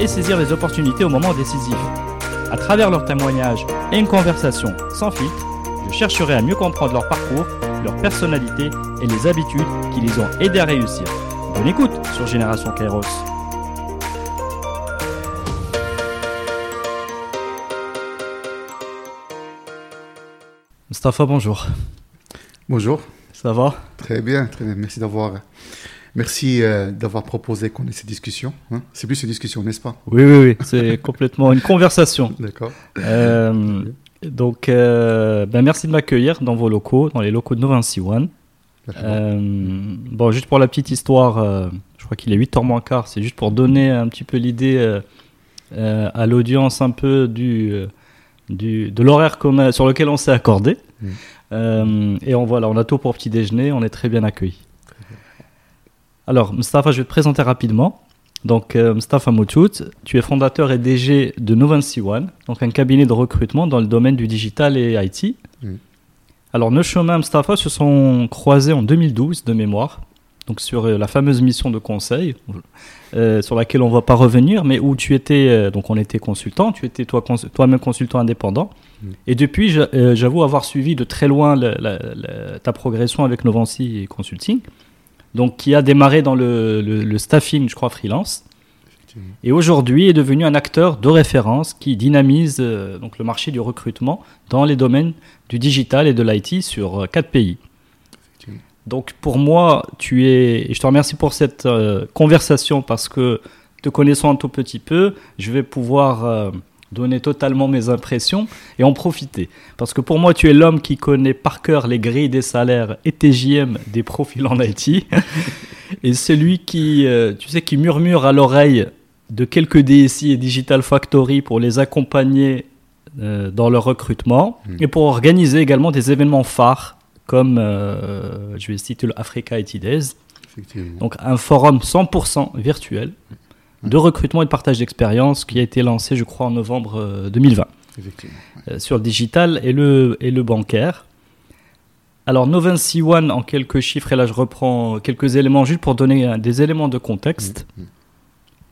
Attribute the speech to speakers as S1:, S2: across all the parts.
S1: et saisir les opportunités au moment décisif. À travers leurs témoignages et une conversation sans filtre, je chercherai à mieux comprendre leur parcours, leur personnalité et les habitudes qui les ont aidés à réussir. Bonne écoute sur Génération Kairos. Mustafa, bonjour.
S2: Bonjour.
S1: Ça va?
S2: Très bien, très bien. Merci d'avoir, merci euh, d'avoir proposé qu'on ait cette discussion. hein. C'est plus une discussion, n'est-ce pas?
S1: Oui, oui, oui. C'est complètement une conversation.
S2: D'accord.
S1: Euh, donc, euh, ben merci de m'accueillir dans vos locaux, dans les locaux de Novinci One. Euh, bon, juste pour la petite histoire, je crois qu'il est 8h moins quart. C'est juste pour donner un petit peu l'idée à l'audience un peu du, du, de l'horaire qu'on a, sur lequel on s'est accordé.
S2: Mm.
S1: Euh, et on, voilà, on a tout pour petit déjeuner, on est très bien accueillis. Alors, Mustafa, je vais te présenter rapidement. Donc, euh, Mustafa Moutout, tu es fondateur et DG de Novency One, donc un cabinet de recrutement dans le domaine du digital et IT.
S2: Mm.
S1: Alors, nos chemins, Mustafa, se sont croisés en 2012 de mémoire, donc sur euh, la fameuse mission de conseil, euh, sur laquelle on ne va pas revenir, mais où tu étais, donc on était consultant, tu étais cons- toi-même consultant indépendant.
S2: Mm.
S1: Et depuis, j'a- j'avoue avoir suivi de très loin le- la- la- ta progression avec Novancy et Consulting, donc qui a démarré dans le, le- le staffing, je crois, freelance. Et aujourd'hui est devenu un acteur de référence qui dynamise euh, donc le marché du recrutement dans les domaines du digital et de l'IT sur euh, quatre pays. Donc pour moi, tu es, et je te remercie pour cette euh, conversation parce que te connaissant un tout petit peu, je vais pouvoir euh, donner totalement mes impressions et en profiter. Parce que pour moi, tu es l'homme qui connaît par cœur les grilles des salaires et TJM des profils en IT. et celui qui, euh, tu sais, qui murmure à l'oreille de quelques DSI et Digital Factory pour les accompagner euh, dans leur recrutement
S2: Mm.
S1: et pour organiser également des événements phares comme, euh, je vais citer le Africa IT Days, donc un forum 100% virtuel de recrutement et de partage d'expérience qui a été lancé, je crois, en novembre euh, 2020
S2: Effectivement.
S1: euh, sur le digital et le, et le bancaire. Alors, Novency One, en quelques chiffres, et là je reprends quelques éléments juste pour donner euh, des éléments de contexte.
S2: Mm, mm.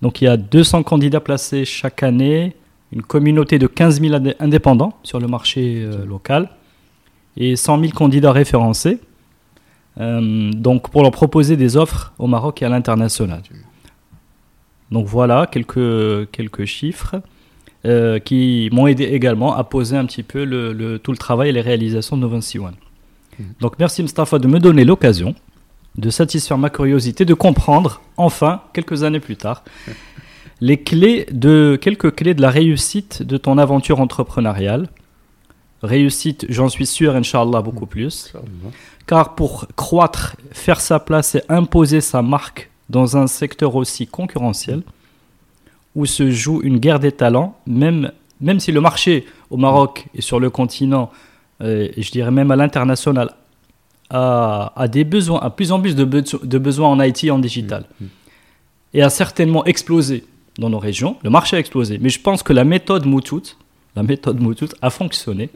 S1: Donc, il y a 200 candidats placés chaque année, une communauté de 15 000 indé- indépendants sur le marché euh, local et 100 000 candidats référencés. euh, donc, pour leur proposer des offres au Maroc et à l'international. Donc, voilà quelques, quelques chiffres euh, qui m'ont aidé également à poser un petit peu le, le- tout le travail et les réalisations de Novency One.
S2: Mhm.
S1: Donc merci Mustafa de me donner l'occasion de satisfaire ma curiosité, de comprendre enfin, quelques années plus tard, les clés de, quelques clés de la réussite de ton aventure entrepreneuriale. Réussite, j'en suis sûr, Inch'Allah, beaucoup plus.
S2: Inch'Allah.
S1: Car pour croître, faire sa place et imposer sa marque dans un secteur aussi concurrentiel, où se joue une guerre des talents, même, même si le marché au Maroc et sur le continent, euh, je dirais même à l'international, a, a des besoins, a plus en plus de, beso- de besoins en IT et en digital,
S2: Mm.
S1: et a certainement explosé dans nos régions. Le marché a explosé, mais je pense que la méthode Moutout, la méthode Moutout a fonctionné.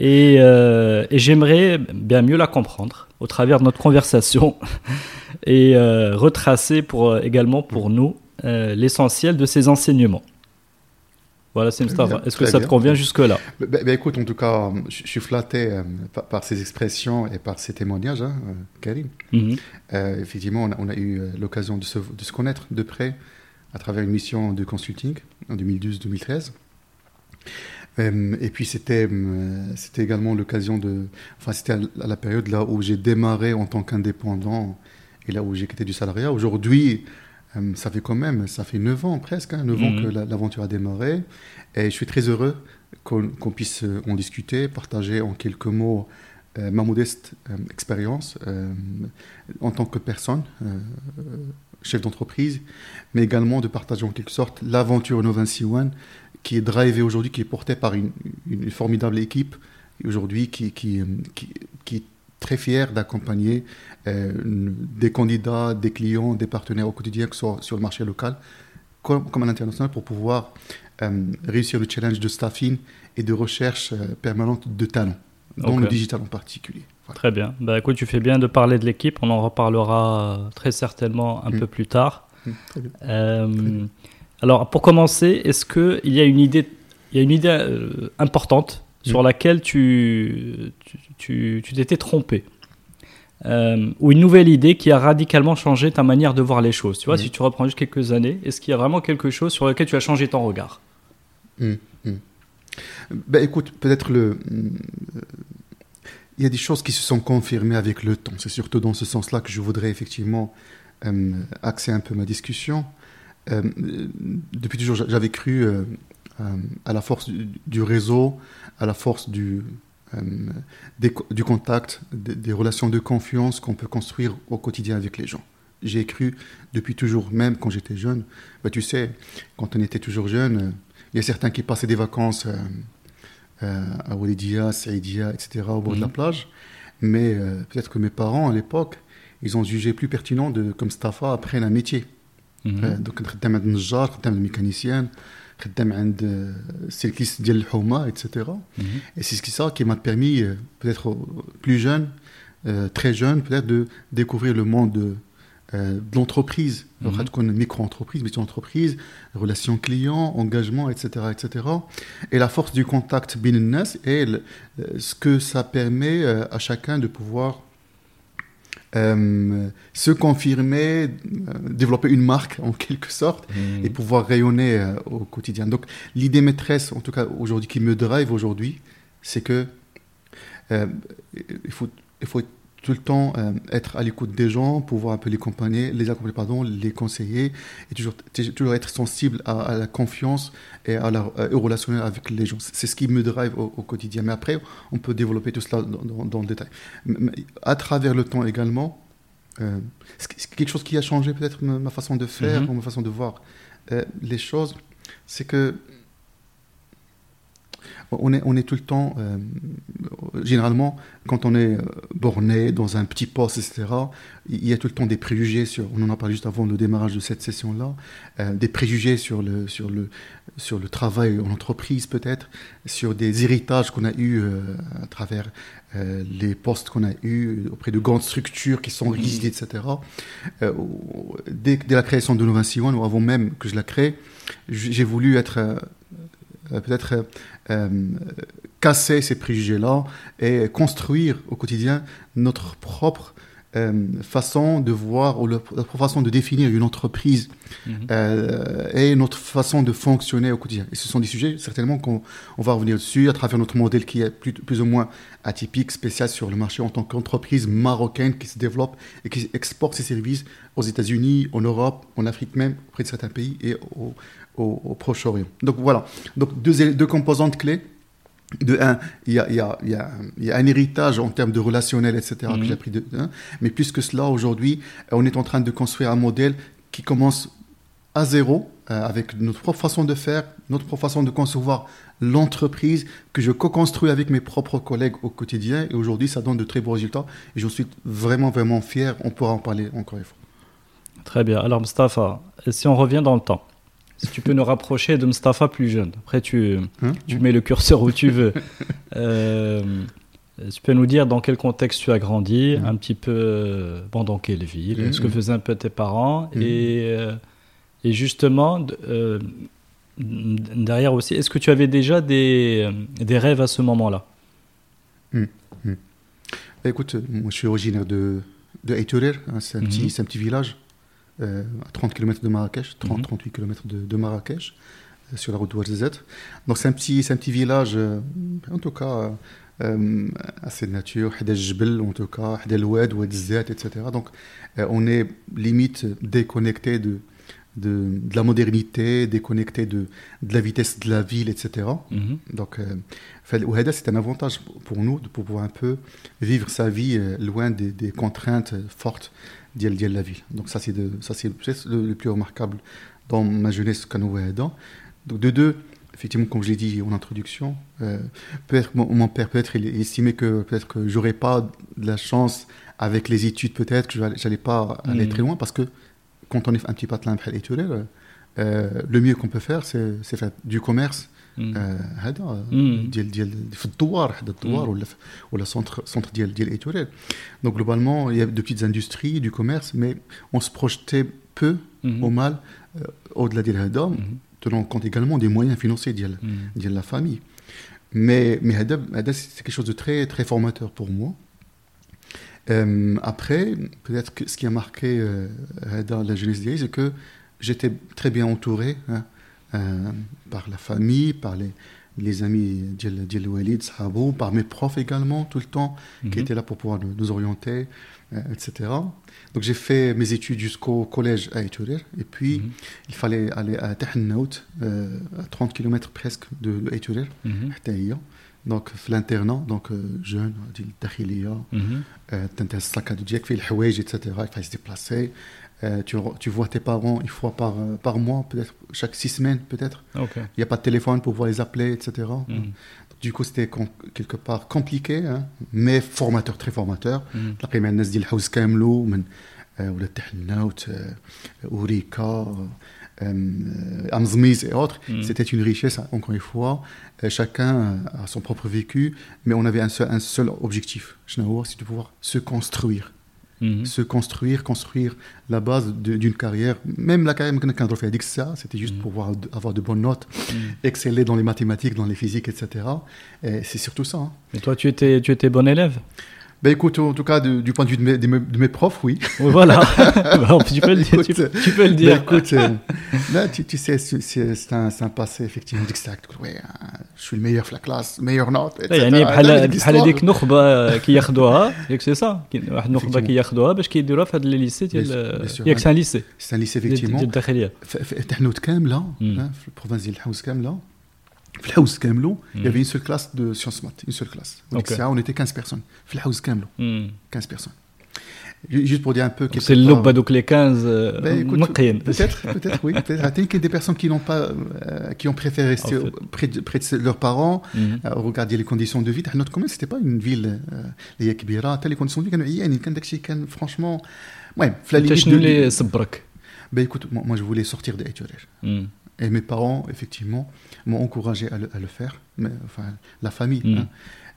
S1: Et, euh, et j'aimerais bien mieux la comprendre au travers de notre conversation et euh, retracer pour, euh, également pour nous euh, l'essentiel de ces enseignements. Voilà,
S2: bien,
S1: Est-ce que ça te convient jusque-là?
S2: Ben, ben, ben, écoute, en tout cas, je, suis flatté par, par ces expressions et par ces témoignages, hein, Karim.
S1: Mhm.
S2: Euh, effectivement, on a, on a eu l'occasion de se, de se connaître de près à travers une mission de consulting en 2012-2013. Euh, et puis c'était euh, c'était également l'occasion de... Enfin, c'était à la période là où j'ai démarré en tant qu'indépendant et là où j'ai quitté du salariat. Aujourd'hui, euh, ça fait quand même, ça fait 9 ans presque, hein, 9 ans
S1: Mhm.
S2: que la- l'aventure a démarré. Et je suis très heureux qu'on qu'on puisse en discuter, partager en quelques mots ma modeste expérience en tant que personne, chef d'entreprise, mais également de partager en quelque sorte l'aventure Novinci One qui est drivée aujourd'hui, qui est portée par une, formidable équipe aujourd'hui qui, qui, qui, est très fière d'accompagner des candidats, des clients, des partenaires au quotidien, que ce soit sur le marché local comme, comme à l'international, pour pouvoir réussir le challenge de staffing et de recherche permanente de talents dans le digital en particulier.
S1: Très bien. Bah, écoute, tu fais bien de parler de l'équipe. On en reparlera euh, très certainement un mm. peu plus tard. Mm, euh, alors, pour commencer, est-ce qu'il y a une idée, il y a une idée euh, importante sur mm. laquelle tu, tu, tu, t'étais trompé ou une nouvelle idée qui a radicalement changé ta manière de voir les choses? Tu vois, si tu reprends juste quelques années, est-ce qu'il y a vraiment quelque chose sur lequel tu as changé ton regard?
S2: Ben, écoute, peut-être le. Il y a des choses qui se sont confirmées avec le temps. C'est surtout dans ce sens-là que je voudrais effectivement euh, axer un peu ma discussion. Euh, depuis toujours, j'avais cru euh, à la force du, réseau, à la force du, du contact, des, relations de confiance qu'on peut construire au quotidien avec les gens. J'ai cru depuis toujours, même quand j'étais jeune. Bah, tu sais, quand on était toujours jeune, il y a certains qui passaient des vacances euh, euh, à Walidia, Saïdia, etc., au bord de la mhm. plage. Mais euh, peut-être que mes parents, à l'époque, ils ont jugé plus pertinent de, comme Stafa, apprendre un métier. Mhm. donc, خدام عند النجار خدام عند الميكانيسيان خدام عند السيركيس ديال الحومه etc. et c'est ce qui ça qui m'a permis peut-être plus jeune très jeune peut-être de découvrir le monde de euh, de l'entreprise, une micro-entreprise, mais une entreprise, relations clients, engagement, etc., etc. Et la force du contact business et euh, ce que ça permet euh, à chacun de pouvoir se confirmer, développer une marque en quelque sorte mmh. et pouvoir rayonner au quotidien. Donc l'idée maîtresse, en tout cas aujourd'hui, qui me drive aujourd'hui, c'est que il faut, il faut tout le temps euh, être à l'écoute des gens, pouvoir un peu les accompagner, les accompagner, pardon, les conseiller, et toujours, toujours être sensible à, la confiance et à la, euh, relationnel avec les gens. C'est ce qui me drive au, quotidien. Mais après, on peut développer tout cela dans, le détail. à travers le temps également, euh, c'est quelque chose qui a changé peut-être ma, façon de faire, mm-hmm. ma façon de voir les choses, c'est que on est, on est tout le temps, euh, généralement, quand on est euh, borné dans un petit poste, etc., il y a tout le temps des préjugés sur, on en a parlé juste avant le démarrage de cette session-là, euh, des préjugés sur le, sur, le, sur le travail en entreprise peut-être, sur des héritages qu'on a eus à travers les postes qu'on a eus auprès de grandes structures qui sont rigides, etc. Dès, la création de One, ou avant même que je la crée, j'ai voulu être peut-être casser ces préjugés-là et construire au quotidien notre propre euh, façon de voir ou notre façon de définir une entreprise mhm. euh, et notre façon de fonctionner au quotidien. Et ce sont des sujets certainement qu'on va revenir dessus à travers notre modèle qui est plus, plus ou moins atypique, spécial sur le marché en tant qu'entreprise marocaine qui se développe et qui exporte ses services aux États-Unis, en Europe, en Afrique même, auprès de certains pays et au, au, Proche-Orient. Donc voilà, donc deux, deux composantes clés. De un, il y, a, y a, il y a, un héritage en termes de relationnel, etc., que mhm. j'ai appris de un. Mais plus que cela, aujourd'hui, on est en train de construire un modèle qui commence à zéro, euh, avec notre propre façon de faire, notre propre façon de concevoir l'entreprise que je co-construis avec mes propres collègues au quotidien. Et aujourd'hui, ça donne de très beaux résultats. Et je suis vraiment, vraiment fier. On pourra en parler encore une fois.
S1: Très bien. Alors, Mustafa, si on revient dans le temps, si tu peux nous rapprocher de Mustafa plus jeune. Après, tu, hein tu mets le curseur où tu veux. Euh, tu peux nous dire dans quel contexte tu as grandi, un petit peu euh, bon, dans quelle ville, ce que faisaient un peu tes parents, et, euh, et justement, derrière aussi, est-ce que tu avais déjà des, des rêves à ce moment-là?
S2: Écoute, moi je suis originaire de, de hein, c'est un, un petit village euh, à 30 km de Marrakech, 30-38 mhm. km de, Marrakech, euh, sur la route d'Ouazizet. Donc c'est un petit, village, euh, en tout cas, assez de nature, Jebel, en tout cas, Oued, Ouazizet, etc. Donc on est limite déconnecté de, la modernité, déconnecté de, la vitesse de la ville, etc.
S1: Mm -hmm.
S2: Donc euh, c'est un avantage pour nous de pouvoir un peu vivre sa vie loin des contraintes fortes. ديال ديال la ville. Donc ça c'est de, ça c'est peut-être le, le plus remarquable dans ma jeunesse كانوا هذا. Donc de deux, effectivement comme je l'ai dit en introduction, euh, peut-être mon, mon père peut-être il estimait que peut-être que j'aurais pas de la chance avec les études peut-être que j'allais, j'allais pas aller
S1: Mhm.
S2: très loin parce que quand on est un petit patelin بحال إيتورير, euh, le mieux qu'on peut faire c'est, c'est faire du commerce
S1: Mhm.
S2: آه، هذا
S1: مم.
S2: ديال ديال في الدوار حدا الدوار ولا في- ولا سونتر سونتر ديال ديال ايتوريل donc globalement il y a de petites industries du commerce mais on se projetait peu
S1: Mhm.
S2: au mal euh, au-delà ديال هذا
S1: Mhm.
S2: tenant compte également des moyens financiers ديال
S1: Mhm.
S2: ديال la famille mais mais هذا هذا c'est quelque chose de très très formateur pour moi Euh, après peut-être que ce qui a marqué euh, هذا la jeunesse ديالي c'est que j'étais très bien entouré hein, euh, Euh, par la famille, par les, les amis d'Il Walid, par mes profs également, tout le temps, qui
S1: mhm.
S2: étaient là pour pouvoir nous, orienter, euh, etc. Donc j'ai fait mes études jusqu'au collège à Etourir, et puis
S1: mhm.
S2: il fallait aller à Tahnaout, euh, à 30 km presque de Etourir,
S1: mhm.
S2: donc l'internat, donc euh, jeune, Tahiliya, Tantas Sakadoudiak, Fil Hawaj, etc. Il fallait se déplacer. Euh, tu, re- tu vois tes parents une fois par, euh, par mois peut-être chaque six semaines peut-être
S1: Ok.
S2: il n'y a pas de téléphone pour pouvoir les appeler etc
S1: Mhm.
S2: du coup c'était com- quelque part compliqué hein, mais formateur très formateur
S1: Mhm.
S2: تلاقي مع الناس ديال الحوز كاملو من آه، ولا تحناوت آه، اوريكا آه، آه، امزميز et autres
S1: Mhm.
S2: c'était une richesse encore une fois Euh, chacun a son propre vécu mais on avait un seul, un seul objectif شنو هو c'est de pouvoir se construire
S1: Mhm.
S2: Se construire, construire la base d'une carrière. Même la carrière que ça, c'était juste
S1: mhm.
S2: pour avoir, avoir de bonnes notes,
S1: mhm.
S2: exceller dans les mathématiques, dans les physiques, etc. Et c'est surtout ça. Hein.
S1: Et toi, tu étais, tu étais bon élève?
S2: Ben écoute, en tout cas, de- du point de vue de mes, de mes- de mes profs, oui.
S1: Oui, Voilà. Bon, tu, peux le dire, tu,
S2: Écoute,
S1: tu peux le
S2: Ben
S1: dire.
S2: écoute, euh, là, tu, tu sais, c'est c'est- c'est un, c'est un passé, effectivement, exact. Ouais, euh, je suis le meilleur de la classe, meilleure note, etc.
S1: يعني
S2: Là,
S1: بحال
S2: mais dيك
S1: بحال
S2: l'histoire.
S1: هذيك نخبه كياخذوها ياك سي سا واحد النخبه
S2: Effectivement.
S1: كياخذوها باش كيديروها في هذا لي ليسي
S2: Bien sûr, bien
S1: ديال
S2: sûr.
S1: ياك سان ليسي
S2: C'est un lycée,
S1: ديال
S2: effectivement.
S1: ديال الداخليه
S2: في- في تحنوت كاملة,
S1: Mm.
S2: hein, في البروفانس ديال الحوز كاملة. في الحوز كاملو, il y
S1: Mm.
S2: avait une seule classe de sciences maths, une seule classe. Donc
S1: Ok.
S2: ça, on était 15 personnes. في الحوز كاملو,
S1: مم.
S2: 15 personnes. Ju- Juste pour dire un peu... quelque
S1: سي
S2: part-
S1: اللب هذوك لي 15
S2: Ben, écoute,
S1: منقيين
S2: Peut-être, peut-être, oui. Peut-être. I think qu'il y a des personnes qui n'ont pas, euh, qui ont préféré rester
S1: En fait.
S2: près, de, près de leurs parents,
S1: مم.
S2: euh, regarder les conditions de vie. Notre commune, c'était pas une ville, euh, les كبيرة, حتى les conditions de vie كانوا عيانين, كان داكشي كان franchement, ouais, في la
S1: انت
S2: limite
S1: شنو
S2: de-
S1: اللي صبرك
S2: Ben écoute, moi, moi, je voulais sortir de Eturer.
S1: مم.
S2: Et mes parents, effectivement, m'ont encouragé à le, à le faire, mais, enfin, la famille.
S1: Mm.
S2: hein.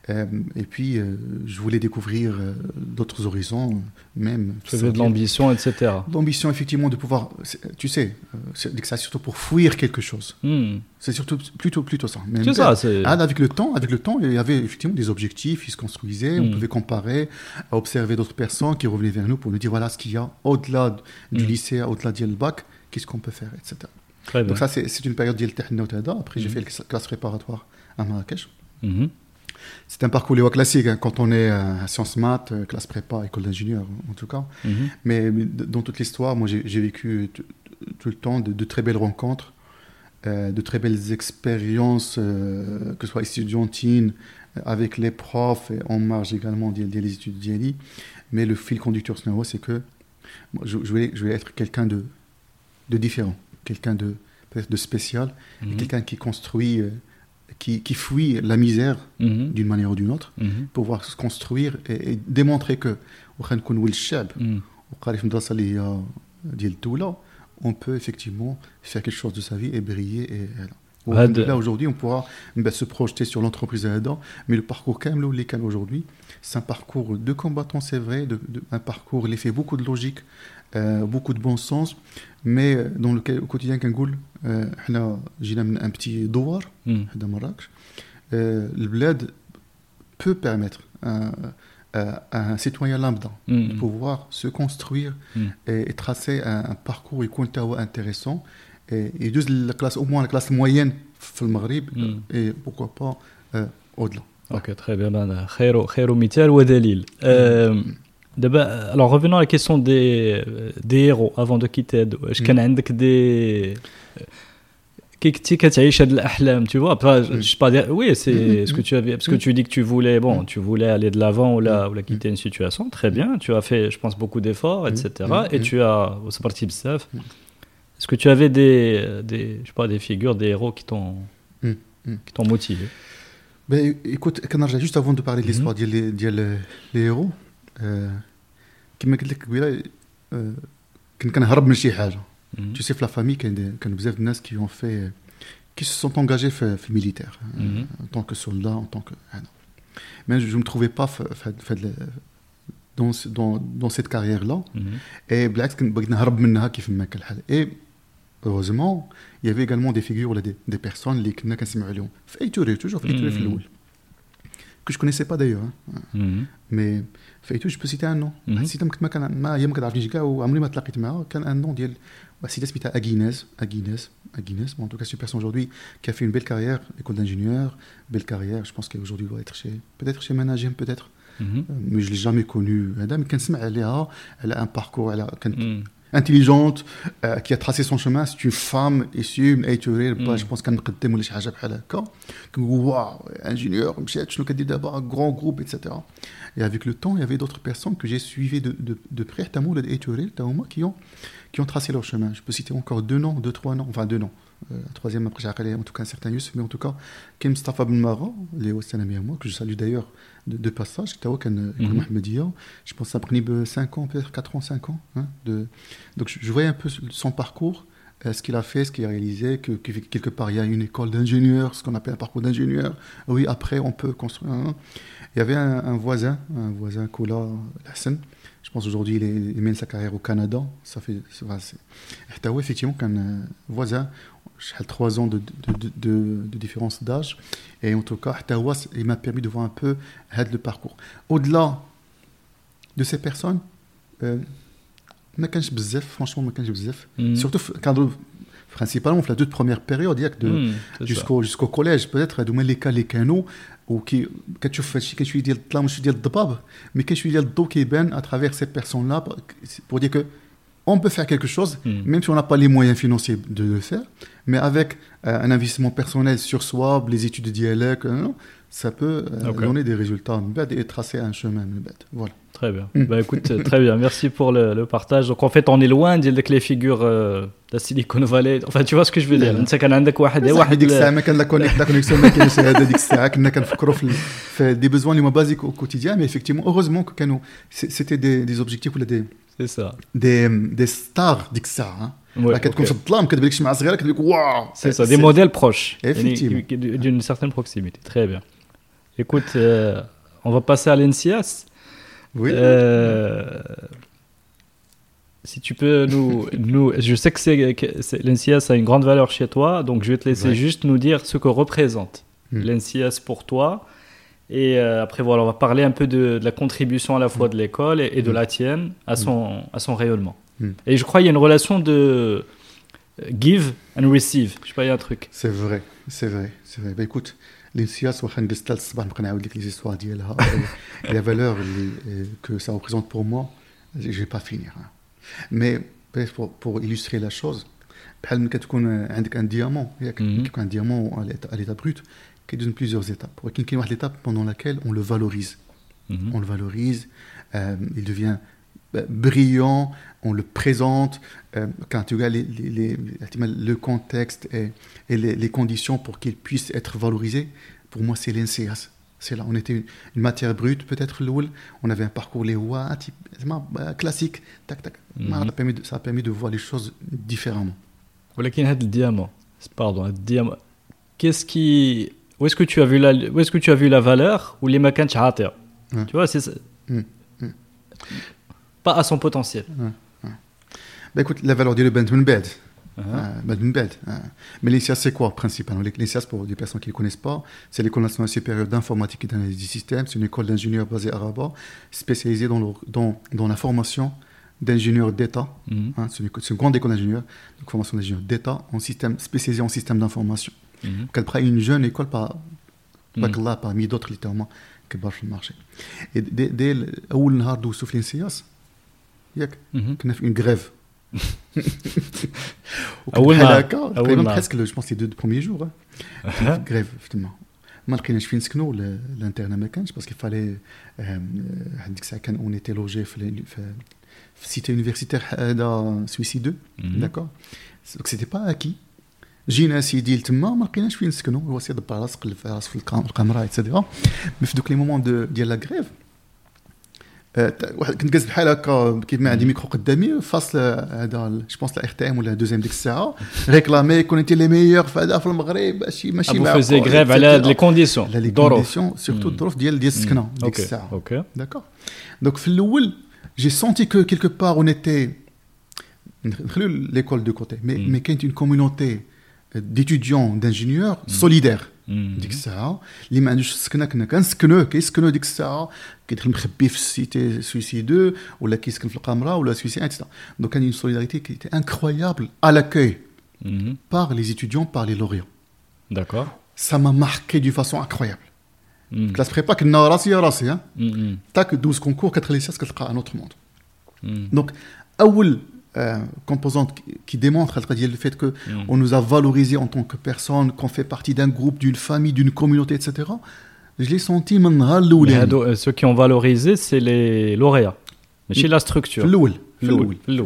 S2: Euh, et puis, euh, je voulais découvrir euh, d'autres horizons, même.
S1: tu avais de l'ambition etc
S2: L'ambition, effectivement, de pouvoir, tu sais, c'est surtout pour fuir quelque chose.
S1: مم.
S2: C'est surtout plutôt, plutôt ça.
S1: C'est ça
S2: Ah, avec le temps, avec le temps, il y avait effectivement des objectifs, ils se construisaient, on
S1: Mm.
S2: pouvait comparer, observer d'autres personnes qui revenaient vers nous pour nous dire voilà ce qu'il y a au-delà du
S1: Mm.
S2: lycée, au-delà du bac, qu'est-ce qu'on peut faire, etc.
S1: très bien
S2: Donc ça, c'est une période. Après, j'ai
S1: Mm.
S2: fait la classe préparatoire à Marrakech.
S1: Mhm.
S2: C'est un parcours léo classique hein, quand on est euh, à Sciences Maths, euh, classe prépa, école d'ingénieur en tout cas.
S1: Mhm.
S2: Mais, dans toute l'histoire, moi j'ai vécu tout le temps de, de très belles rencontres, euh, de très belles expériences, euh, que ce soit étudiantines, euh, avec les profs, et en marge également des, des études d'IALI. Mais le fil conducteur, c'est que moi, je, je voulais, je voulais être quelqu'un de, de différent, quelqu'un de, de spécial,
S1: mm
S2: quelqu'un qui construit, euh, qui, qui, fuit la misère
S1: mhm.
S2: d'une manière ou d'une autre,
S1: mhm.
S2: pour pouvoir se construire et, démontrer que
S1: mhm.
S2: on peut effectivement faire quelque chose de sa vie et briller. Et,
S1: et
S2: là, aujourd'hui, on pourra ben, se projeter sur l'entreprise là-dedans, mais le parcours quand même, aujourd'hui, c'est un parcours de combattants, c'est vrai, un parcours, il fait beaucoup de logique, euh, beaucoup de bon sens mais euh, dans le ca- au quotidien كنقول euh, حنا جينا من un petit دوار
S1: Mhm.
S2: de Marrakech, euh, le bled peut permettre à, à- à un citoyen lambda de
S1: Mhm.
S2: pouvoir se construire
S1: Mm.
S2: et, et tracer un, un parcours يكون تا هو intéressant et et يدوز la classe au moins la classe moyenne في المغرب
S1: Mm.
S2: et pourquoi pas euh, au-delà.
S1: اوكي تخي بيان انا خير خير مثال ودليل أم، D'abord, alors revenons à la question des, des héros avant de quitter. Je connais des tu vois. Je pas dire oui c'est mm-hmm. ce que tu avais parce que tu dis que tu voulais bon mm. tu voulais aller de l'avant ou là ou la quitter une situation. Très bien tu as fait je pense beaucoup d'efforts etc et tu as c'est parti est-ce que tu avais des des je sais pas des figures des héros qui t'ont qui t'ont motivé?
S2: Ben, écoute juste avant de parler de l'histoire mm-hmm. des les héros كما قلت لك قبيله كنت كنهرب من شي حاجه Mhm. Tu sais, la famille, il y a des gens qui ont fait, qui se sont engagés dans le militaire, mhm. en tant que soldat, en tant que. Ah Mais je ne me trouvais pas dans, dans, dans cette carrière-là. Mhm. Et Black, Et heureusement, il y avait également des figures, des, des personnes qui ont toujours fait que je ne connaissais pas d'ailleurs. Hein. Mais فايتو جو بو سيتي ان نون حسيت ما كان ما هي ما كتعرفنيش كاع وعمري ما تلاقيت معاه كان ان نون ديال سيدي سميتها اغينيز اغينيز اغينيز bon en tout cas c'est une personne aujourd'hui qui a fait une belle carrière école d'ingénieur belle carrière je pense qu'aujourd'hui doit être chez peut-être chez Managem peut-être mais je l'ai jamais connu هذا mais كنسمع عليها elle a un parcours elle a كانت intelligente euh, qui a tracé son chemin c'est une femme issue من اي تورير je pense كنقدم ولا شي حاجه بحال هكا واو ingénieur مشات شنو كدير دابا grand groupe etc et avec le temps il y avait d'autres personnes que j'ai suivies de, de, de près et qui ont qui ont tracé leur chemin je peux citer encore deux noms deux trois noms enfin deux noms euh, troisième après j'ai en tout cas un certain Youssef mais en tout cas Kim Mustafa Ben Mara Léo c'est un ami à moi que je salue d'ailleurs de, de passage qui était au je pense que ça a pris 5 ans peut-être 4 ans 5 ans hein, de... donc je, voyais un peu son parcours euh, ce qu'il a fait, ce qu'il a réalisé, que, quelque part il y a une école d'ingénieur, ce qu'on appelle un parcours d'ingénieur. Oui, après on peut construire. Il y avait un, voisin, un voisin Kola Hassan. Je pense aujourd'hui il, mène sa carrière au Canada. Ça fait, c'est, effectivement qu'un voisin 3 ans de, de, de, de différence d'âge. Et en tout cas, il m'a permis de voir un peu le parcours. Au-delà de ces personnes, euh, franchement, mm. surtout quand principalement la toute première période mm, jusqu'au jusqu'au collège peut-être d'où les cas les canaux ou qui quand tu fais quand tu dis là je dis le mais quand je dis le qui ben à travers ces personnes là pour dire que on peut faire quelque chose mm. même si on n'a pas les moyens financiers de le faire mais avec euh, un investissement personnel sur soi, les études de dialecte, euh, ça peut euh, okay. donner des résultats et tracer un chemin. Voilà.
S1: Très bien. Mm. Bah, écoute, euh, très bien. Merci pour le, le, partage. Donc en fait, on est loin de les figures euh, de Silicon Valley. Enfin, tu vois ce que je veux dire. Mm.
S2: Tu as des besoins basiques au quotidien, mais effectivement, heureusement que c'était des, des objectifs ou des, des, des stars d'Ixa. Hein. كتكون في الظلام كتبان لك شي مع صغيره كتبان
S1: واو C'est ça, des modèles proches. Effectivement. D'une certaine proximité. Très bien. Écoute, euh, on va passer à l'NCS.
S2: Oui.
S1: Euh, si tu peux nous, nous je sais que, c'est, l'NCS a une grande valeur chez toi, donc je vais te laisser ouais. juste nous dire ce que représente hmm. l'NCS pour toi et euh, après, voilà, on va parler un peu de, la contribution à la fois de l'école et, de mm. la tienne à son, à son rayonnement. Mm. Et je crois qu'il y a une relation de euh, give and receive. Je sais pas, il y a un truc.
S2: C'est vrai, c'est vrai, c'est vrai. Bah, écoute, l'INSIAS, les histoires la valeur que ça représente pour moi, je ne vais pas finir. Hein. Mais pour, pour illustrer la chose, un diamant, mm-hmm. un diamant à l'état brut, qui donne plusieurs étapes. Il y a une étape pendant laquelle on le valorise. Mhm. On le valorise, euh, il devient euh, brillant, on le présente. Euh, quand tu regardes les, les, le contexte et, et les, conditions pour qu'il puisse être valorisé, pour moi, c'est l'NCS. C'est là, on était une, matière brute, peut-être l'oul, on avait un parcours les classique, tac, tac. Mhm. Ça, a permis de, ça a permis de voir les choses différemment.
S1: Voilà, le diamant. Pardon, le diamant. Qu'est-ce qui où est-ce que tu as vu la, où est-ce que tu as vu la valeur ou les makans Tu vois, c'est mm, mm pas à son potentiel.
S2: Bah écoute, la valeur du Bed. Uh-huh. Euh, hein. Mais l'INSIAS, c'est quoi principalement? L'INSIAS, pour des personnes qui ne connaissent pas, c'est l'École nationale supérieure d'informatique et d'analyse du système. C'est une école d'ingénieurs basée à Rabat, spécialisée dans, dans, dans la formation d'ingénieurs d'État. Mm-hmm. Hein. C'est, une, grande école d'ingénieurs, donc formation d'ingénieurs d'État spécialisée en système d'information. Mmh. Elle prend une jeune école par, mmh. parmi d'autres, littéralement, qui marché. Et dès, dès le, ياك كنا في اون غريف
S1: اول
S2: نهار
S1: نهار
S2: هكا
S1: أول
S2: تقريبا
S1: نهار.
S2: بريسك جو بونس لي دو بروميي جور غريف في تما ما لقيناش فين نسكنوا ل- الانترنا ما كانش باسكو فالي هذيك الساعه كان اون ايتي لوجي في ال- في في سيتي يونيفرسيتير هذا سويسي 2 داكور دونك سيتي با اكي جينا سيدي لتما ما لقيناش فين نسكنوا هو سي دبر راسه قلب في راسه في القام- القمره اتسيتيرا مي في دوك لي مومون دو ديال لا غريف آه، تا- واحد كنت جالس بحال هكا كيف ما عندي ميكرو قدامي فاصل هذا جو بونس لا ار تي ام ولا دوزيام ديك الساعه ريكلامي كون انت لي ميور في هذا في المغرب ماشي ماشي
S1: vous
S2: معقول،
S1: faisiez grève على هاد لي
S2: etc.
S1: كونديسيون
S2: على لي
S1: الظروف
S2: كونديسيون سورتو
S1: مم.
S2: الظروف ديال ديال السكنه ديك
S1: اوكي
S2: الساعه
S1: اوكي
S2: D'accord Donc, في الأول, j'ai senti que quelque part on était. نخليو l'école de côté, mais,
S1: Mm.
S2: mais كانت une communauté d'étudiants, d'ingénieurs solidaires.
S1: مم.
S2: ديك الساعه اللي ما عندوش السكنه كنا كنسكنوه كيسكنوا ديك الساعه كيدخل مخبي في السيتي سويسي 2 ولا كيسكن في القمره ولا سويسي 1 etc. Donc كان une solidarité qui était incroyable à l'accueil
S1: مم.
S2: par les étudiants, par les lauréats.
S1: d'accord
S2: Ça m'a marqué d'une façon incroyable.
S1: مم.
S2: Classe prépa كنا راسي يا راسي ها
S1: مم.
S2: تاك 12 كونكور كتخلي ساس كتلقى ان اوتر موند
S1: مم.
S2: Donc, Euh, composante qui démontre le fait que
S1: mm.
S2: on nous a valorisé en tant que personne, qu'on fait partie d'un groupe, d'une famille, d'une communauté, etc. Je l'ai senti
S1: maintenant. Euh, ceux qui ont valorisé, c'est les lauréats. Mais chez mm. la structure.
S2: L'oul.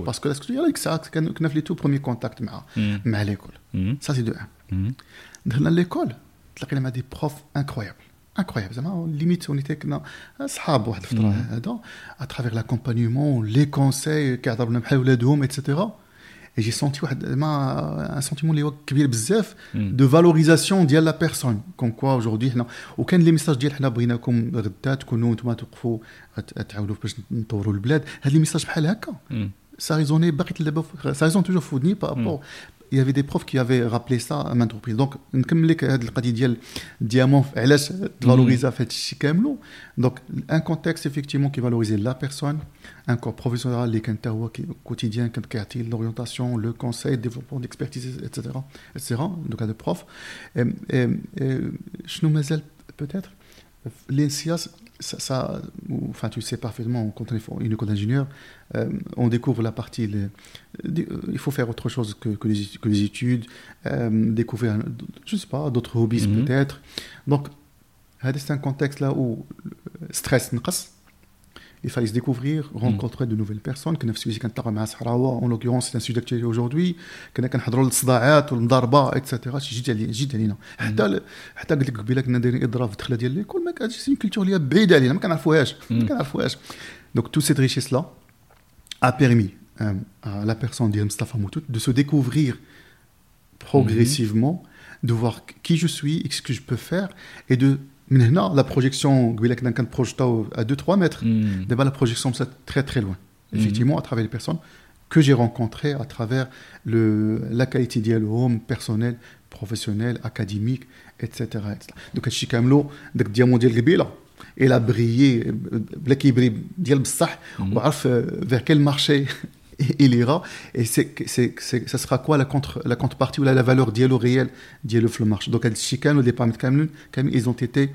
S2: Parce que
S1: la
S2: structure,
S1: c'est ça,
S2: c'est les tout premiers contacts mm. avec l'école. Ça, c'est de un. Dans
S1: l'école,
S2: il y
S1: a
S2: des profs incroyables. سي دو ان
S1: مم.
S2: دخلنا ليكول تلاقينا مع دي بروف انكرويابل انكرويابل زعما ليميت ونيتي كنا اصحاب واحد الفتره
S1: مم.
S2: هذا اترافيغ لاكومبانيومون لي كونساي كيهضروا بحال ولادهم اتسيتيرا اي جي سونتي واحد زعما ان سونتيمون اللي هو كبير بزاف
S1: مم.
S2: دو فالوريزاسيون ديال لا بيرسون كون كوا اوجوردي حنا وكان لي ميساج ديال حنا بغيناكم غدا تكونوا نتوما توقفوا ت- تعاونوا باش نطوروا البلاد هاد لي ميساج بحال هكا
S1: مم.
S2: ça résonnait باقي دابا ça résonne toujours في ودني par rapport il y avait des profs qui avaient rappelé ça à maintes reprises. Donc, comme le diamant, valoriser mm. Donc, un contexte effectivement qui valorisait la personne, un corps professionnel, les qui quotidien, l'orientation, le conseil, le développement d'expertise, etc., etc. Le cas de prof. Et, et, et, peut-être? les SIAS, ça, enfin, tu sais parfaitement, quand on est une école d'ingénieur, euh, on découvre la partie. Euh, il faut faire autre chose que, les, études, euh, découvrir, je sais pas, d'autres hobbies
S1: mhm.
S2: peut-être. Donc, c'est un contexte là où stress, il fallait se découvrir rencontrer de nouvelles personnes كنا في سويسي كنتلاقى مع صحراوه en l'occurrence c'est un sujet d'actualité aujourd'hui كنا كنحضروا للصداعات والمضاربه اتسيتيرا شي جيت علينا جيت علينا حتى حتى قلت لك قبيله كنا دايرين اضراب في الدخله ديال ليكول ما كانتش سي كولتور اللي هي بعيده علينا ما كنعرفوهاش ما
S1: مم.
S2: كنعرفوهاش دونك تو سيت ريشيس لا a permis euh, à la personne ديال مصطفى موتوت de se découvrir progressivement de voir qui je suis et ce que je peux faire et de من هنا la projection قبيله كنا كنبروجيتاو à 2 3 mètres
S1: مم.
S2: D'abord, la projection, c'est très très loin.
S1: Mhm.
S2: Effectivement, à travers les personnes que j'ai rencontrées, à travers le, la qualité dialogue personnel, professionnel, académique, etc. etc. Donc, هادشي كاملو داك الديامون ديال القبيله il a brillé بلا كيبري ديال بصح
S1: Mhm.
S2: وعرف vers et, et les rats. Et c'est, ça sera quoi la, contrepartie ou la, la valeur dialo réelle dialo le marché Donc, à Chicago, les paramètres, quand même, ils ont été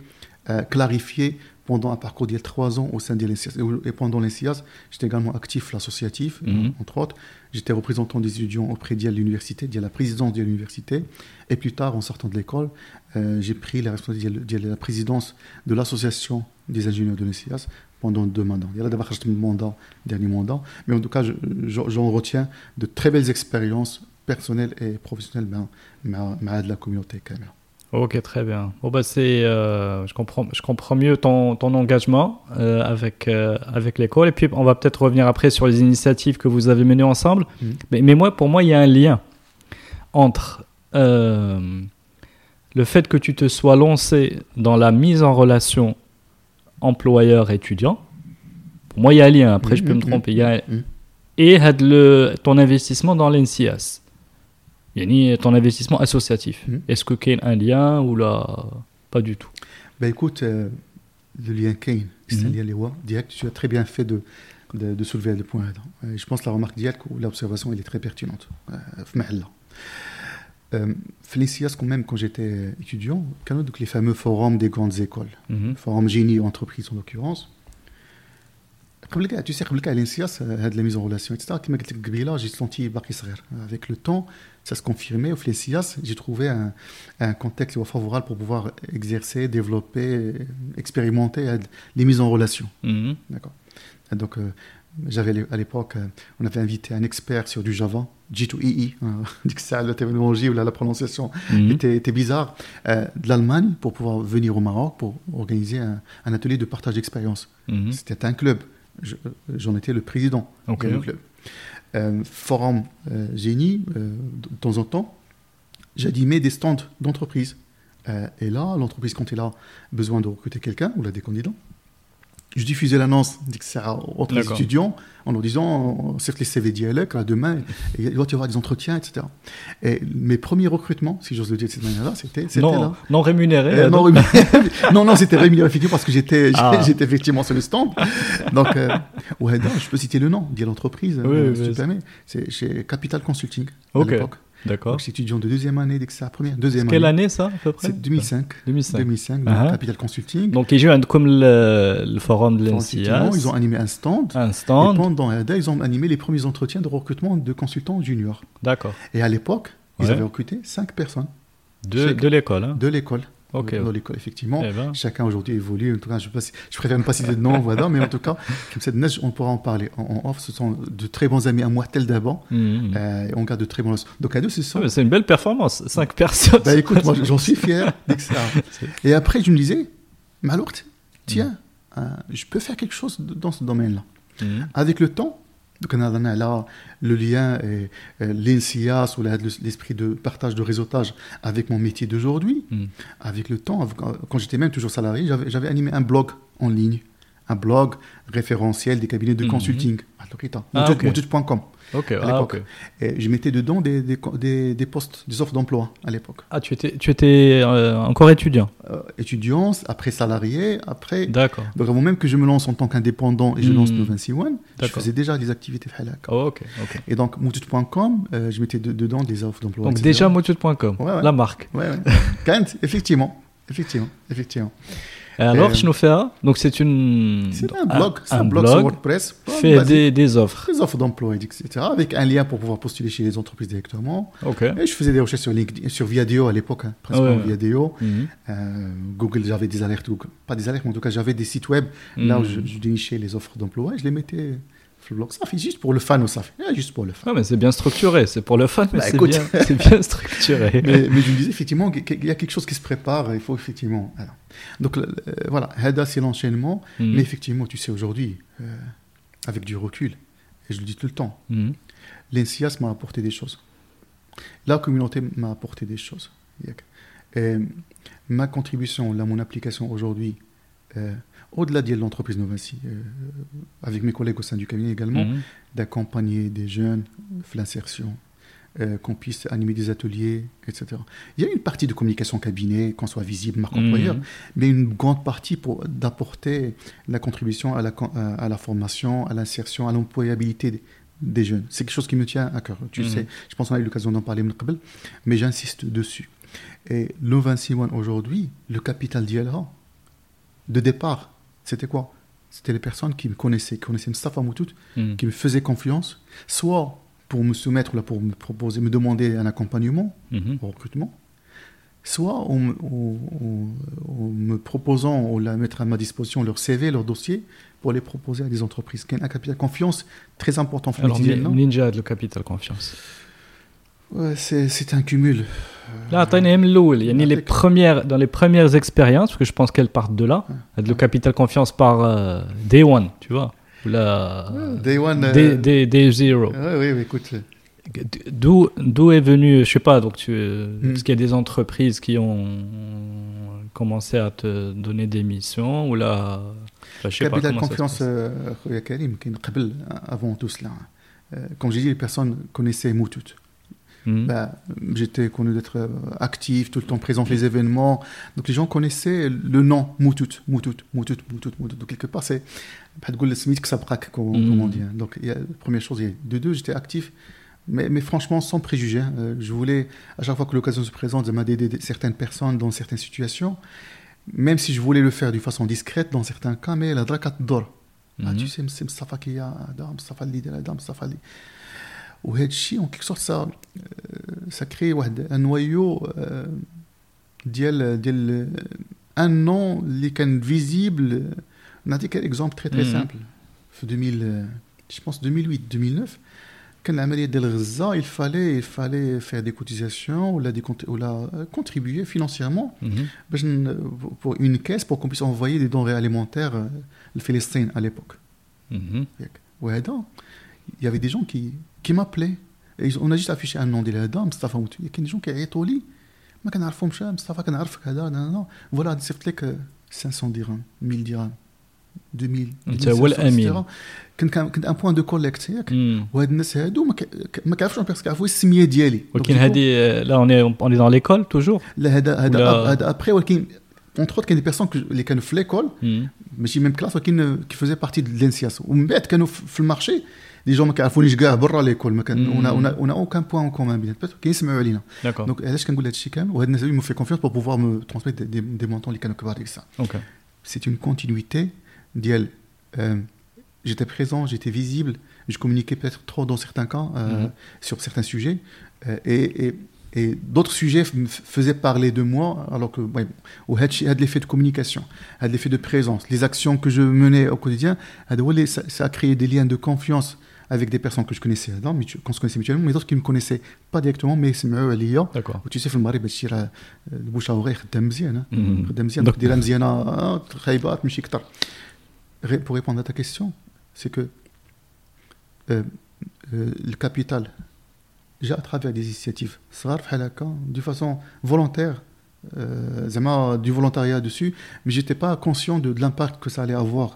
S2: euh, clarifiés pendant un parcours d'il y a trois ans au sein de l'INSIAS. Et pendant l'INSIAS, j'étais également actif l'associatif,
S1: mhm.
S2: entre autres. J'étais représentant des étudiants auprès de l'université, de la présidence de l'université. Et plus tard, en sortant de l'école, euh, j'ai pris la responsabilité de la présidence de l'association des ingénieurs de l'INSIAS pendant deux mandats. Il y a d'abord le mandat, dernier mandat, mais en tout cas, j'en retiens de très belles expériences personnelles et professionnelles mais de la communauté caméra.
S1: Ok, très bien. Bon, bah, c'est, euh, je, comprends, je comprends mieux ton, ton engagement euh, avec, euh, avec l'école. Et puis, on va peut-être revenir après sur les initiatives que vous avez menées ensemble.
S2: Mm-hmm.
S1: Mais, mais, moi, pour moi, il y a un lien entre le fait que tu te sois lancé dans la mise en relation employeur-étudiant. Pour moi, il y a un lien. Après, je peux me mm, mm, tromper.
S2: Mm,
S1: Et had le, ton investissement dans l'NCS. Yani, ton investissement associatif. Est-ce que y a un lien ou là Pas du tout?
S2: Ben écoute, euh, le lien Kane, c'est un lien les direct. Tu as très bien fait de, de, soulever le point. Euh, je pense que la remarque d'Yalk ou l'observation, elle est très pertinente. Euh, euh, quand même, quand j'étais étudiant, donc les fameux forums des grandes écoles,
S1: mm
S2: forum génie entreprise en l'occurrence. Tu sais, à l'INSIAS, la mise en relation, etc., j'ai senti Avec le temps, ça se confirmait. Au l'INSIAS, j'ai trouvé un, contexte favorable pour pouvoir exercer, développer, expérimenter euh, les mises en relation.
S1: Mhm.
S2: D'accord. Donc, euh, j'avais à l'époque, euh, on avait invité un expert sur du Java, G2EE, hein, dit que ça, la terminologie ou la, la prononciation
S1: Mhm.
S2: était, était bizarre, euh, de l'Allemagne pour pouvoir venir au Maroc pour organiser un, un atelier de partage d'expérience.
S1: Mhm.
S2: C'était un club. Je- J'en étais le président du club. Euh, forum euh, génie, de temps en temps, j'animais des stands d'entreprise. Et là, l'entreprise, quand elle a besoin de recruter quelqu'un, ou là des candidats, je diffusais l'annonce autres
S1: D'accord.
S2: étudiants en leur disant, certes les CV dialogue, là demain, et il doit y avoir des entretiens, etc. Et mes premiers recrutements, si j'ose le dire de cette manière-là, c'était là.
S1: Non, non rémunéré.
S2: Euh, non, rémunéré. non, non, c'était rémunéré effectivement parce que j'étais
S1: Ah.
S2: j'étais effectivement sur le stand. Donc, euh, ouais, non, je peux citer le nom, dire l'entreprise,
S1: Oui,
S2: euh,
S1: oui,
S2: si tu permets. C'est chez Capital Consulting
S1: Ok.
S2: à l'époque.
S1: D'accord.
S2: Donc, j'étais étudiant de deuxième année dès la première. Deuxième
S1: Quelle
S2: année
S1: année ça, à peu près
S2: C'est 2005.
S1: 2005.
S2: 2005,
S1: Ah.
S2: Capital Consulting.
S1: Donc, ils jouent comme le, le forum de l'NCIAS.
S2: ils ont animé un stand.
S1: un
S2: Et
S1: stand.
S2: pendant ADA, ils ont animé les premiers entretiens de recrutement de consultants juniors.
S1: D'accord.
S2: Et à l'époque, ils
S1: Ouais.
S2: avaient recruté cinq personnes
S1: De,
S2: Chez-
S1: de l'école. Hein.
S2: De l'école. Effectivement.
S1: Eh ben.
S2: Chacun aujourd'hui évolue. En tout cas, je, si- préfère ne pas citer de nom, voilà, mais en tout cas, neige, on pourra en parler en, off. Ce sont de très bons amis à moi, tel d'avant.
S1: Mhm.
S2: Euh, et on garde de très bons relations. Donc à deux, ce sont.
S1: Ah, mais C'est une belle performance. Cinq personnes.
S2: Bah écoute, moi j'en suis fier. ça- Et après, je me disais, alors, tiens, euh, je peux faire quelque chose dans ce domaine-là. Avec le temps, là le lien, et, euh, l'INSIAS ou l'esprit de partage de réseautage avec mon métier d'aujourd'hui.
S1: Mhm.
S2: Avec le temps, quand j'étais même toujours salarié, j'avais animé un blog en ligne, un blog référentiel des cabinets de
S1: Mhm.
S2: consulting, à Lorita,
S1: Ah.
S2: montut.com.
S1: Ok.
S2: à
S1: Ah,
S2: l'époque. Et je mettais dedans des, des, des, des postes, des offres d'emploi à l'époque.
S1: Ah, tu étais, tu étais euh, encore étudiant?
S2: Euh, étudiant, après salarié, après.
S1: D'accord.
S2: Donc avant même que je me lance en tant qu'indépendant et je lance le 26 One, je faisais déjà des activités halak.
S1: Oh, ok. ok.
S2: Et donc, moutut.com, euh, je mettais de- dedans des offres d'emploi.
S1: Donc
S2: etc.
S1: déjà
S2: Ouais, ouais.
S1: la marque.
S2: Ouais, ouais. Kant, effectivement. Effectivement, effectivement.
S1: Et alors,
S2: Euh,
S1: donc c'est une
S2: C'est un blog, un,
S1: un
S2: blog, sur WordPress.
S1: fait des, des offres.
S2: des offres d'emploi, etc. Avec un lien pour pouvoir postuler chez les entreprises directement.
S1: Ok.
S2: Et je faisais des recherches sur LinkedIn, sur Viadeo à l'époque, hein, principalement
S1: Ouais.
S2: Viadeo.
S1: Mhm.
S2: Euh, Google, j'avais des alertes, Google. pas des alertes, mais en tout cas, j'avais des sites web là où je,
S1: Mhm.
S2: je dénichais les offres d'emploi et je les mettais blog. Ça fait juste pour le fan, ça fait juste pour le fan.
S1: Ouais, mais c'est bien structuré, c'est pour le fun, mais
S2: Bah,
S1: c'est
S2: écoute.
S1: bien, c'est bien structuré.
S2: mais, mais je me disais effectivement qu'il y a quelque chose qui se prépare, il faut effectivement. alors. Donc euh, voilà, Hada, c'est l'enchaînement.
S1: Mhm.
S2: Mais effectivement, tu sais, aujourd'hui, euh, avec du recul, et je le dis tout le temps,
S1: Mhm.
S2: l'ENSIAS m'a apporté des choses. La communauté m'a apporté des choses. Et ma contribution, là, mon application aujourd'hui, euh, au-delà de l'entreprise Novaci, euh, avec mes collègues au sein du cabinet également,
S1: Mhm.
S2: d'accompagner des jeunes, euh, l'insertion, euh, qu'on puisse animer des ateliers, etc. Il y a une partie de communication cabinet, qu'on soit visible, marque employeur,
S1: Mhm.
S2: mais une grande partie pour d'apporter la contribution à la, à la formation, à l'insertion, à l'employabilité des, des jeunes. C'est quelque chose qui me tient à cœur. Tu
S1: Mhm.
S2: sais, je pense qu'on a eu l'occasion d'en parler, mais j'insiste dessus. Et le 26 One aujourd'hui, le capital d'ILRA, de départ, c'était quoi? C'était les personnes qui me connaissaient, qui connaissaient Mustafa Moutout,
S1: Mhm.
S2: qui me faisaient confiance, soit pour me soumettre, là, pour me proposer, me demander un accompagnement,
S1: Mhm.
S2: au recrutement, soit en, me- en- en- en me proposant ou la mettre à ma disposition leur CV, leur dossier, pour les proposer à des entreprises. A un capital confiance très important.
S1: Alors, Ninja a de le capital confiance.
S2: Ouais, c'est c'est un cumul.
S1: Là, عطيني من الأول. يعني les
S2: Avec-
S1: premières, dans les premières expériences, parce que je pense qu'elles partent de là, a de le capital confiance par euh, day one, tu vois. Ou la,
S2: Day one, euh,
S1: day, day- day zero.
S2: Ouais, oui, oui, écoute. euh,
S1: D'où d'où est venu, je sais pas, donc tu,
S2: Hmm.
S1: est-ce qu'il y a des entreprises qui ont commencé à te donner des missions ou là, enfin, je sais pas
S2: capital
S1: comment ça se
S2: confiance,
S1: passe.
S2: euh, خويا Karim, كاين قبل, avant tout cela. Euh, Comme j'ai dit, les personnes connaissaient Moutout.
S1: Mhm.
S2: Ben, j'étais connu d'être euh, actif, tout le temps présent sur les événements. Donc les gens connaissaient le nom Moutout, Moutout, Moutout, Moutout, Moutout. Donc quelque part, c'est Badgoul Smith que ça braque, comme, on. Mhm. Hein. Donc y a, première chose, y a, de deux, j'étais actif. Mais, franchement, sans préjugés. Hein. Euh, je voulais, à chaque fois que l'occasion se présente, m'aider certaines personnes dans certaines situations. Même si je voulais le faire de façon discrète dans certains cas, mais la dracat d'or. Mm
S1: -hmm.
S2: tu mhm. sais, c'est Mustafa qui a, Mustafa leader, Mustafa leader. وهذا الشيء en quelque sorte ça euh, ça crée واحد un noyau euh, ديال ديال un nom اللي كان visible نعطيك un exemple très très
S1: Mhm.
S2: simple في 2000 euh, je pense 2008 2009 كان العمليه ديال غزه il fallait il fallait faire des cotisations ولا des cont- ولا contribuer financièrement
S1: Mhm.
S2: باش ن- pour une caisse pour qu'on puisse envoyer des denrées alimentaires euh, لفلسطين à l'époque
S1: Mhm.
S2: وهذا il y avait des gens qui qui m'appelaient Et ils- on a juste affiché un nom ديال هذا مصطفى موتوي كاين des gens qui يعيطوا لي ما كنعرفهمش "آه، مصطفى كنعرفك هذا لا لا فوالا صيفط لك آه، 500 درهم 1000 درهم 2000
S1: أنت هو
S2: 2500
S1: الأمين.
S2: etc. كنت كان- كنت ان بوان دو كوليكت ياك
S1: مم.
S2: وهاد الناس هادو ما ك- ك- ما كيعرفوش باسكو كيعرفوا السميه ديالي Donc,
S1: ولكن
S2: du coup,
S1: هذه لا اون اون dans l'école toujours
S2: لا هذا هذا
S1: ولا-
S2: هذا ابري ولكن اونتر اوت كاين دي بيرسون اللي كانوا في ليكول
S1: مم.
S2: ماشي ميم كلاس ولكن كي فوزي بارتي دو لانسياس ومن بعد كانوا في في المارشي دي جون ما كيعرفونيش كاع برا ليكول ما كان
S1: مم.
S2: اون اون اون اوكان بوان كومان بينات كيسمعوا علينا
S1: d'accord
S2: دونك علاش كنقول هذا الشيء كامل وهاد الناس مو في كونفيونس بور بوفوار مو ترونسميت دي دي مونطون اللي كانوا كبار ديك الساعه
S1: ok
S2: c'est une continuité d'IEL. Euh, j'étais présent, j'étais visible, je communiquais peut-être trop dans certains cas euh,
S1: Mhm.
S2: sur certains sujets, euh, et, et, et d'autres sujets me f- faisaient parler de moi, alors que ouais, au had had l'effet de communication, had l'effet de présence, les actions que je menais au quotidien, had wali- ça, ça a créé des liens de confiance avec des personnes que je connaissais avant, mais qu'on se connaissait mutuellement, mais d'autres qui ne me connaissaient pas directement, mais c'est mieux عليا.
S1: d'accord
S2: وتي في المغرب هادشي راه البوش هاوغي خدام مزيان ها.
S1: مم.
S2: خدام مزيان
S1: Donc-
S2: دونك ديرها مزيانه آه، خايبات ماشي كثر Ré- pour répondre à ta question c'est que euh, euh, le capital جاء à travers des initiatives صغار بحال هكا de façon volontaire euh, زعما du volontariat dessus mais j'étais pas conscient de, de l'impact que ça allait avoir euh,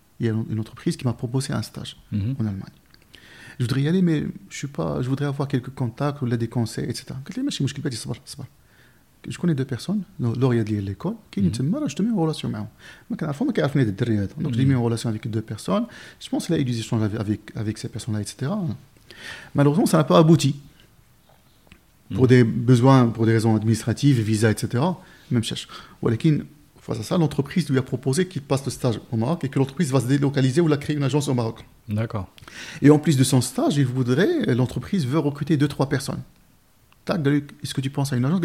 S2: il y a une entreprise qui m'a proposé un stage
S1: mhm.
S2: en Allemagne. Je voudrais y aller, mais je, suis pas, je voudrais avoir quelques contacts ou des conseils, etc. Je connais deux personnes, lauréats de l'école, qui disent mhm. Je te mets en relation avec eux. Donc, je les mhm. mets en relation avec deux personnes. Je pense qu'il y a eu des échanges avec, avec ces personnes-là, etc. Malheureusement, ça n'a pas abouti. Pour des besoins, pour des raisons administratives, visa, etc. Même cherche. Face à ça, l'entreprise lui a proposé qu'il passe le stage au Maroc et que l'entreprise va se délocaliser ou la créer une agence au Maroc.
S1: D'accord.
S2: Et en plus de son stage, il voudrait, l'entreprise veut recruter 2-3 personnes. Tac, est-ce que tu penses à une agence?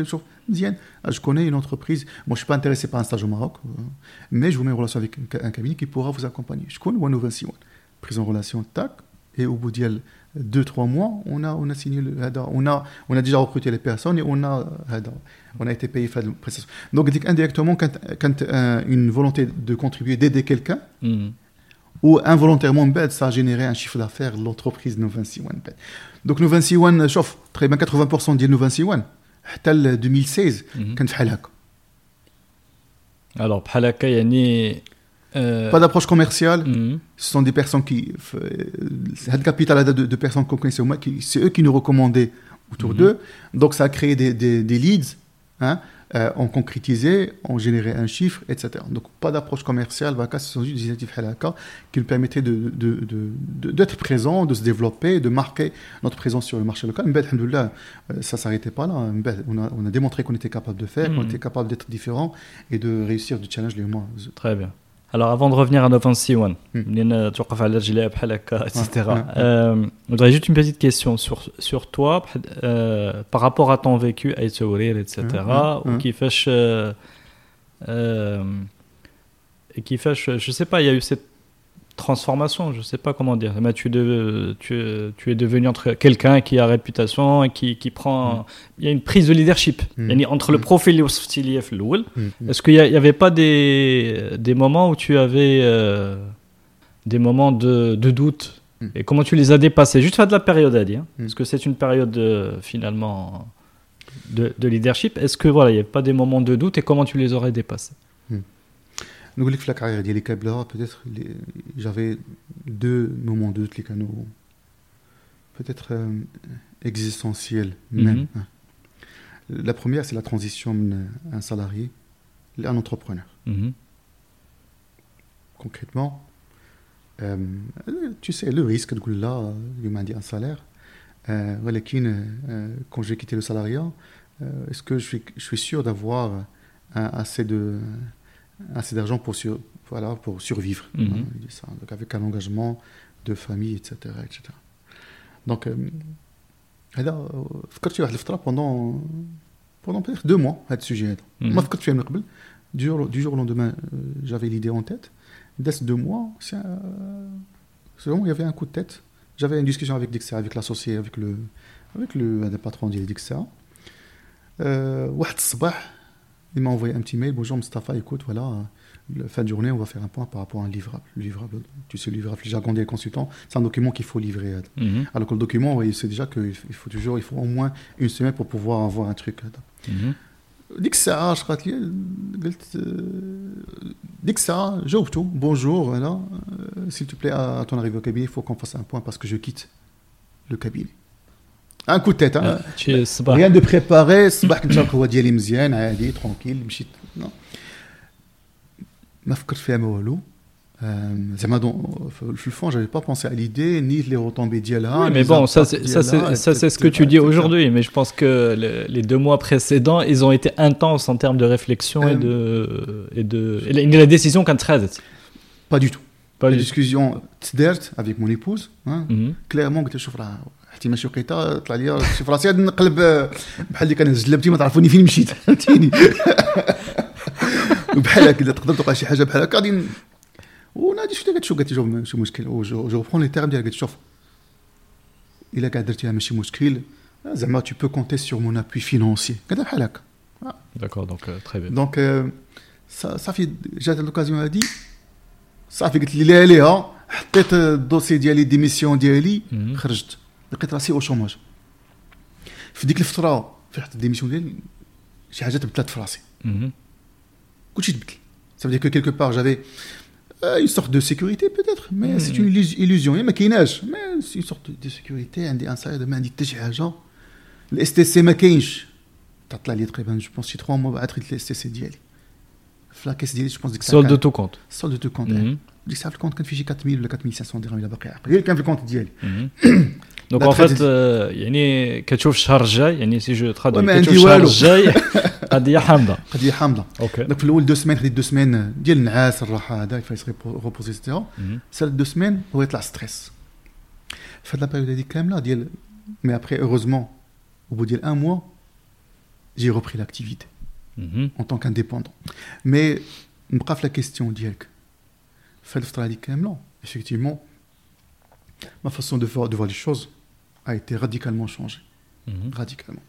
S2: Ah, je connais une entreprise, moi je ne suis pas intéressé par un stage au Maroc, euh, mais je vous mets en relation avec un cabinet qui pourra vous accompagner. Je connais One Prise en relation, tac, et au bout d'elle, deux, trois mois, on a, on a signé. On a, on a déjà recruté les personnes et on a euh, On a été payé. Donc, indirectement, quand, quand euh, une volonté de contribuer, d'aider quelqu'un,
S1: mm-hmm.
S2: ou involontairement, ça a généré un chiffre d'affaires, l'entreprise Novensiwan. Donc, Novensiwan, euh, chauffe très bien 80% de one Tel 2016, mm-hmm. quand mm.
S1: Alors, Bhalaka, yani... Euh,
S2: pas d'approche commerciale.
S1: Mhm.
S2: Ce sont des personnes qui. Cette euh, capitale de, de personnes qu'on connaissait au moins, c'est eux qui nous recommandaient autour
S1: mhm.
S2: d'eux. Donc ça a créé des, leads. Hein, euh, on concrétisait, on générait un chiffre, etc. Donc pas d'approche commerciale, vaca, ce sont juste des initiatives qui nous permettaient d'être présents, de se développer, de marquer notre présence sur le marché local. Mais ça ne s'arrêtait pas là. Hein. On a, on a démontré qu'on était capable de faire,
S1: mhm.
S2: qu'on était capable d'être différent et de réussir du challenge les moins.
S1: Très bien. Alors avant de revenir à Novan C1, etc. Je voudrais juste une petite question sur, sur toi, euh, par rapport à ton vécu à etc.
S2: Hmm. Hmm. Ou
S1: hmm. qui fait... Euh, euh, et qui fait, je sais pas, il y a eu cette transformation, je ne sais pas comment dire. Bah, tu, es devenu entre quelqu'un qui a réputation et qui, qui prend. Il y a une prise de leadership. Mm. Entre le
S2: mm.
S1: profil et l'oul,
S2: mm.
S1: est-ce qu'il n'y avait pas des, des moments où tu avais euh, des moments de, de doute? Et comment tu les as dépassés? Juste à de la période à dire.
S2: Hein.
S1: Parce que c'est une période euh, finalement de, de leadership. Est-ce que voilà, il n'y a pas des moments de doute et comment tu les aurais dépassés?
S2: نقول لك في الكارير ديالي كامله peut-être les- j'avais deux moments de doute les canaux peut-être euh, existentiels même
S1: Mhm.
S2: hein. la première c'est la transition d'un salarié à un entrepreneur
S1: Mhm.
S2: concrètement euh, tu sais le risque de là il m'a dit un salaire euh, ولكن, euh, quand j'ai quitté le salariat euh, est-ce que je suis, je suis sûr d'avoir un- assez de assez d'argent pour sur, voilà pour survivre
S1: Mhm.
S2: Hein, il dit ça. donc avec un engagement de famille etc etc donc euh, هذا فكرت فيه واحد الفتره pendant pendant peut-être deux mois هذا السوجي هذا
S1: Mhm.
S2: ما فكرت فيها من قبل du jour, du jour au lendemain euh, j'avais l'idée en tête dès deux mois c'est un- c'est vraiment il y avait un coup de tête j'avais une discussion avec Dixa avec l'associé avec le avec le un des patrons de Dixa euh, واحد الصباح il m'a envoyé un petit mail bonjour Mustafa écoute voilà la fin de journée on va faire un point par rapport à un livrable le livrable tu sais le livrable le jargon des consultants c'est un document qu'il faut livrer
S1: Mhm.
S2: alors que le document ouais, c'est déjà qu'il il faut toujours il faut au moins une semaine pour pouvoir avoir un truc
S1: Mhm.
S2: ديك الساعة اش قالت لي قلت آه، ديك الساعة جاوبته bonjour voilà euh, s'il te plaît à ton arrivée au cabinet il faut qu'on fasse un point parce que je quitte le cabinet un coup de tête hein.
S1: آه، شي الصباح
S2: rien de préparé الصباح كنت شارك هو ديالي مزيان عادي ترونكيل مشيت non. ما فكرت فيها ما والو آم، زعما دون- في الفون j'avais pas pensé à l'idée ni les retombées ديالها
S1: Oui,
S2: ni
S1: mais
S2: les
S1: bon, ça
S2: impacts
S1: c'est ça
S2: ديالها,
S1: c'est ça c'est ce que
S2: etc.,
S1: tu dis
S2: etc.
S1: aujourd'hui, mais je pense que le- les deux mois précédents, ils ont été intenses en termes de réflexion et
S2: Euh,
S1: de et de et la, et la décision quand très
S2: pas du tout
S1: pas
S2: la
S1: du
S2: discussion تدارت avec mon épouse hein,
S1: Mhm.
S2: كليرمون حتى ما شي وقيته طلع لي شوف راسي غادي نقلب بحال اللي كان جلبتي ما تعرفوني فين مشيت فهمتيني؟ بحال هكا تقدر توقع شي حاجة بحال هكا غادي ونادي شفت قالت شو قالت لي شو مشكل. جو جو ريبرون لي تيرم ديالها قالت شوف إلا كاع درتيها ماشي مشكل زعما tu peux compter sur mon appui financier. قالت بحال هكا.
S1: donc euh, très bien.
S2: دونك صا- صافي جات لوكازيون هادي صافي قلت لي لا عليها حطيت الدوسي ديالي ديميسيون ديالي. خرجت لقيت راسي او شوماج في ديك الفتره في حط الديميسيون ديالي شي حاجه تبدلات في راسي
S1: Mhm.
S2: كلشي تبدل ça veut dire que quelque part j'avais euh, une sorte de sécurité peut-être mais
S1: Mhm.
S2: c'est une illus- illusion هي ما كايناش mais c'est une sorte de sécurité عندي ان سايد ما عندي حتى شي حاجه الاس تي سي ما كاينش طلع لي تقريبا جو بونس شي 3 موا بعد خديت الاس تي سي ديالي في لاكيس ديالي جو بونس ديك الساعة
S1: Solde de
S2: كان-
S1: tout compte.
S2: solde de compte
S1: Mhm.
S2: ديك الساعه في الكونت كان فيه شي 4000 ولا 4500 درهم الا باقي عاقل هي اللي كان في الكونت ديالي
S1: Donc
S2: لا
S1: en fait,
S2: تخدم.
S1: euh, يعني كتشوف الشهر الجاي يعني si je traduis
S2: ما
S1: كتشوف
S2: عندي
S1: الشهر
S2: والو.
S1: الجاي قضية حامضة.
S2: قضيه حامضه
S1: اوكي.
S2: دونك في الاول دو سمان خديت دو سمان ديال النعاس الراحه هذا يفايس ريبوزي سيتيرا
S1: Mhm.
S2: سالت دو سمان هو يطلع ستريس في هاد لابيريود هذيك كامله ديال مي ابخي هeureusement au bout ديال ان موا جي repris l'activité
S1: Mhm.
S2: en tant qu'indépendant مي نبقى في لا كيستيون ديالك في هاد الفتره هذيك كامله effectivement ma façon de voir, de voir les choses a été radicalement changé.
S1: Mhm.
S2: Radicalement.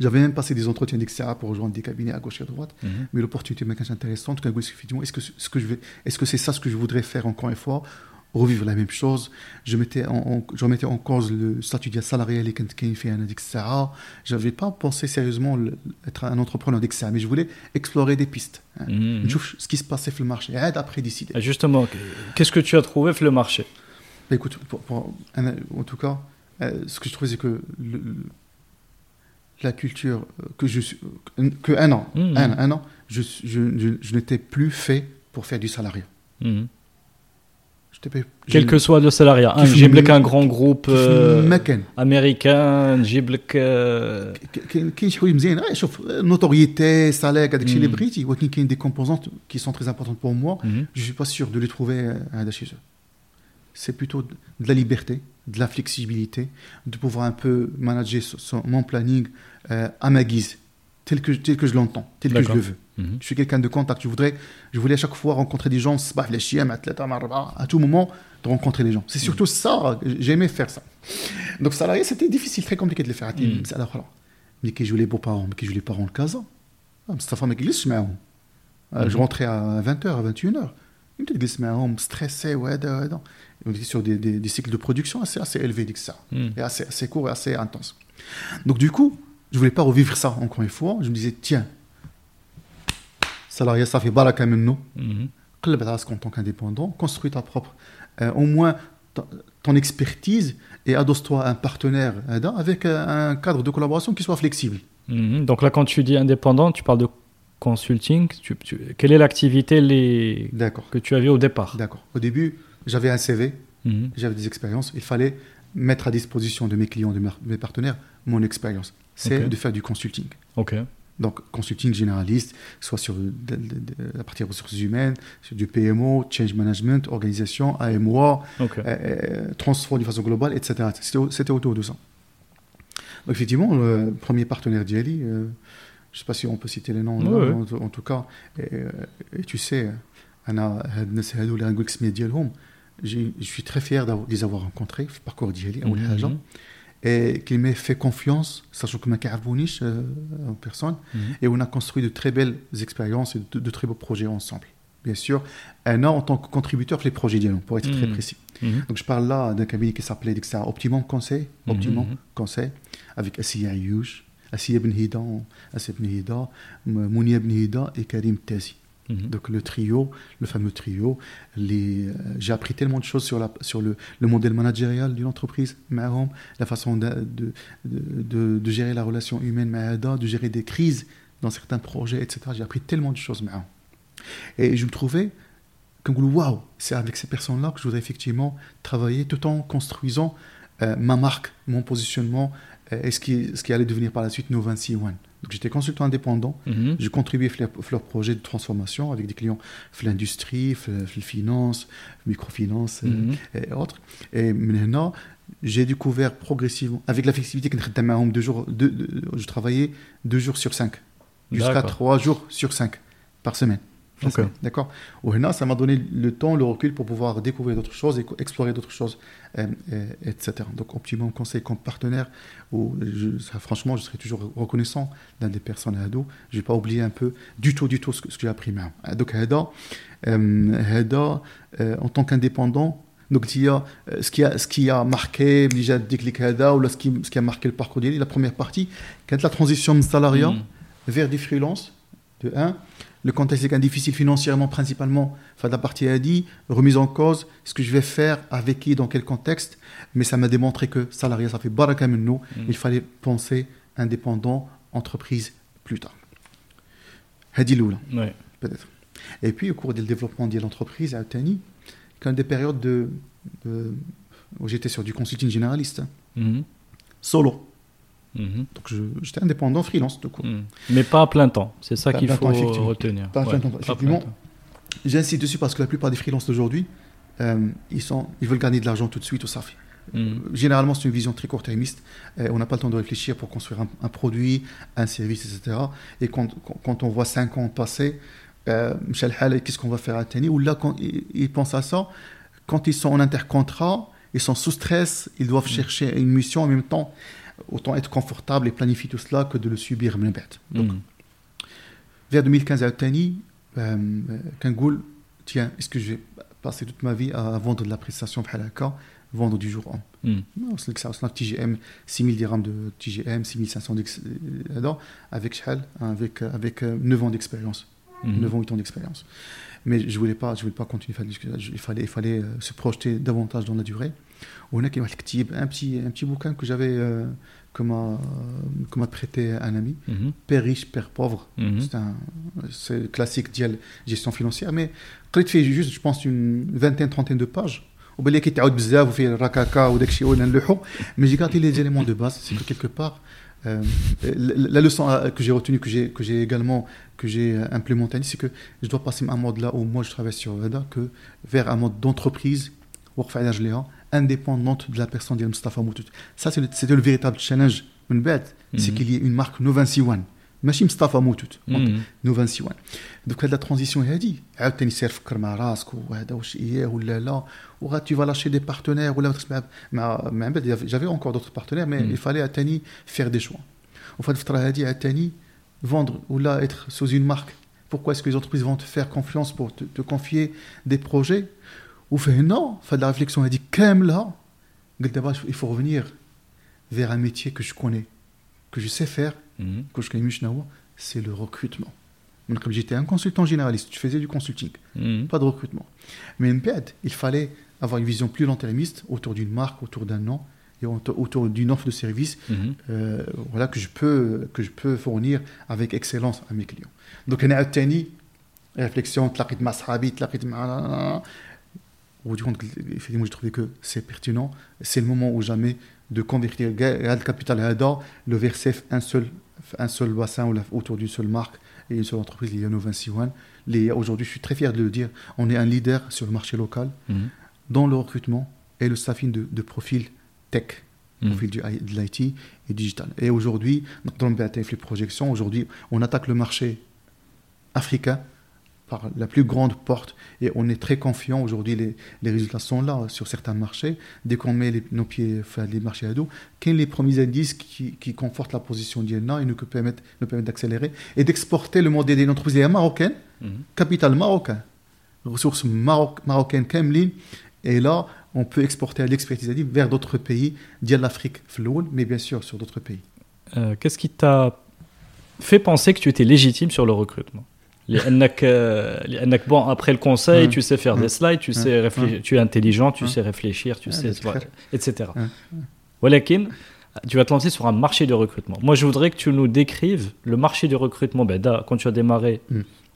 S2: J'avais même passé des entretiens d'XA pour rejoindre des cabinets à gauche et à droite,
S1: mhm.
S2: mais l'opportunité m'a quand même intéressante. Est-ce que c'est -ce que est -ce que ça ce que je voudrais faire encore une fois? Revivre la même chose. Je mettais je remettais en cause le statut de salarié Je n'avais pas pensé sérieusement être un entrepreneur d'XA, mais je voulais explorer des pistes. Hein. Mmh. Ce qui se passait sur le marché, et après décider.
S1: Ah, justement, qu'est-ce que tu as trouvé sur le marché?
S2: Bah, écoute, pour- pour- un- en tout cas, euh, ce que je trouvais, c'est que le- le- la culture euh, que je suis, euh, que un an,
S1: Mhm.
S2: un, un an, je, je, je, je n'étais plus fait pour faire du salariat.
S1: Mhm.
S2: Je n'étais pas-
S1: Quel
S2: je-
S1: que soit le salariat. Un,
S2: كيف
S1: نجيب لك
S2: م-
S1: un grand groupe
S2: كيف
S1: euh,
S2: ما كان
S1: américain, نجيب لك euh,
S2: ك- كاين كاين شي حوايج مزيان غير شوف نوتوريتي سالير هذاك الشيء اللي
S1: مم.
S2: بغيتي ولكن كاين دي كومبوزونت qui sont très importantes pour moi
S1: mhm.
S2: je suis pas sûr de les trouver euh, هذا chez eux c'est plutôt de la liberté, de la flexibilité, de pouvoir un peu manager mon planning euh, à ma guise, tel que, tel que je l'entends, tel que je le veux.
S1: Mhm.
S2: Je suis quelqu'un de contact. Je, voudrais, je voulais à chaque fois rencontrer des gens, à tout moment, de rencontrer les gens. C'est mhm. surtout ça, j'aimais faire ça. Donc, salarié, c'était difficile, très compliqué de le faire.
S1: Mhm.
S2: Alors, mais qui jouent les beaux-parents, mais qui jouent les parents le casan. Ah, c'est glisse, euh, Je rentrais à 20h, à 21h. Il me dit, glisse, mais on me stressait, ouais, ouais, on était sur des, cycles de production assez, assez élevés, que
S1: hmm.
S2: et assez, assez courts et assez intenses. Donc du coup, je ne voulais pas revivre ça encore une fois. Je me disais, tiens, salarié, ça fait baraka
S1: maintenant.
S2: Hmm. Club en tant qu'indépendant, construis ta propre, euh, au moins ton expertise et adosse-toi un partenaire euh, avec euh, un cadre de collaboration qui soit flexible.
S1: Hmm. Donc là, quand tu dis indépendant, tu parles de consulting. Quelle est l'activité que tu avais au départ?
S2: D'accord. Au début, j'avais un CV,
S1: mhm.
S2: j'avais des expériences. Il fallait mettre à disposition de mes clients, de mes partenaires, mon expérience. C'est de faire du consulting. Donc, consulting généraliste, soit sur de, de, la partie ressources humaines, sur du PMO, change management, organisation, AMOA,
S1: euh, okay.
S2: Euh, transformation de façon globale, etc. C'était autour de ça. Donc, effectivement, le premier partenaire d'IALI, euh, je ne sais pas si on peut citer les noms, là. En, en, tout cas, et, et tu sais, on a الناس هادو اللي غنقول لك السميات ديالهم j'ai- je suis très fier d'avoir- de les avoir rencontrés في الباركور ديالي اول
S1: Mhm.
S2: حاجه et qu'il m'ait fait confiance sachant que ما كيعرفونيش euh, en personne
S1: Mhm.
S2: et on a construit de très belles expériences et de, de très beaux projets ensemble bien sûr un an en tant que contributeur les projets ديالهم pour être très
S1: Mhm.
S2: précis
S1: Mhm.
S2: donc je parle là d'un cabinet qui s'appelait etc., Optimum Conseil Optimum
S1: Mhm.
S2: Conseil avec Assia Ayouch Assia Ben Hida Assia Ben Hida M- Mounia Ben Hida et Karim Tazi
S1: Mhm.
S2: Donc le trio, le fameux trio, euh, j'ai appris tellement de choses sur, le, modèle managérial d'une entreprise, la façon de, de, gérer la relation humaine, de gérer des crises dans certains projets, etc. J'ai appris tellement de choses. Et je me trouvais comme waouh, c'est avec ces personnes-là que je voudrais effectivement travailler tout en construisant euh, ma marque, mon positionnement euh, et ce qui, allait devenir par la suite No One. Donc j'étais consultant indépendant.
S1: Mhm.
S2: Je contribuais à leur, projet de transformation avec des clients de l'industrie, de la finance, microfinance euh,
S1: Mhm.
S2: et autres. Et maintenant, j'ai découvert progressivement, avec la flexibilité que deux jours, deux, deux- je travaillais deux jours sur cinq, jusqu'à trois jours sur cinq par semaine. Okay. D'accord ça m'a donné le temps, le recul pour pouvoir découvrir d'autres choses et explorer d'autres choses, euh, euh, etc. Donc, optimum conseil comme partenaire, où ça, franchement, je serai toujours reconnaissant d'un des personnes à dos. Je n'ai pas oublié un peu du tout, du tout ce que, j'ai appris. Euh, donc, Hada, euh, en tant qu'indépendant, donc, il y a, ce, qui a, ce qui a marqué déjà déclic Hada, ou là, ce, qui, ce qui a marqué le parcours d'Ili, la première partie, quand la transition de salariat
S1: mm.
S2: vers des freelances, de 1. Le contexte est quand même difficile financièrement, principalement. Enfin, la partie a dit, remise en cause, ce que je vais faire, avec qui, dans quel contexte. Mais ça m'a démontré que salariat, ça fait baraka.
S1: Mhm.
S2: Il fallait penser indépendant, entreprise, plus tard. Hadi Loula,
S1: Ouais.
S2: peut-être. Et puis, au cours du développement de l'entreprise à Tani, quand des périodes de, de- où j'étais sur du consulting généraliste,
S1: Mhm.
S2: solo.
S1: Mhm.
S2: Donc, j'étais indépendant, freelance, de coup.
S1: Mhm. Mais pas à plein temps. C'est ça qu'il faut
S2: temps,
S1: retenir.
S2: Pas à plein temps, effectivement. J'insiste dessus parce que la plupart des freelances d'aujourd'hui, euh, ils, sont, ils veulent gagner de l'argent tout de suite au SAFI.
S1: Mhm.
S2: Généralement, c'est une vision très court-termiste. Euh, on n'a pas le temps de réfléchir pour construire un, un produit, un service, etc. Et quand, quand- on voit 5 ans passer, euh, Michel Hall, qu'est-ce qu'on va faire à Tani Ou là, quand ils, ils pensent à ça, quand ils sont en intercontrat, ils sont sous stress, ils doivent chercher une mission en même temps autant être confortable et planifier tout cela que de le subir. Mm. Donc,
S1: mm.
S2: vers 2015 à Tani, euh, euh tiens, est-ce que j'ai passé toute ma vie à vendre de la prestation Halaka, vendre du jour en? Mm. C'est que ça, c'est TGM, 6000 dirhams de TGM, 6500 euh, avec avec, euh, avec 9 ans d'expérience.
S1: Mm-hmm. Mm.
S2: 9 ans, 8 ans d'expérience. Mais je ne voulais, pas, voulais pas continuer, il fallait, il fallait, il fallait se projeter davantage dans la durée On a un petit, un petit, un petit bouquin que j'avais, euh, que m'a que m'a prêté un ami.
S1: Mhm.
S2: Père riche, père pauvre.
S1: Mhm.
S2: C'est un c'est le classique ديال gestion financière mais قريت فيه juste je pense une vingtaine trentaine de pages وبالي كيتعاود بزاف وفيه الركاكا وداك الشيء ولا نلوحو mais j'ai gardé les éléments de base c'est que quelque part euh, la, la leçon euh, que j'ai retenue que j'ai que j'ai également que j'ai euh, implémenté c'est que je dois passer un mode là où moi je travaille sur Veda que vers un mode d'entreprise وقف على رجليها indépendante de la personne ديال مصطفى موتوت ça c'est le- c'était le véritable challenge من بعد c'est
S1: Mhm.
S2: qu'il y ait une marque Novansi One ماشي مصطفى موتوت
S1: Mhm.
S2: نوفانسي وان دوك هاد لا ترانزيسيون هادي عاوتاني سير فكر مع راسك وهذا واش اياه ولا لا وغا tu vas lâcher des partenaires ولا تخدم مع مع بعد j'avais encore d'autres partenaires mais
S1: Mm.
S2: il fallait عاوتاني faire des choix وفي هاد الفتره هادي عاوتاني vendre ولا être sous une marque pourquoi est-ce que les entreprises vont te faire confiance pour te, te confier des projets وفهنا فهاد لا ريفليكسيون هادي كامله قلت دابا il faut revenir vers un métier que je connais que je sais faire,
S1: Mhm.
S2: que je connais mieux, c'est le recrutement. Donc, comme j'étais un consultant généraliste, je faisais du consulting,
S1: Mhm.
S2: pas de recrutement. Mais MPED, il fallait avoir une vision plus long-termiste autour d'une marque, autour d'un nom et autour autour d'une offre de service
S1: Mhm.
S2: euh, voilà, que, je peux, que je peux fournir avec excellence à mes clients. Donc, أنا عاوتاني réflexion, تلاقيت مع صحابي, تلاقيت مع au bout du compte, effectivement, j'ai trouvé que c'est pertinent. C'est le moment ou jamais de convertir le capital ADA, le verser un seul, un seul bassin autour d'une seule marque et une seule entreprise, nos 26 One. Les- Aujourd'hui, je suis très fier de le dire, on est un leader sur le marché local
S1: Mhm.
S2: dans le recrutement et le staffing de, de profil tech,
S1: Mhm.
S2: profil du de l'IT et digital. Et aujourd'hui, dans le BATF, les projections, aujourd'hui, on attaque le marché africain la plus grande porte. Et on est très confiant. Aujourd'hui, les, les, résultats sont là sur certains marchés. Dès qu'on met les, nos pieds, enfin, les marchés à dos, quels les premiers indices qui, qui confortent la position d'IENA et nous permettent, nous permettent d'accélérer et d'exporter le modèle d'une entreprise? Marocaine,
S1: mm -hmm.
S2: capital marocain, ressources maroc, marocaines, Kemlin. Et là, on peut exporter l'expertise vers d'autres pays, dire l'Afrique, mais bien sûr sur d'autres pays.
S1: Euh, qu'est-ce qui t'a fait penser que tu étais légitime sur le recrutement? bon, après le conseil, tu sais faire des slides, tu, sais réfléchir, tu es intelligent, tu sais réfléchir, tu sais, etc. Tu vas te lancer sur un marché de recrutement. Moi, je voudrais que tu nous décrives le marché de recrutement. Ben, quand tu as démarré,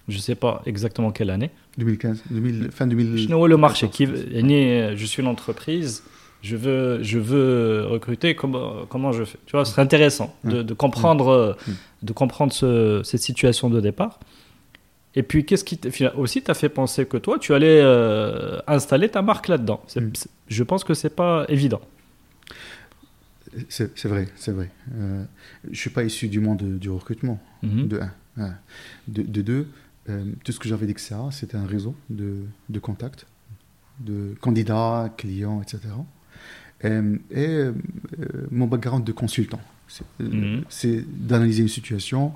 S1: je ne sais pas exactement quelle année.
S2: 2015, fin 2000.
S1: Je le marché. Qui, euh, je suis une entreprise, je veux, je veux recruter, comment, comment je fais? Tu vois, ce serait intéressant de, comprendre, de comprendre euh, cette situation de départ. Et puis, qu'est-ce qui aussi t'a fait penser que toi, tu allais euh, installer ta marque là-dedans
S2: Mm.
S1: Je pense que c'est pas évident.
S2: C'est vrai, c'est vrai. Euh, je ne suis pas issu du monde du recrutement,
S1: Mhm.
S2: de un. Ouais. De, de deux, euh, tout ce que j'avais d'XA, c'était un réseau de, de contacts, de candidats, clients, etc. Et euh, mon background de consultant, c'est c'est d'analyser une situation,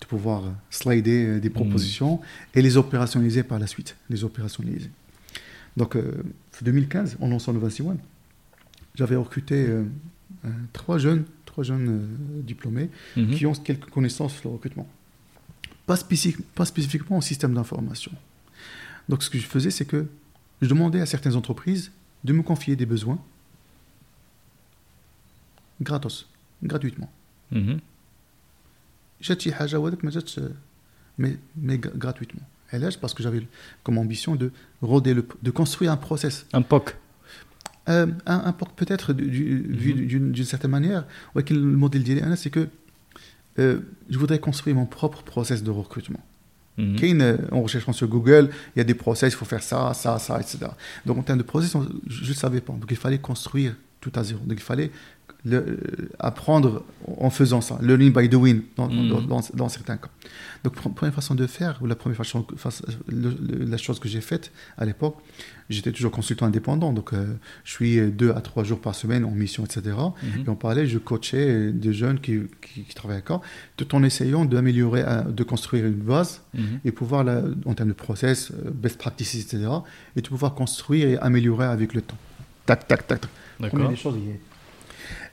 S2: de pouvoir euh, slider euh, des propositions et les opérationnaliser par la suite. Les opérationnaliser. Donc, euh, 2015, en lançant le 21, j'avais recruté euh, trois jeunes, trois jeunes diplômés
S1: Mhm.
S2: qui ont quelques connaissances sur le recrutement. Pas, spécifique- pas spécifiquement au système d'information. Donc ce que je faisais, c'est que je demandais à certaines entreprises de me confier des besoins gratos, gratuitement.
S1: Mhm.
S2: جات شي حاجه وهذاك ما جاتش mais, mais gra- gratuitement. علاش parce que j'avais comme ambition de roder le, de construire un process
S1: Un POC.
S2: Euh, un, un POC peut-être du- du- vu
S1: Mhm.
S2: d'une d'une certaine manière ولكن le modèle ديالي انا c'est que euh, je voudrais construire mon propre process de recrutement
S1: Mhm.
S2: كاين euh, en recherchant sur Google il y a des process il faut faire ça ça ça etc donc en termes de process on- je ne savais pas donc il fallait construire tout à zéro donc il fallait le, apprendre en faisant ça learning by doing dans, dans, dans- dans certains cas donc pr- première façon de faire ou la première façon face- le- le- la chose que j'ai faite à l'époque j'étais toujours consultant indépendant donc euh, je suis euh, deux à trois jours par semaine en mission etc
S1: Mhm.
S2: et en parallèle, je coachais euh, des jeunes qui, qui, qui travaillent à Caen, tout en essayant d'améliorer, de construire une base
S1: Mhm.
S2: et pouvoir, la- en termes de process, best practices, etc., et de pouvoir construire et améliorer avec le temps. Tac, tac, tac. tac. Première
S1: D'accord.
S2: des choses, il y est.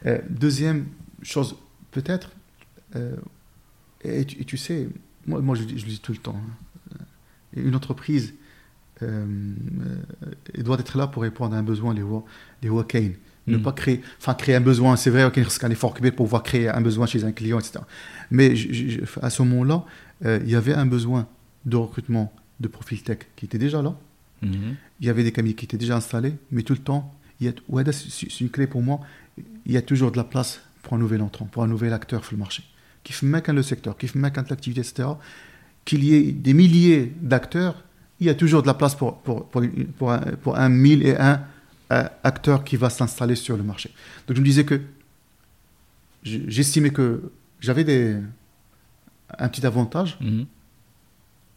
S2: Euh, deuxième chose, peut-être, euh, et, tu, et tu sais, moi, moi je, le dis- je le dis tout le temps, hein, euh, une entreprise euh, elle doit être là pour répondre à un besoin, les les Kane. Ne
S1: Mm.
S2: pas créer, enfin créer un besoin, c'est vrai, qu'il y a un effort pour pouvoir créer un besoin chez un client, etc. Mais je- je- à ce moment-là, il y avait un besoin de recrutement de profil tech qui était déjà là.
S1: Mhm.
S2: Il y avait des cabinets qui étaient déjà installés, mais tout le temps, il y a, ouais, c'est une clé pour moi. Il y a toujours de la place pour un nouvel entrant, pour un nouvel acteur sur le marché. Qui fait le secteur, qui fait l'activité, etc. Qu'il y ait des milliers d'acteurs, il y a toujours de la place pour, pour, pour, pour un, pour un mille et un euh, acteur qui va s'installer sur le marché. Donc je me disais que je- j'estimais que j'avais des, un petit avantage
S1: Mhm.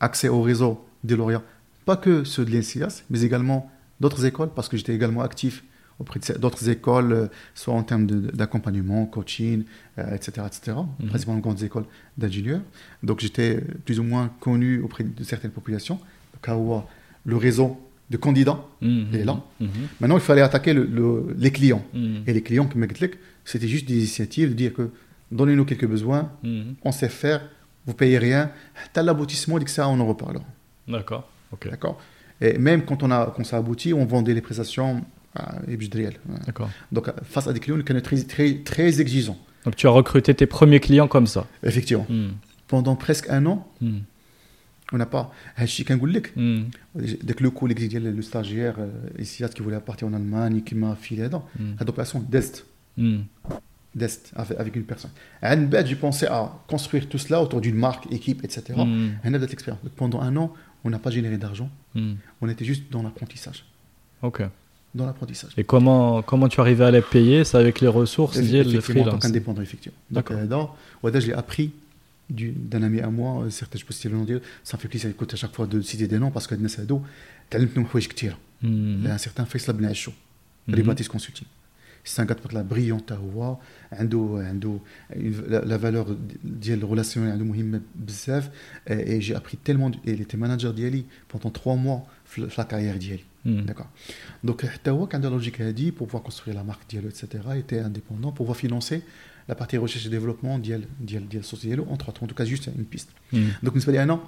S2: accès au réseau des lauréats, pas que ceux de l'INCIAS, mais également d'autres écoles, parce que j'étais également actif auprès d'autres écoles, euh, soit en termes d'accompagnement, coaching, euh, etc., etc.,
S1: Mhm.
S2: principalement grandes écoles d'ingénieurs. Donc j'étais plus ou moins connu auprès de certaines populations. Donc, avoir le réseau de candidats.
S1: Mhm.
S2: Et là
S1: Mhm.
S2: Maintenant, il fallait attaquer le- le- les clients.
S1: Mhm.
S2: Et les clients, comme c'était juste des initiatives de dire que donnez-nous quelques besoins,
S1: Mhm.
S2: on sait faire, vous payez rien. T'as l'aboutissement, dit que ça, on en reparlera.
S1: D'accord.
S2: D'accord? Et même quand, on a, quand ça aboutit, on vendait les prestations à Ibjdriel. Donc, face à des clients qui sont très, exigeants.
S1: Donc, tu as recruté tes premiers clients comme ça
S2: Effectivement.
S1: Hmm.
S2: Pendant presque un an,
S1: hmm.
S2: on n'a pas. Mm.
S1: Dès
S2: que le coup, le stagiaire, euh, ici, qui voulait partir en Allemagne, qui m'a filé
S1: dedans,
S2: hmm. l'opération d'Est. D'Est, avec, une personne. À j'ai pensé à construire tout cela autour d'une marque, équipe, etc.
S1: On
S2: a de l'expérience. Pendant un an, on n'a pas généré d'argent,
S1: Mhm.
S2: on était juste dans l'apprentissage.
S1: Ok.
S2: Dans l'apprentissage.
S1: Et comment, comment tu arrivais à les payer C'est avec les ressources
S2: Eff-
S1: liées le
S2: effectivement, en tant
S1: freelance.
S2: qu'indépendant, effectivement. Donc,
S1: D'accord.
S2: euh, dans- ouais, je l'ai appris du- d'un ami à moi, euh, certes, je peux citer le nom d'eux, ça me fait plaisir écoute, à chaque fois de citer des noms parce que الناس هادو تعلمت منهم حوايج كثيره.
S1: Mhm.
S2: un certain فيصل بن عشو
S1: Mhm.
S2: ريباتيس كونسلتينغ سي ان كات بريون حتى هو عنده عنده لا فالور ديال الريلاسيون عنده مهمه بزاف اي جي ابري تيلمون اي تي ماناجر ديالي بوندون 3 موا في لا كارير ديالي
S1: Mhm.
S2: داكور دونك حتى هو كان عنده لوجيك هادي pour pouvoir construire la marque ديالو etc était indépendant pour pouvoir financer la partie recherche et développement ديال ديال ديال الصوص ديالو entre autres en tout cas juste une piste
S1: Mhm.
S2: donc بالنسبه لي انا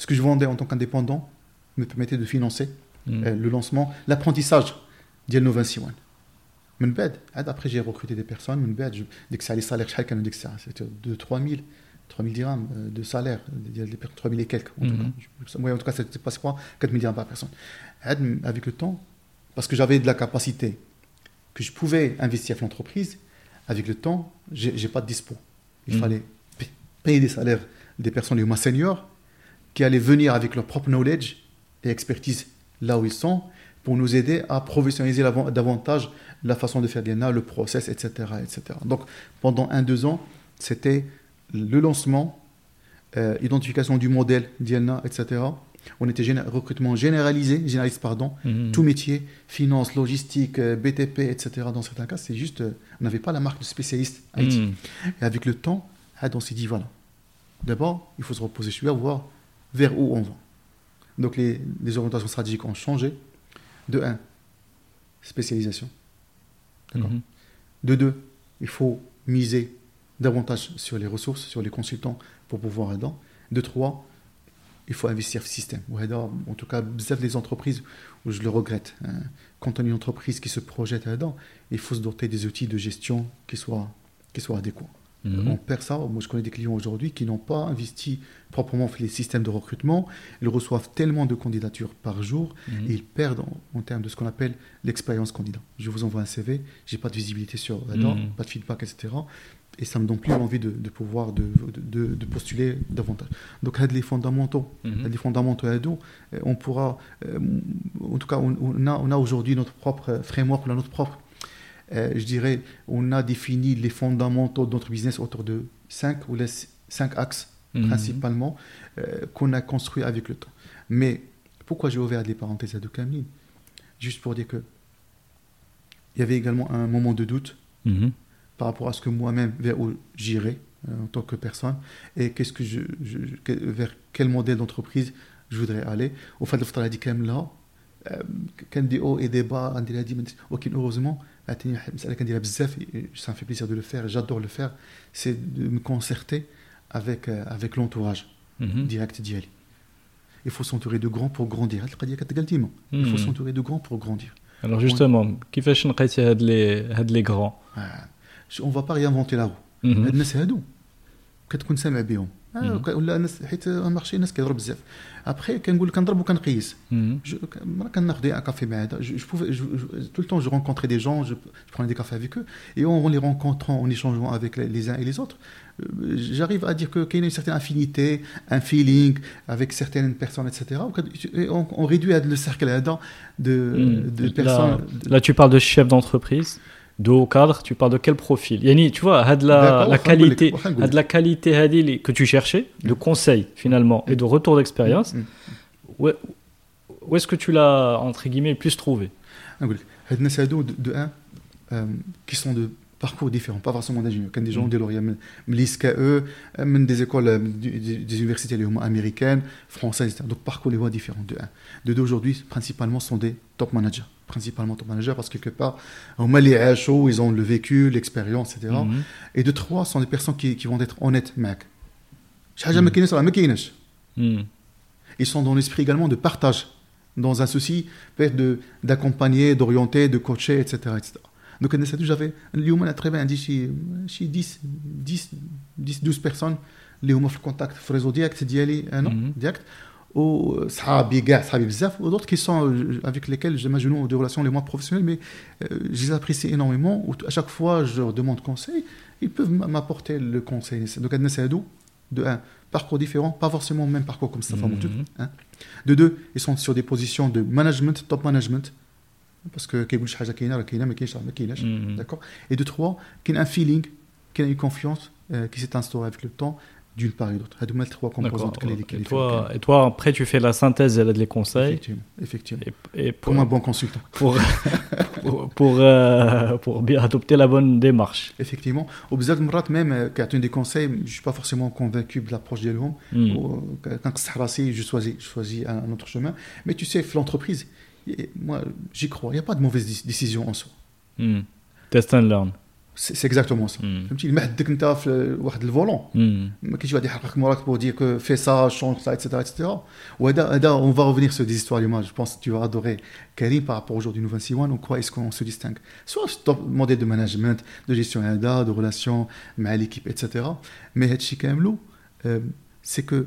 S2: ce que je vendais en tant qu'indépendant me permettait de financer
S1: Mhm.
S2: euh, le lancement, l'apprentissage ديال نو 21 من بعد عاد après j'ai recruté des personnes من بعد je- ديك الساعه لي salaires شحال كانوا ديك الساعه c'était de 3000 3000 dirhams euh, de salaire ديال les personnes 3000 et quelques en tout
S1: Mhm.
S2: cas Je- ouais, en tout cas c'était pas quoi 4000 dirhams par personne عاد avec le temps parce que j'avais de la capacité que je pouvais investir dans l'entreprise avec le temps j'ai j'ai pas de dispo il
S1: Mhm.
S2: fallait pa- payer des salaires des personnes les moins seniors qui allaient venir avec leur propre knowledge et expertise là où ils sont pour nous aider à professionnaliser davantage la façon de faire l'INA, le process, etc., etc. Donc pendant un, deux ans, c'était le lancement, euh, identification du modèle d'INA, etc. On était géné- recrutement généralisé, généraliste, pardon,
S1: Mhm.
S2: tout métier, finance, logistique, euh, BTP, etc. Dans certains cas, c'est juste, euh, on n'avait pas la marque de spécialiste IT.
S1: Mhm.
S2: Et avec le temps, on s'est dit, voilà, d'abord, il faut se reposer sur lui, voir vers où on va. Donc les, les orientations stratégiques ont changé. De un, spécialisation. D'accord.
S1: Mhm.
S2: De deux, il faut miser davantage sur les ressources, sur les consultants pour pouvoir aider. De trois, il faut investir le système. En tout cas, bzaf des entreprises où je le regrette. Hein. Quand on est une entreprise qui se projette là-dedans, il faut se doter des outils de gestion qui soient adéquats.
S1: Mhm.
S2: On perd ça. Moi, je connais des clients aujourd'hui qui n'ont pas investi proprement dans les systèmes de recrutement. Ils reçoivent tellement de candidatures par jour
S1: Mhm.
S2: et ils perdent en, en termes de ce qu'on appelle l'expérience candidat. Je vous envoie un CV, j'ai pas de visibilité sur Radar,
S1: Mhm.
S2: pas de feedback, etc. Et ça me donne plus envie de, de pouvoir de, de, de- postuler davantage. Donc, les fondamentaux,
S1: Mhm.
S2: les fondamentaux à dos, on pourra, euh, en tout cas, on, on a, on a aujourd'hui notre propre framework, on a notre propre euh, je dirais, on a défini les fondamentaux de notre business autour de 5 ou les 5 axes
S1: mhm.
S2: principalement euh, qu'on a construit avec le temps. Mais pourquoi j'ai ouvert des parenthèses à Camille Juste pour dire que il y avait également un moment de doute
S1: mhm.
S2: par rapport à ce que moi-même, vers où j'irais euh, en tant que personne et qu'est-ce que je, vers quel modèle d'entreprise je voudrais aller. Au fait, le a dit quand même là, euh, quand des hauts et des bas, on a dit, ok, heureusement, عطيني واحد المسألة كنديرها بزاف ça me fait plaisir de le faire j'adore le faire c'est de me concerter avec euh, avec l'entourage
S1: Mhm.
S2: direct ديالي il faut s'entourer de grands pour grandir هاد القضية كتقال ديما il faut
S1: Mhm.
S2: s'entourer de grands pour grandir
S1: Alors justement, كيفاش نقيتي هاد لي هاد لي غران
S2: آه، on va pas réinventer la roue
S1: Mhm.
S2: هاد الناس هادو كتكون سامع بهم آه،
S1: مم.
S2: وك- ولا الناس حيت المارشي الناس كيهضروا بزاف ابخي كنقول كنضرب وكنقيس
S1: Mhm.
S2: Je, مرة كناخذ un café مع هذا je, je pouvais, je, je- tout le temps je rencontrais des gens je, je prenais des cafés avec eux et en, en les rencontrant en échangeant avec les, les uns et les autres euh, j'arrive à dire que qu'il y a une certaine affinité un feeling avec certaines personnes etc et on, on réduit le cercle là de,
S1: Mhm.
S2: de
S1: Là-
S2: personnes
S1: Là, tu parles de chef d'entreprise, de haut cadre, tu parles de quel profil? Yani, tu vois, de la, la qualité, de la qualité que tu cherchais, de mm. conseils finalement et de retour d'expérience.
S2: Mm.
S1: Où, est-ce que tu l'as entre guillemets plus trouvé?
S2: Hadnas de, de un euh, qui sont de parcours différents, pas forcément d'ingénieurs. Quand des gens mm. ont l'ISKE, euh, des écoles, euh, des universités américaines, françaises, etc. Donc parcours les voies différents de 1. De deux aujourd'hui, principalement, sont des top managers principalement ton manager, parce que quelque part, au Mali HO, ils ont le vécu, l'expérience, etc. Mhm. Et de trois, sont des personnes qui, vont être honnêtes, mec. Mm. Ils sont dans l'esprit également de partage, dans un souci peut-être d'accompagner, d'orienter, de coacher, etc. etc. Donc, j'avais, l'humain a très bien dit, chez 10, 10, 12 personnes, les humains le contact, le réseau direct, mhm. direct, non, direct ou euh, Sahabi, ou d'autres qui sont euh, avec lesquels j'ai des relations les moins professionnelles, mais euh, je les apprécie énormément. À chaque fois, je leur demande conseil, ils peuvent m'apporter le conseil. Donc, de un parcours différent, pas forcément le même parcours comme ça. Mm-hmm. Hein. De deux, ils sont sur des positions de management, top management, parce que mm-hmm. d'accord. Et de trois, qu'il y a un feeling, qu'il y a une confiance qui s'est instaurée avec le temps d'une part et d'autre. les trois composantes
S1: et toi, et toi, après, tu fais la synthèse et les conseils.
S2: Effectivement. effectivement. Et, pour, Comme un bon consultant.
S1: Pour, pour, euh, pour, bien adopter la bonne démarche.
S2: Effectivement. Au besoin de même, euh, quand tu as des conseils, je ne suis pas forcément convaincu de l'approche de l'homme. Mm. Quand je choisis, je choisis un autre chemin. Mais tu sais, l'entreprise, moi, j'y crois. Il n'y a pas de mauvaise décision en soi.
S1: Mm. Test and learn.
S2: C'est exactement ça. فهمتي المهدك انت في واحد الفولون ما كاينش واحد يحرقك موراك pour dire que fais ça change ça etc etc وهذا هذا on va revenir sur des histoires moi je pense que tu vas adorer Karim par rapport aujourd'hui nous 26 en quoi est-ce qu'on se distingue soit sur le modèle de management de gestion هذا de relations مع l'équipe etc mais هادشي كاملو c'est que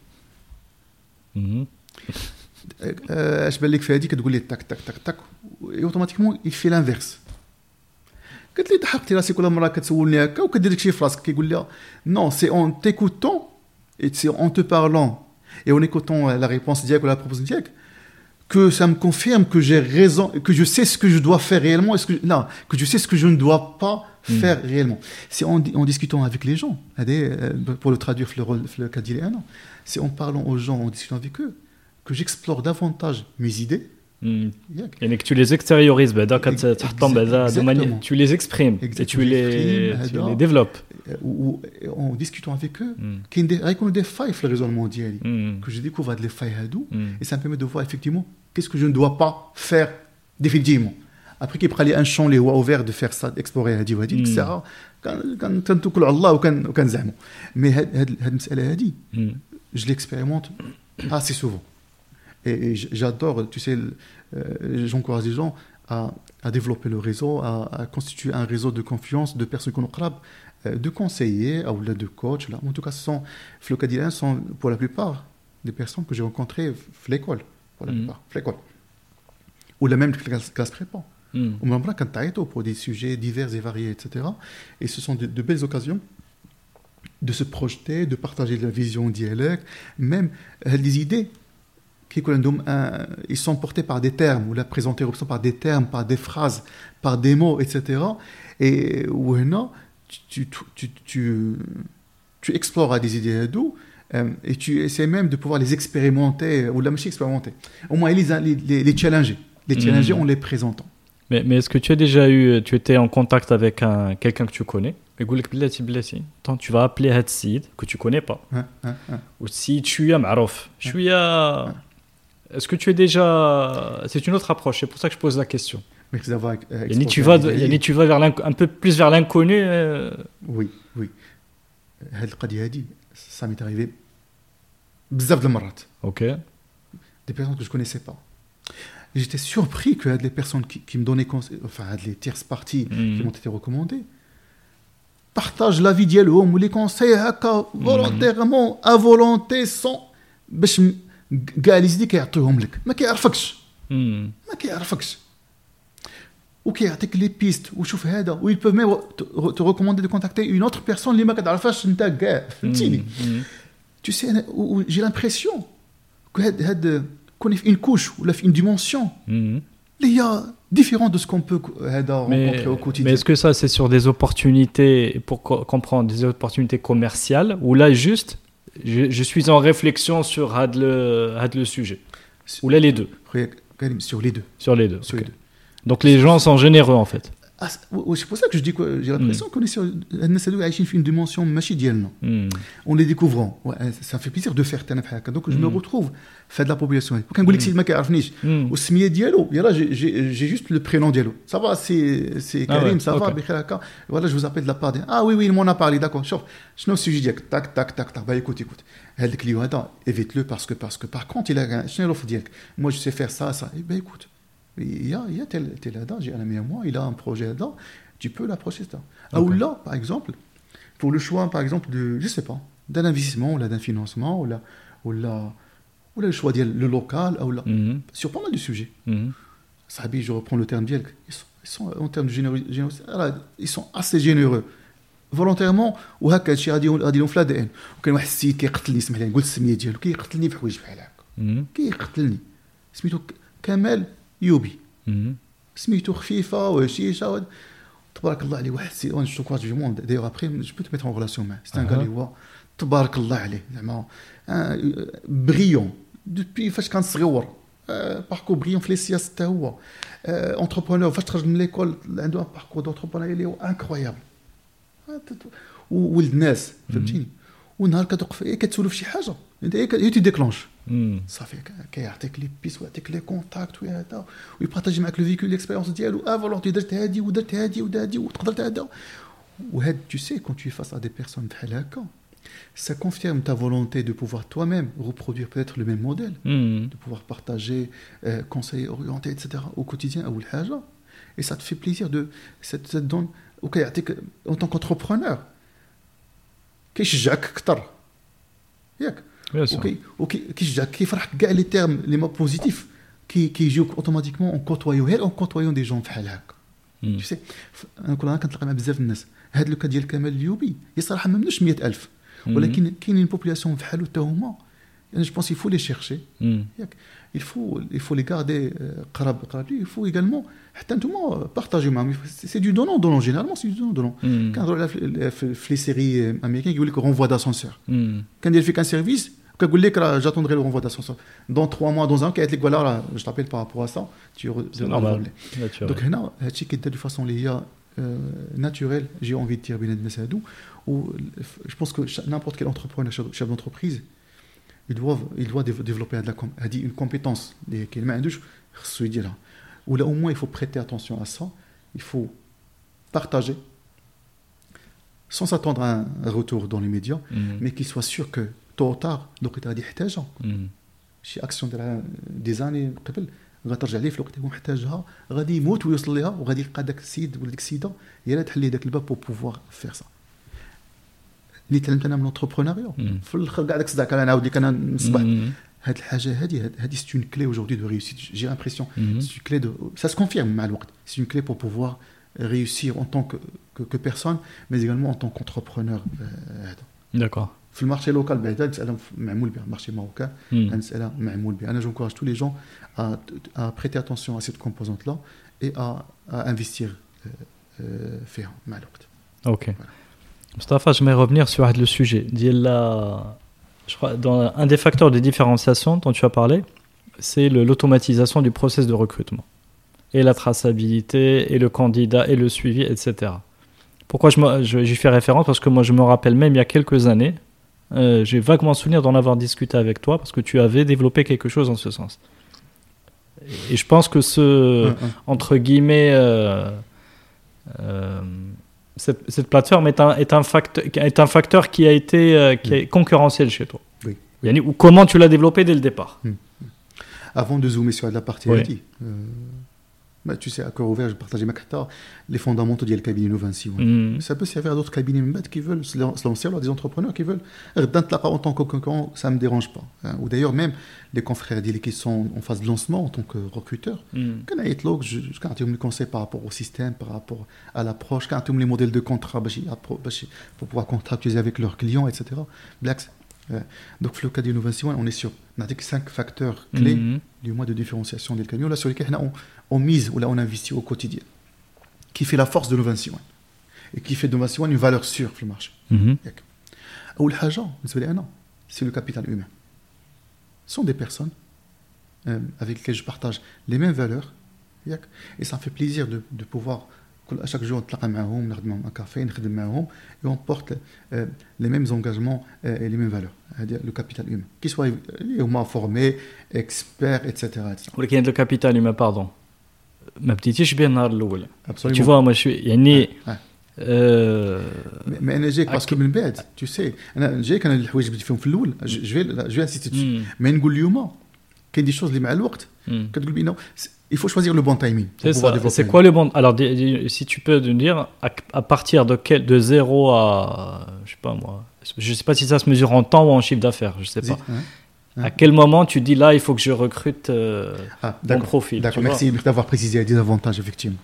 S2: اش بان لك في هذيك تقول لي تاك تاك تاك تاك اوتوماتيكمون يفي لانفيرس قلت لي ضحكتي راسي كل مره كتسولني هكا وكدير داكشي في راسك كيقول لي نو سي اون تيكوتون et c'est en te parlant et en écoutant la réponse diac ou la proposition diac que ça me confirme que j'ai raison, que je sais ce que je dois faire réellement, est-ce que, non, que je sais ce que je ne dois pas faire mm. réellement. C'est en, en, discutant avec les gens, pour le traduire le, le cas c'est en parlant aux gens, en discutant avec eux, que j'explore davantage mes idées.
S1: Hmm. Et que tu les extériorises, bah, bah, tu les exprimes et tu les, développes.
S2: Euh, ou, en discutant avec eux, hmm. qu'il y a des failles dans le raisonnement mondial, hmm. que je découvre les failles et ça me permet de voir effectivement qu'est-ce que je ne dois pas faire définitivement. Après qu'il prend un champ les rois ouverts de faire ça, d'explorer la etc. Quand tu Allah ou quand Mais cette question-là, je l'expérimente assez souvent. Et, j'adore, tu sais, euh, j'encourage les gens à, à, développer le réseau, à, constituer un réseau de confiance de personnes qu'on euh, de conseillers ou de coachs. En tout cas, ce sont, sont pour la plupart des personnes que j'ai rencontrées à l'école, pour la mm. plupart, l'école. Ou la même classe, classe prépa. Mm. Ou pour des sujets divers et variés, etc. Et ce sont de, de belles occasions de se projeter, de partager la vision dialecte, même euh, les idées qui euh, ils sont portés par des termes, ou la présenter par des termes, par des phrases, par des mots, etc. Et tu, tu, tu, tu, explores des idées d'où euh, et tu essaies même de pouvoir les expérimenter, ou la machine expérimenter. Au moins, les, les, les challenger. Les challenger mmh. en les présentant.
S1: Mais, mais est-ce que tu as déjà eu, tu étais en contact avec quelqu'un que tu connais? يقول لك بلاتي بلاتي طون tu vas appeler هاد السيد que tu connais pas والسيد شويه معروف شويه est-ce que tu es déjà c'est une autre approche c'est pour ça que je pose la question يعني tu vas يعني tu vas vers un peu plus vers l'inconnu
S2: oui oui هاد القضيه هادي ça m'est arrivé بزاف د المرات
S1: ok
S2: des personnes que je connaissais pas j'étais surpris que les personnes qui, qui me donnaient conseil, enfin les tierces parties mm. qui m'ont été recommandées partage la vie ديالهم ولي كونساي هكا فولونتيرمون ا فولونتي سون باش كاع لي زيدي كيعطيوهم لك ما كيعرفكش ما كيعرفكش وكيعطيك لي بيست وشوف هذا ويل بوف ميم te recommander de contacter une autre personne اللي ما كتعرفهاش انت كاع فهمتيني
S1: مم.
S2: tu sais انا جي لامبرسيون que هاد هاد كوني في une couche ولا في une dimension
S1: il
S2: y a différent de ce qu'on peut
S1: euh,
S2: rencontrer au quotidien.
S1: Mais est-ce que ça, c'est sur des opportunités, pour comprendre, des opportunités commerciales, ou là, juste, je, suis en réflexion sur had le, had le sujet? Ou là, les deux?
S2: Sur les deux.
S1: Sur les deux.
S2: Sur les deux.
S1: Donc les gens sont généreux, en fait.
S2: Ah, c'est pour ça que je dis que j'ai l'impression mm. qu'on est sur une dimension machidienne.
S1: Mm.
S2: On les découvrant, eh, ça fait plaisir de faire donc je me
S1: mm.
S2: retrouve fait de la population. Quand
S1: vous
S2: dites que au smier diallo, j'ai juste le prénom diallo. Ça va, c'est
S1: ah
S2: Karim, ça va, voilà, je vous appelle de la part. Ah oui oui, il m'en a parlé, d'accord. Chauffe. Je n'ai sujet direct. Tac tac tac tac. Bah écoute écoute. Elle client, attends, évite-le parce que parce que par contre il a rien. Je n'ai un. Moi je sais faire ça ça. Et ben écoute. il y a il y a tel tel هذا j'ai un ami à moi il a un projet là tu peux l'approcher ça ah
S1: Ok.
S2: ou là par exemple pour le choix par exemple de je sais pas d'un investissement ou là d'un financement ou là ou là ou là le choix ديال le local ou là
S1: Mhm.
S2: sur pas mal de sujets
S1: Mhm.
S2: صاحبي je reprends le terme ديالك ils sont, ils sont en termes de générosité générosité- ils sont assez généreux فولونتيرمون وهكا هادشي غادي غادي لهم في الادي ان وكاين واحد السيد كيقتلني اسمح لي نقول السميه ديالو كيقتلني في حوايج بحال هكا
S1: Mhm.
S2: كيقتلني سميتو ك- كمال يوبي. سميتو خفيفة وهشيشه و- تبارك الله عليه. واحد السيد وأنا شفتو كواج جومون دايوغ ابخي جو بو تميتر اون ريلاسيون معاه سي ان. كان اللي هو. تبارك الله عليه. زعما بريون دوبي فاش كان صغيور باركور بريون في لي سياس حتى هو اونتربرونور فاش تخرج من ليكول عنده ان باركور دونتربرونور اللي هو انكرويابل ولد ناس فهمتيني ونهار كتوقف كتسولو في شي حاجة انت هي تيديكلونش
S1: Mhm.
S2: صافي ك- كيعطيك لي بيس ويعطيك لي كونتاكت وهذا ويبارطاجي معك لو فيكول ليكسبيريونس ديالو اه فولونتي درت هادي ودرت هادي ودرت هادي وتقدر هذا وهاد tu sais quand tu es face à des personnes بحال هكا ça confirme ta volonté de pouvoir toi-même reproduire peut-être le même modèle
S1: Mhm.
S2: de pouvoir partager euh, conseiller orienter etc au quotidien اول حاجه et ça te fait plaisir de ça te ça te donne وكيعطيك en tant qu'entrepreneur كيشجعك اكثر ياك
S1: Bien sûr.
S2: وكي وكي كيشجعك كيفرحك كاع لي تيرم لي ما بوزيتيف كي كيجيوك اوتوماتيكمون اون كوتوايو غير اون كوتوايون دي جون بحال هكا
S1: Mhm.
S2: tu sais ف- انا كل نهار كنتلاقى مع بزاف الناس هاد لو كا ديال كمال اليوبي هي صراحه ما منوش 100000 ولكن كاينين بوبولاسيون بحالو حتى هما يعني جو بونس يفو لي شيرشي
S1: Mhm.
S2: il faut il faut les garder euh, قراب قراب ليه. il faut également حتى نتوما بارطاجيو معاهم سي دو دونون دونون جينيرالمون سي دو دونون دونون
S1: Mhm.
S2: كنهضروا على في- في في لي سيري امريكان كيقول لك رونفوا داسونسور
S1: Mhm.
S2: كندير فيك ان سيرفيس j'attendrai le renvoi d'ascenseur. Dans trois mois, dans un cas, je t'appelle par rapport à ça. Tu
S1: normal.
S2: Donc, là, c'est de façon euh, naturelle, j'ai envie de dire Je pense que n'importe quel entrepreneur, chef d'entreprise, il doit, il doit développer une compétence Ou là, au moins, il faut prêter attention à ça. Il faut partager sans s'attendre à un retour dans les médias,
S1: mhm.
S2: mais qu'il soit sûr que tôt ou tard الوقت غادي يحتاجها
S1: Mhm.
S2: شي اكسيون دارها دي زاني قبل غترجع ليه في الوقت اللي هو محتاجها غادي يموت ويوصل ليها وغادي يلقى داك السيد ولا ديك السيده هي اللي تحل ليه داك الباب بور بوفوار فير سا اللي تعلمت انا من لونتربرونيا
S1: مم.
S2: في الاخر كاع داك الصداع كان نعاود لك انا نصبح
S1: Mhm.
S2: هاد الحاجه هادي هاد- هادي سي اون كلي اaujourd'hui دو réussite j'ai l'impression
S1: Mhm.
S2: c'est une clé de ça se confirme مع الوقت c'est une clé pour pouvoir réussir en tant que, que, que personne mais également en tant qu'entrepreneur euh, هذا
S1: D'accord.
S2: في المارشي لوكال بعدا مساله معمول بها المارشي ماروكان
S1: Mhm.
S2: مساله معمول بها انا j'encourage tous les gens à, à prêter attention à cette composante là et à, à investir euh, euh, فيها مع الوقت
S1: Ok. Mustafa, j'aimerais revenir sur le sujet. ديال la- Je crois, dans un des facteurs de différenciation dont tu as parlé, c'est le- l'automatisation du process de recrutement. Et la traçabilité, et le candidat, et le suivi, etc. Pourquoi je me- je- j'y fais référence Parce que moi, je me rappelle même il y a quelques années, euh, j'ai vaguement souvenir d'en avoir discuté avec toi, parce que tu avais développé quelque chose en ce sens. Et je pense que ce, entre guillemets, euh, euh, cette, cette plateforme est un, est, un facteur, est un facteur qui a été qui est concurrentiel chez toi.
S2: Oui.
S1: Ou comment tu l'as développé dès le départ?
S2: Avant de zoomer sur la partie
S1: Oui.
S2: IT, bah, tu sais, à cœur ouvert, je partageais les fondamentaux du cabinet Novinci.
S1: Mhm.
S2: Ça peut servir à d'autres cabinets qui veulent se lancer, alors des entrepreneurs qui veulent. En tant que concurrent, ça ne me dérange pas. hein. Ou d'ailleurs, même les confrères qui sont en phase de lancement en tant que recruteurs,
S1: Mhm.
S2: quand sont je quand ils me conseillent par rapport au système, par rapport à l'approche, quand les modèles de contrat bah, bah, pour pouvoir contractualiser avec leurs clients, etc. Blacks. Donc, le cas d'innovation, on est sur on a dit que cinq facteurs clés
S1: Mhm.
S2: du mois de différenciation des camions, là, sur lesquels on, on mise ou là on investit au quotidien, qui fait la force de l'innovation et qui fait de l'innovation une valeur sûre sur le marché.
S1: Mhm.
S2: أول حاجة بالنسبة لي أنا c'est le capital humain. Ce sont des personnes euh, avec lesquelles je partage les mêmes valeurs ياك et ça me fait plaisir de, de pouvoir كل- à chaque jour نتلاقى معاهم ناخذ معاهم un café نخدم معاهم et on porte euh, les mêmes engagements euh, et les mêmes valeurs هذه le capital humain qui soit اللي هما formés experts etc, etc.
S1: ولكن هذا الكابيتال ما باردون ما بديتيش به النهار الاول
S2: Absolument.
S1: tu vois moi je suis يعني
S2: آه.
S1: آه،
S2: Mais- mais انا جايك باسكو من بعد tu sais انا جايك انا الحوايج اللي بديت فيهم في الاول جو في جو في انسيستي
S1: مم.
S2: مي نقول اليوم كاين دي شوز اللي مع الوقت
S1: مم.
S2: كتقول بانه il faut choisir le bon timing pour
S1: C'est
S2: pouvoir
S1: ça.
S2: développer.
S1: C'est quoi le bon Alors, dis- dis- si tu peux nous dire, à, à partir de quel, de 0 à, je sais pas moi, je sais pas si ça se mesure en temps ou en chiffre d'affaires, je sais pas.
S2: Hein.
S1: À quel moment tu dis là, il faut que je recrute euh,
S2: Ah,
S1: mon profil
S2: D'accord, merci d'avoir précisé les avantages, effectivement.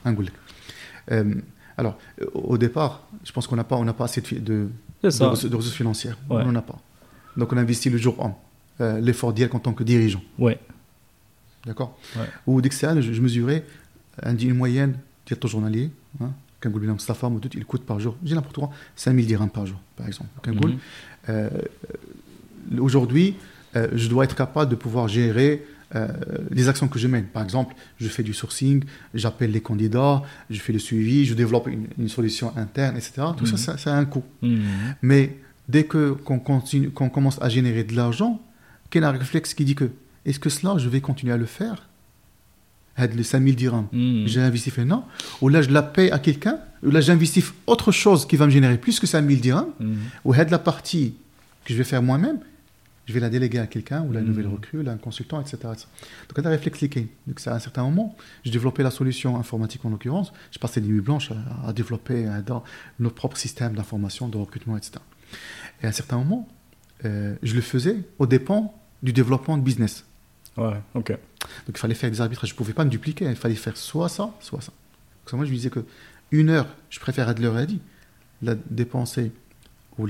S2: Euh, alors, au départ, je pense qu'on n'a pas, on pas assez de, ressources, de ressources financières.
S1: Ouais.
S2: On n'en a pas. Donc, on investit le jour 1. euh, l'effort d'IEC en tant que dirigeant.
S1: Ouais.
S2: D'accord
S1: Ouais.
S2: Ou ça, je, je mesurais un, une moyenne taux journalier. Hein, qu'un Goulbin Mustafa, il coûte par jour, j'ai n'importe quoi, 5000 dirhams par jour, par exemple. Euh, Aujourd'hui, euh, je dois être capable de pouvoir gérer euh, les actions que je mène. Par exemple, je fais du sourcing, j'appelle les candidats, je fais le suivi, je développe une, une solution interne, etc. Tout ça,
S1: Mhm.
S2: ça, ça a un coût.
S1: Mhm.
S2: Mais dès que qu'on continue, qu'on commence à générer de l'argent, y a un réflexe qui dit que est-ce que cela, je vais continuer à le faire? Les 5000 dirhams.
S1: Mhm.
S2: J'ai investi fait non. Ou là, je la paye à quelqu'un. Ou là, j'investis autre chose qui va me générer plus que 5000 dirhams.
S1: Mhm.
S2: Ou la partie que je vais faire moi-même, je vais la déléguer à quelqu'un, ou la
S1: Mhm.
S2: nouvelle recrue, là, un consultant, etc. Donc, un réflexe liqué. Donc, à un certain moment, je développais la solution informatique en l'occurrence. Je passais des nuits blanches à, à développer euh, dans notre propre système d'information, de recrutement, etc. Et à un certain moment, euh, je le faisais aux dépens du développement de business.
S1: Ouais, ok.
S2: Donc il fallait faire des arbitrages. Je ne pouvais pas me dupliquer. Il fallait faire soit ça, soit ça. Donc moi, je me disais que une heure, je préfère Adler a dit, la dépenser ou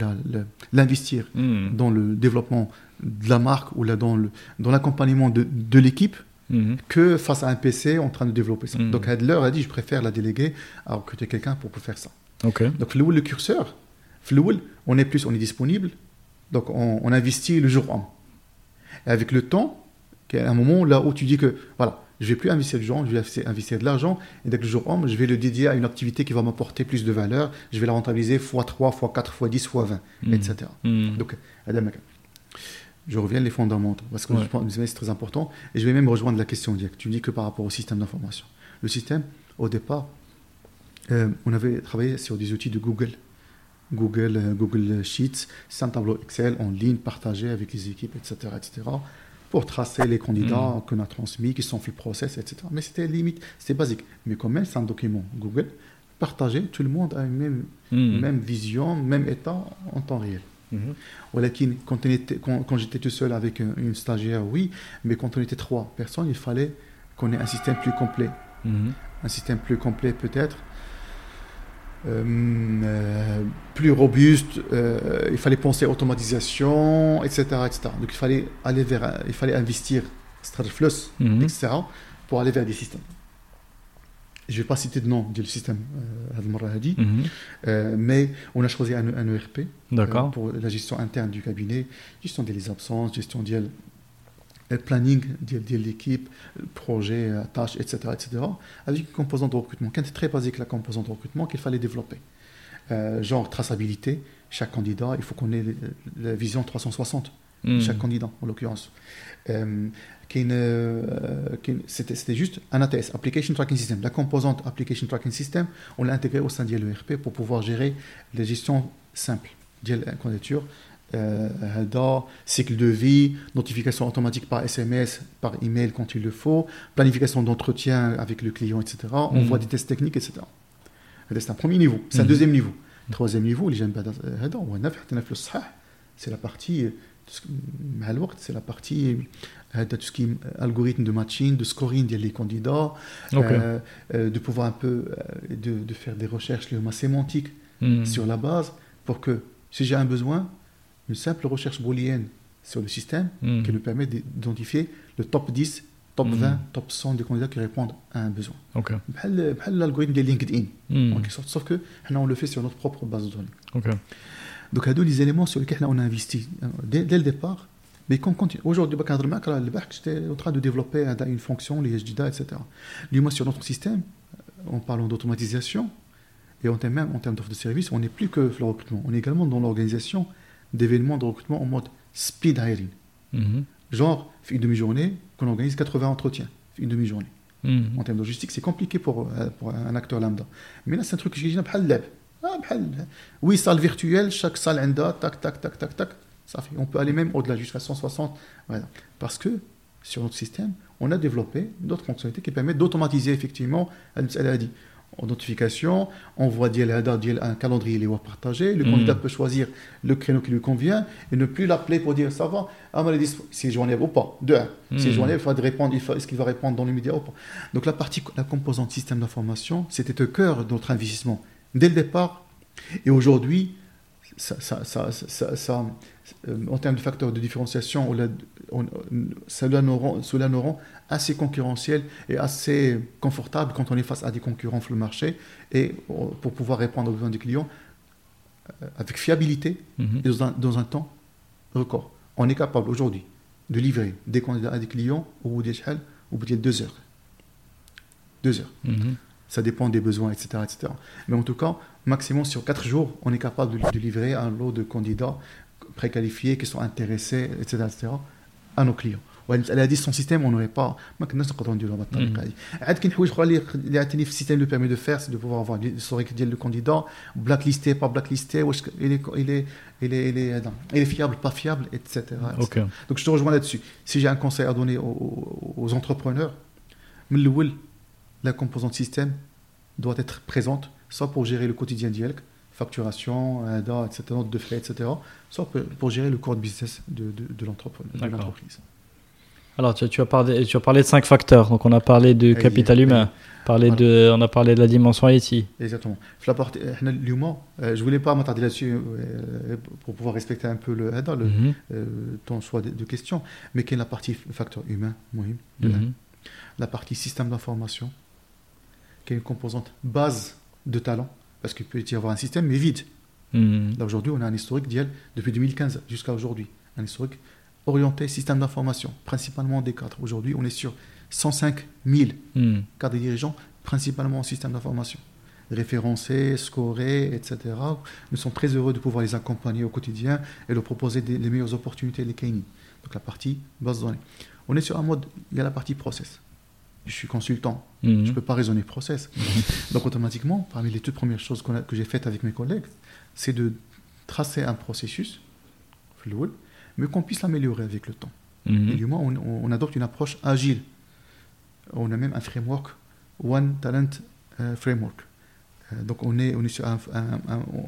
S2: l'investir
S1: Mhm.
S2: dans le développement de la marque ou là, dans le- dans l'accompagnement de, de l'équipe
S1: Mhm.
S2: que face à un PC en train de développer ça.
S1: Mhm.
S2: Donc Adler a dit, je préfère la déléguer à recruter quelqu'un pour, pour faire ça.
S1: Ok.
S2: Donc le curseur, on est plus, on est disponible. Donc on, on investit le jour 1. Et avec le temps, a un moment là où tu dis que voilà, je vais plus investir du 1, je vais investir- de l'argent. Et dès que le jour 1, je vais le dédier à une activité qui va m'apporter plus de valeur. Je vais la rentabiliser x3, x4, x10, x20,
S1: Mhm.
S2: etc.
S1: Mhm.
S2: Donc, Adam, je reviens les fondamentaux, parce que
S1: Ouais.
S2: je pense que c'est très important. Et je vais même rejoindre la question, Diak. Tu dis que par rapport au système d'information. Le système, au départ, euh, on avait travaillé sur des outils de Google. Google, euh, Google Sheets, c'est un tableau Excel en ligne partagé avec les équipes, etc., etc., pour tracer les candidats mmh. qu'on a transmis, qui sont fait process, etc. Mais c'était limite, c'est basique. Mais quand même, c'est un document Google partagé, tout le monde a une même,
S1: mm.
S2: même vision, même état en temps réel. Mmh. Quand, quand, j'étais tout seul avec une, stagiaire, oui, mais quand on était trois personnes, il fallait qu'on ait un système plus complet.
S1: Mm-hmm.
S2: Un système plus complet peut-être euh, euh, plus robuste, euh, il fallait penser à automatisation, etc., etc., Donc il fallait aller vers, il fallait investir, Stratfluss,
S1: mhm.
S2: etc., pour aller vers des systèmes. Je ne vais pas citer de nom du système euh, dit,
S1: mhm.
S2: mais on a choisi un, ERP pour la gestion interne du cabinet, gestion des absences, gestion des planning de l'équipe, le projet, euh, tâches, etc., etc., avec une composante de recrutement. Quand très basique la composante de recrutement qu'il fallait développer. Euh, genre traçabilité, chaque candidat, il faut qu'on ait la vision 360 de
S1: Mhm.
S2: chaque candidat, en l'occurrence. Euh, euh, c'était juste un ATS, Application Tracking System. La composante Application Tracking System, on l'a intégrée au sein de l'ERP pour pouvoir gérer les gestions simples de la candidature, euh, cycle de vie, notification automatique par SMS, par email quand il le faut, planification d'entretien avec le client, etc. On voit des tests techniques, etc. C'est un premier niveau. C'est un mhm. deuxième niveau. Troisième niveau, c'est la partie c'est la partie tout ce qui est algorithme de matching, de scoring des candidats, euh, euh, de pouvoir un peu euh, de, de, faire des recherches sémantiques hmm. sur la base pour que si j'ai un besoin, une simple recherche booléenne sur le système hmm. qui nous permet d'identifier le top 10, top 20, hmm. top 100 des candidats qui répondent à un besoin.
S1: Okay.
S2: L'algorithme de LinkedIn, en quelque sorte, sauf que on le fait sur notre propre base de données. Donc, il y a deux éléments sur lesquels on a investi dès, dès le départ mais quand continue. Aujourd'hui, j'étais en train de développer une fonction, les HDDA, etc. Lui, moi, sur notre système, euh, en parlant d'automatisation, et en termes, même en termes d'offre de service, on n'est plus que le recrutement. On est également dans l'organisation d'événements de recrutement en mode speed hiring. Mm-hmm. Genre, une demi-journée, qu'on organise 80 entretiens, une demi-journée. Mm-hmm. En termes de logistique, c'est compliqué pour, euh, pour, un acteur lambda. Mais là, c'est un truc que j'ai dit, ah, oui, salle virtuelle, chaque salle a tac, tac, tac, tac, tac. Ça fait, on peut aller même au-delà, jusqu'à 160. Voilà. Parce que sur notre système, on a développé d'autres fonctionnalités qui permettent d'automatiser effectivement, elle a dit, en notification, on voit un calendrier les partagé, le hmm. candidat peut choisir le créneau qui lui convient et ne plus l'appeler pour dire ça va, ah, c'est joignable ou pas. De un, c'est hmm. joignable, il faut répondre, est-ce qu'il va répondre dans l'immédiat ou pas. Donc la partie, la composante système d'information, c'était au cœur de notre investissement dès le départ. Et aujourd'hui, ça, ça, ça, ça en termes de facteurs de différenciation, cela, nous rend, cela nous rend assez concurrentiel et assez confortable quand on est face à des concurrents sur le marché et pour pouvoir répondre aux besoins des clients euh, avec fiabilité mhm. et dans un, temps record. On est capable aujourd'hui de livrer des candidats à des clients au bout de deux heures. Deux heures. Mhm. Ça dépend des besoins, etc., etc. Mais en tout cas, maximum sur quatre jours, on est capable de livrer un lot de candidats préqualifiés, qui sont intéressés, etc., etc., à nos clients. Elle a dit son système, on n'aurait pas. ما كناش نقدروا نديروها بالطريقه هذه. عاد كاين حوايج اخرى اللي اللي عاوتاني في السيستم لو بيرمي دو فير سي دو بوفوار افوار l'historique ديال لو كونديدا بلاك ليستي با بلاك ليستي واش il est il est il est il est هذا il est fiable pas fiable etc.
S1: Okay.
S2: Donc je te rejoins là-dessus. Si j'ai un conseil à donner aux, aux entrepreneurs, من الاول la composante système doit être présente soit pour gérer le quotidien d'IELC, facturation, etc., notes de frais, etc., soit pour gérer le core de business de, de, l'entreprise.
S1: Alors, tu, tu, as parlé, tu as parlé de cinq facteurs. Donc, on a parlé de capital humain, parlé de, on a parlé de la dimension IT.
S2: Exactement. L'humain, euh, je ne voulais pas m'attarder là-dessus euh, pour pouvoir respecter un peu le, le mhm. euh, ton choix de, questions, mais quelle est la partie facteur humain, de mhm. la partie système d'information, qui est une composante base de talent? Parce qu'il peut y avoir un système, mais vide. Hmm. Là, aujourd'hui, on a un historique d'IEL depuis 2015 jusqu'à aujourd'hui. Un historique orienté système d'information, principalement des cadres. Aujourd'hui, on est sur 105 000 mmh. cadres dirigeants, principalement en système d'information. Référencés, scorés, etc. Nous sommes très heureux de pouvoir les accompagner au quotidien et leur proposer des, les meilleures opportunités, les KNI. Donc la partie base de données. On est sur un mode, il y a la partie process je suis consultant, je ne peux pas raisonner process. Donc automatiquement, parmi les toutes premières choses que j'ai faites avec mes collègues, c'est de tracer un processus, mais qu'on puisse l'améliorer avec le temps. Mhm. Et du moins, on, adopte une approche agile. On a même un framework, One Talent euh, Framework. Euh, donc on est, on est sur, un,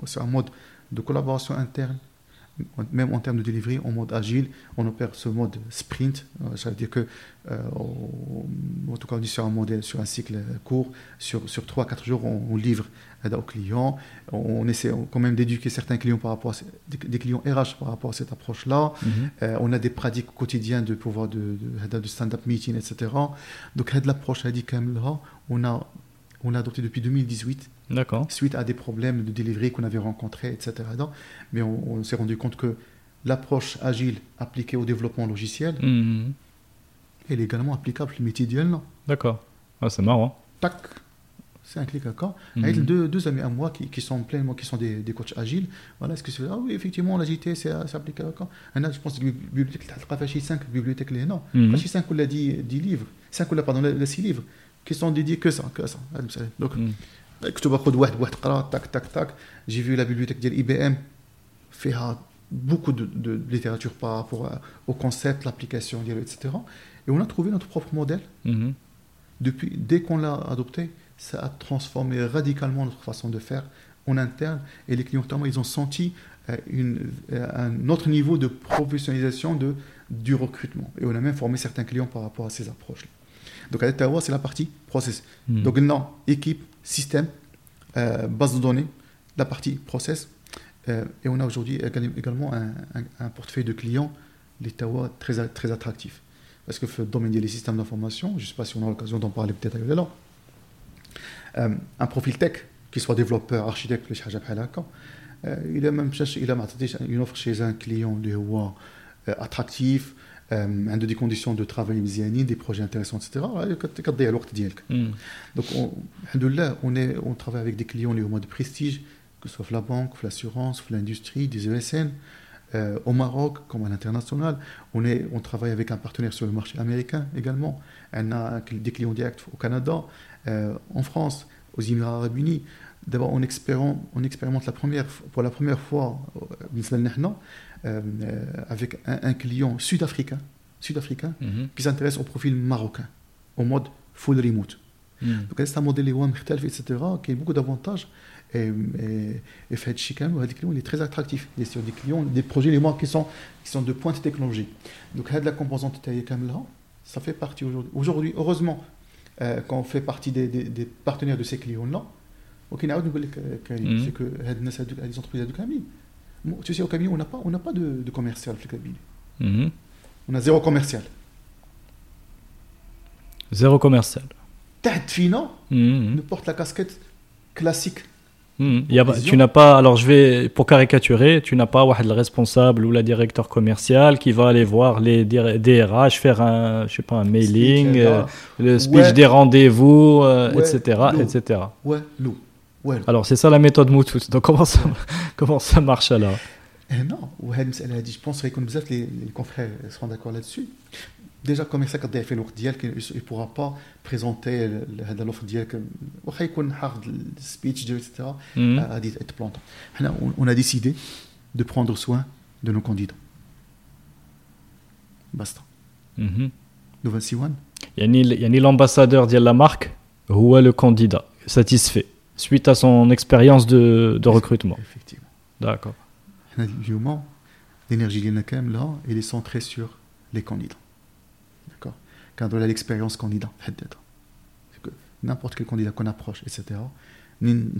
S2: sur un mode de collaboration interne même en termes de delivery, en mode agile, on opère ce mode sprint. Euh, ça veut dire que, euh, en tout cas, on est sur un modèle, sur un cycle court, sur, sur 3-4 jours, on, livre aux clients. On, essaie quand même d'éduquer certains clients par rapport à, des, clients RH par rapport à cette approche-là. Mhm. Euh, on a des pratiques quotidiennes de pouvoir de, de, stand-up meeting, etc. Donc, l'approche on a, on a adopté depuis 2018 suite à des problèmes de delivery qu'on avait rencontrés, etc. Mais on, s'est rendu compte que l'approche agile appliquée au développement logiciel, mhm. elle est également applicable d'IEL.
S1: D'accord. Ah, c'est marrant.
S2: Tac. C'est un clic à quand. Avec deux, deux, amis à moi qui, qui sont pleinement, qui sont des, des, coachs agiles. Voilà, est-ce que c'est. Ah oui, effectivement, l'agilité, c'est appliqué à quand Je pense que bibliothèque, tu 5 bibliothèques, non. Pas 5 ou la 10, 10 livres. 5 ou pardon, la 6 livres qui sont dédiés que ça. Que ça. Donc, mm. كنت باخذ واحد بواحد قرا تاك تاك تاك جي في لا بيبليوتيك ديال اي بي ام فيها beaucoup de, de littérature par rapport à- au concept, l'application, etc. Et on a trouvé notre propre modèle.
S1: Mhm.
S2: Depuis, dès qu'on l'a adopté, ça a transformé radicalement notre façon de faire en interne. Et les clients, notamment, ils ont senti euh, une, euh, un autre niveau de professionnalisation de, du recrutement. Et on a même formé certains clients par rapport à ces approches-là. Donc, à Ottawa, c'est la partie process.
S1: Mhm.
S2: Donc, non, équipe, système, euh, base de données, la partie process. Euh, et on a aujourd'hui également un, portefeuille de clients, les Tawa, très, très attractif. Parce que le domaine des systèmes d'information, je ne sais pas si on a l'occasion d'en parler peut-être là, euh, un profil tech, qu'il soit développeur, architecte, euh, il a même il une offre chez un client de attractif, عنده des conditions de travail مزيانين, des projets intéressants, etc. كت- كتضيع الوقت ديالك.
S1: Mhm.
S2: Donc, on, alhamdoulilah, on, est, on travaille avec des clients les mois de prestige, que ce soit la banque, l'assurance, l'industrie, des ESN. Euh, au Maroc, comme à l'international, on, est, on travaille avec un partenaire sur le marché américain également. On a des clients directs au Canada, euh, en France, aux Émirats Arabes Unis. D'abord, on expérimente, on expérimente la première, pour la première fois euh, avec un, client sud-africain, sud-africain
S1: mhm.
S2: qui s'intéresse au profil marocain, au mode full remote.
S1: Mhm.
S2: Donc, c'est un modèle etc., qui a beaucoup d'avantages. Et, et, et fait chicken, le client il est très attractif. Il est sur des clients, des projets les qui sont, qui sont de pointe technologique. Donc, la composante là, ça fait partie aujourd'hui. Aujourd'hui, heureusement, euh, quand on fait partie des, partenaires de ces clients-là,
S1: mhm.
S2: c'est que les entreprises tu sais, au Kabylie, on n'a pas, on pas de, commercial, mm
S1: -hmm.
S2: On a zéro commercial.
S1: Zéro commercial.
S2: Tadfina mm
S1: -hmm.
S2: ne porte la casquette classique.
S1: Mhm. Tu n'as pas, alors je vais, pour caricaturer, tu n'as pas le responsable ou la directeur commercial qui va aller voir les DRH, faire un, je sais pas, un mailing, euh, le speech des rendez-vous, etc. Etc.
S2: Ouais, ouais
S1: Alors c'est ça la méthode Moutout. Donc comment ça, comment ça marche alors
S2: Eh non, وهذه المسألة هذه je pense غيكون بزاف les, les confrères seront d'accord là-dessus. Déjà commercial كتضيع فيه الوقت ديالك il ne pourra pas présenter ال- هذا l'offre ديالك واخا يكون حافظ السبيتش ديالو etc.
S1: Mhm.
S2: غادي تبلونطا. حنا on- on a décidé de prendre soin de nos candidats. Basta.
S1: Mhm.
S2: Nouvelle Siwan
S1: يعني يعني l'ambassadeur ديال la marque هو le candidat satisfait suite à son expérience de, recrutement.
S2: Effectivement.
S1: D'accord.
S2: L'énergie de là, elle est centrée sur les candidats. D'accord Quand on a l'expérience candidat, C'est que n'importe quel candidat qu'on approche, etc., il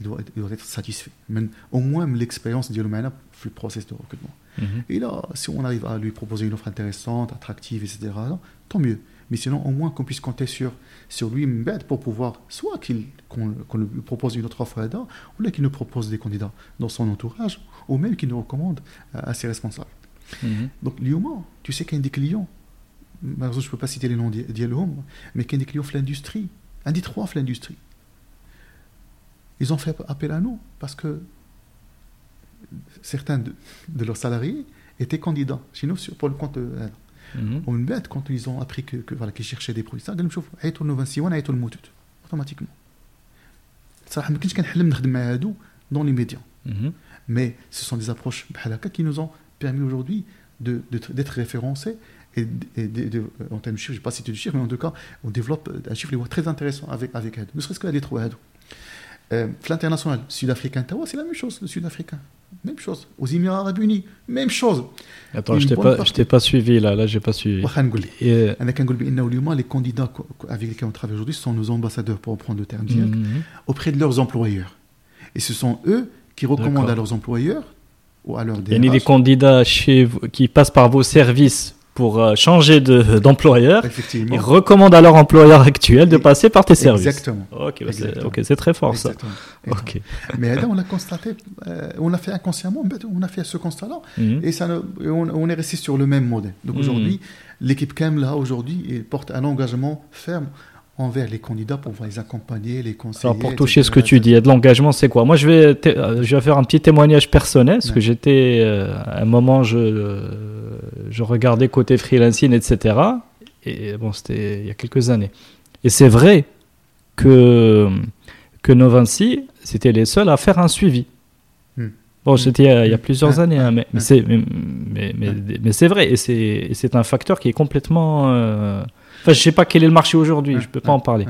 S2: doit, doit être satisfait. Mais au moins, l'expérience de l'humain le processus de recrutement.
S1: Mhm.
S2: Et là, si on arrive à lui proposer une offre intéressante, attractive, etc., tant mieux. Mais sinon, au moins qu'on puisse compter sur, sur lui pour pouvoir, soit qu'il, qu'on, qu'on lui propose une autre offre là, ou là qu'il nous propose des candidats dans son entourage, ou même qu'il nous recommande à, à ses responsables.
S1: Mhm.
S2: Donc, l'humain, tu sais qu'il y a des clients, malheureusement, je ne peux pas citer les noms d'Yelhom, mais qu'il y a des clients de l'industrie, un des trois de l'industrie. Ils ont fait appel à nous parce que certains de, de leurs salariés étaient candidats chez nous sur- pour le compte de.
S1: Mhm.
S2: ومن بعد quand ils ont appris que, que voilà qu'ils cherchaient des produits قال لهم شوف عيطوا لنا 26 وانا عيطوا للموتوت اوتوماتيكمون صراحه ما كنتش كنحلم نخدم مع هادو دون لي ميديا
S1: Mhm.
S2: mais ce sont des approches بحال هكا qui nous ont permis aujourd'hui de- de- d'être référencés et, d- et de, de- en termes de chiffres, je ne vais pas citer de chiffres, mais en tout cas, on développe un chiffre les voit très intéressant avec, avec Hado. Ne serait-ce que les trois Hado. euh, L'international sud-africain, c'est la même chose, le sud-africain. Même chose. Aux Émirats Arabes Unis, même chose.
S1: Attends, je t'ai pas,
S2: partie...
S1: pas suivi là, là j'ai pas suivi. Et...
S2: Euh, ben les candidats avec lesquels on travaille aujourd'hui sont nos ambassadeurs, pour reprendre le terme
S1: mhm.
S2: auprès de leurs employeurs. Et ce sont eux qui recommandent à leurs employeurs ou à leurs
S1: Il y
S2: a des
S1: candidats chez qui passent par vos services pour euh, changer de- d'employeur, ils
S2: effectivement
S1: recommandent à leur employeur actuel de passer par tes services.
S2: exactement
S1: Ok, bah c'est très fort ça.
S2: Exactement. Mais là on l'a constaté euh, on l'a fait inconsciemment mais on a fait ce constat là
S1: Mhm.
S2: et ça on, on est resté sur le même modèle donc
S1: Mhm.
S2: aujourd'hui l'équipe CAM là aujourd'hui porte un engagement ferme envers les candidats pour pouvoir les accompagner les conseiller
S1: Alors pour toucher ce que tu dis, il y a de l'engagement, c'est quoi? Moi je vais, euh, je vais faire un petit témoignage personnel, parce que j'étais, euh, à un moment, je, je regardais côté freelancing, etc. Et bon, c'était il y a quelques années. Et c'est vrai que, que Novinci, c'était les seuls à faire un suivi.
S2: Hmm.
S1: Bon, c'était il y a plusieurs
S2: Ouais,
S1: années, hein, mais, c'est mais, mais, mais, vrai et c'est et c'est un facteur qui est complètement. euh, Enfin, je sais pas quel est le marché aujourd'hui, je peux pas en parler.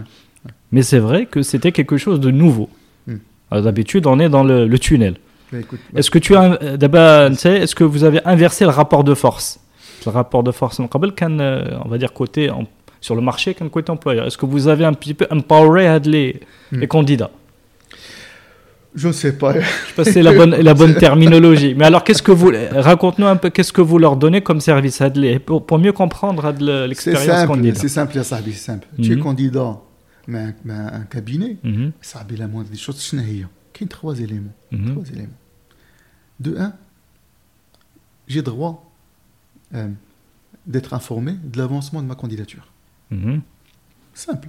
S1: Mais c'est vrai que c'était quelque chose de nouveau.
S2: Hmm.
S1: D'habitude, on est dans le, le tunnel.
S2: Bah,
S1: Est-ce que tu as euh, est-ce que vous avez inversé le rapport de force? Le rapport de force, on euh, va dire côté sur le marché, qu'un côté employeur. Est-ce que vous avez un petit peu empoweré les,
S2: Hmm.
S1: les candidats?
S2: Je sais pas.
S1: Je sais pas si c'est la bonne, terminologie. Mais alors, qu'est-ce que vous raconte-nous un peu qu'est-ce que vous leur donnez comme service pour, pour mieux comprendre l'expérience candidat.
S2: C'est simple, c'est simple. Tu es
S1: mhm.
S2: candidat, mais un, cabinet,
S1: mhm.
S2: ça a la moindre des choses. Qu'il y a trois éléments.
S1: Mm.
S2: Trois éléments. De un, j'ai droit euh, d'être informé de l'avancement de ma candidature.
S1: Mhm.
S2: Simple.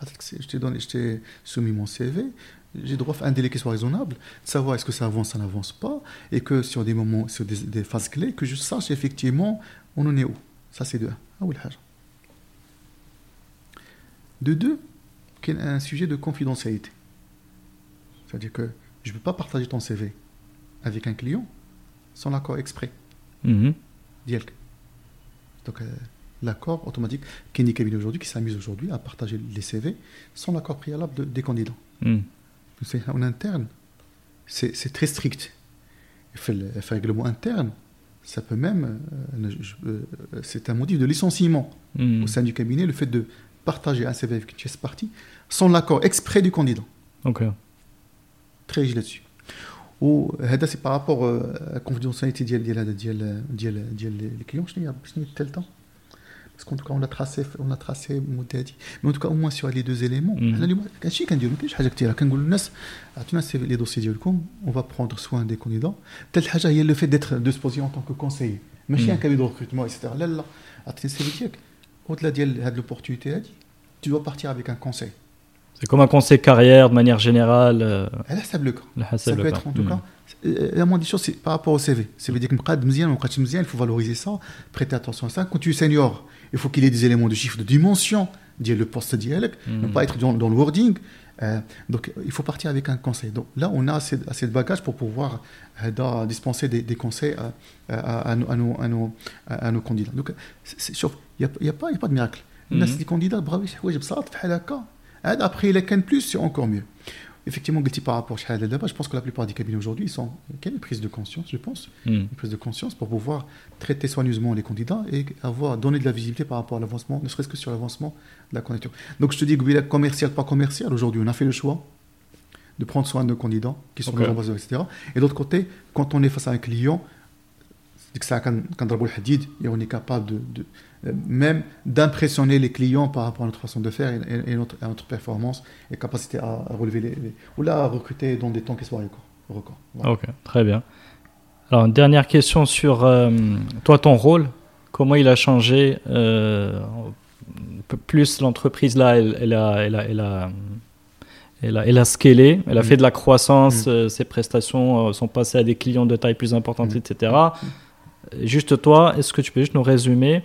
S2: Je t'ai soumis mon CV, j'ai droit à un délai qui soit raisonnable, savoir est-ce que ça avance, ou ça n'avance pas, et que sur des moments, sur des, phases clés, que je sache effectivement on en est où. Ça, c'est de un. Ah de deux, qu'il y un sujet de confidentialité? C'est-à-dire que je ne peux pas partager ton CV avec un client sans l'accord exprès. Mm. Donc, euh, l'accord automatique. Kenny Kabine aujourd'hui, qui s'amuse aujourd'hui à partager les CV sans l'accord préalable des candidats. Mm en interne, c'est très strict. Le règlement interne, ça peut même. c'est un motif de licenciement au sein du cabinet, le fait de partager un CV avec une pièce partie sans l'accord exprès du candidat.
S1: Ok.
S2: Très riche là-dessus. Ou c'est par rapport à la confidentialité des clients, je dis, tel temps parce qu'en tout cas on a tracé on a tracé المده هذه mais en tout cas au moins sur les deux éléments
S1: Mhm.
S2: حنا اليوم هادشي كنديرو ما كاينش حاجه كثيره كنقول للناس عطينا السي لي دوسي ديالكم on va prendre soin des candidats ثالث حاجه هي le fait d'être de se positionner en tant que conseiller ماشي
S1: Mhm.
S2: un cabinet de recrutement etc لا لا عطيني السي في ديالك au-delà ديال هاد l'opportunité هادي tu dois partir avec un conseil
S1: C'est comme un conseil carrière de manière générale. euh,
S2: على حسب لو cas
S1: le
S2: Ça
S1: حسب
S2: peut
S1: le
S2: être
S1: cas.
S2: en tout
S1: Mhm.
S2: cas. euh, La moindre des choses, c'est par rapport au CV. Ça veut dire que مقاد مزيان, مقادش مزيان, il faut valoriser ça, prêter attention à ça. Quand tu es senior, il faut qu'il ait des éléments de chiffre, de dimension, dire le poste dialogue,
S1: Mhm.
S2: ne pas être dans, dans le wording. Euh, donc, il faut partir avec un conseil. Donc là, on a assez, assez de bagages pour pouvoir euh, da- dispenser des, des conseils à, à- à nos, à nos- à nos- à- à nos candidats. Donc, c'est- c'est- شوف, il n'y a, il y a, pas- il y a pas de miracle. الناس
S1: Mhm.
S2: اللي candidats برافو شي حوايج Hein, Après, les Cannes Plus, c'est encore mieux. Effectivement, par rapport à je pense que la plupart des cabinets aujourd'hui, ils sont. Quelle prise de conscience, je pense.
S1: Hmm.
S2: Une prise de conscience pour pouvoir traiter soigneusement les candidats et avoir donné de la visibilité par rapport à l'avancement, ne serait-ce que sur l'avancement de la candidature. Donc, je te dis, que Gbila, commercial, pas commercial, aujourd'hui, on a fait le choix de prendre soin de nos candidats qui sont
S1: okay.
S2: nos etc. Et d'autre côté, quand on est face à un client, c'est que ça, a quand on est capable de même d'impressionner les clients par rapport à notre façon de faire et, notre, à notre performance et capacité à, à relever les, les- ou là à recruter dans des temps qui soient records. records. Voilà.
S1: Ok, très bien. Alors, une dernière question sur euh, toi, ton rôle. Comment il a changé euh, Plus l'entreprise là, elle, elle a, elle a, elle a, elle a, elle a scalé, elle a
S2: Mm.
S1: fait de la croissance,
S2: Mm.
S1: euh, ses prestations euh, sont passées à des clients de taille plus importante,
S2: Mm.
S1: etc. Juste toi, est-ce que tu peux juste nous résumer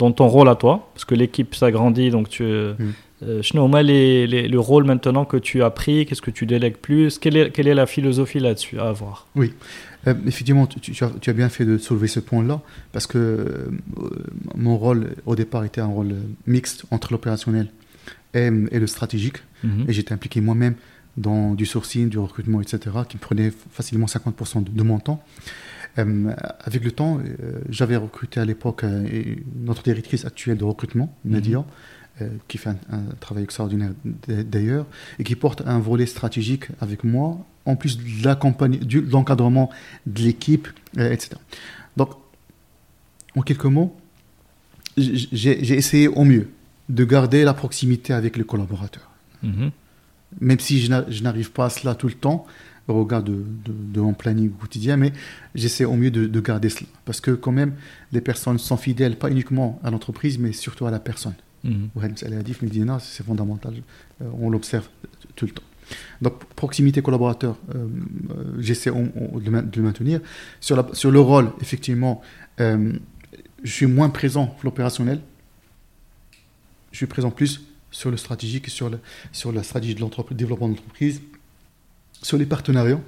S1: dans ton rôle à toi Parce que l'équipe s'agrandit, donc tu.
S2: Mm.
S1: Euh, les, les- le rôle maintenant que tu as pris, qu'est-ce que tu délègues plus quelle est, quelle est la philosophie là-dessus à avoir?
S2: Euh, effectivement, tu, as, tu as bien fait de soulever ce point-là parce que euh, mon rôle au départ était un rôle mixte entre l'opérationnel et, et le stratégique.
S1: Mhm.
S2: Et j'étais impliqué moi-même dans du sourcing, du recrutement, etc., qui me prenait facilement 50% de, de mon temps. Euh, avec le temps, euh, j'avais recruté à l'époque euh, notre directrice actuelle de recrutement, Nadia, euh, qui fait un, un travail extraordinaire d'ailleurs, et qui porte un volet stratégique avec moi, en plus de l'encadrement de l'équipe, etc. Donc, en quelques mots, j'ai essayé au mieux de garder la proximité avec les collaborateurs
S1: Mhm.
S2: même si je n'arrive pas à cela tout le temps, au regard de, mon planning quotidien, mais j'essaie au mieux de, garder cela. Parce que quand même, les personnes sont fidèles, pas uniquement à l'entreprise, mais surtout à la personne. Mm-hmm. C'est fondamental, euh, on l'observe tout le temps. Donc, proximité collaborateur, euh, euh, j'essaie de le maintenir. Sur, la, sur le rôle, effectivement, je suis moins présent pour l'opérationnel. Je suis présent plus sur le stratégique, sur, sur la stratégie de l'entreprise, développement de l'entreprise, sur les partenariats,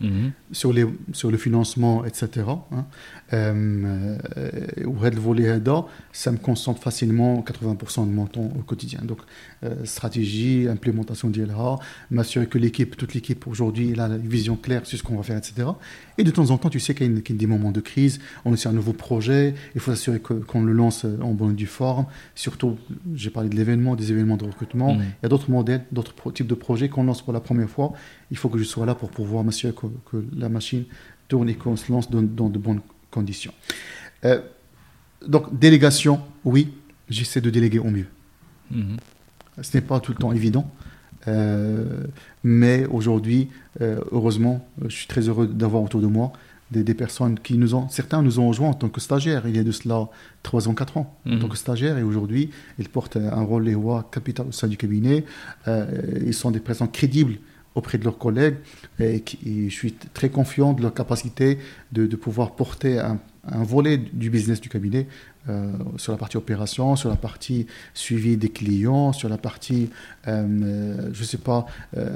S1: mhm.
S2: sur, les, sur le financement, etc. Hein. Euh, euh, ça me concentre facilement 80% de mon temps au quotidien. Donc, euh, stratégie, implémentation d'ILA, m'assurer que l'équipe, toute l'équipe aujourd'hui, a une vision claire sur ce qu'on va faire, etc. Et de temps en temps, tu sais qu'il y, a des moments de crise, on est sur un nouveau projet, il faut s'assurer qu'on le lance en bonne due forme. Surtout, j'ai parlé de l'événement, des événements de recrutement.
S1: Mhm.
S2: Il y a d'autres modèles, d'autres types de projets qu'on lance pour la première fois il faut que je sois là pour pouvoir m'assurer que, que la machine tourne et qu'on se lance dans, dans de bonnes conditions. Euh, donc, délégation, oui, j'essaie de déléguer au mieux.
S1: Mhm.
S2: Ce n'est pas tout le temps évident. Euh, mais aujourd'hui, euh, heureusement, je suis très heureux d'avoir autour de moi des, des personnes qui nous ont, certains nous ont rejoints en tant que stagiaires, il y a de cela 3 ans, 4 ans, en
S1: Mhm.
S2: tant que stagiaires, et aujourd'hui, ils portent un rôle les rois capital au sein du cabinet. Euh, ils sont des personnes crédibles auprès de leurs collègues, et, je suis très confiant de leur capacité de, pouvoir porter un, volet du business du cabinet euh, sur la partie opération, sur la partie suivi des clients, sur la partie, euh, euh, je ne sais pas,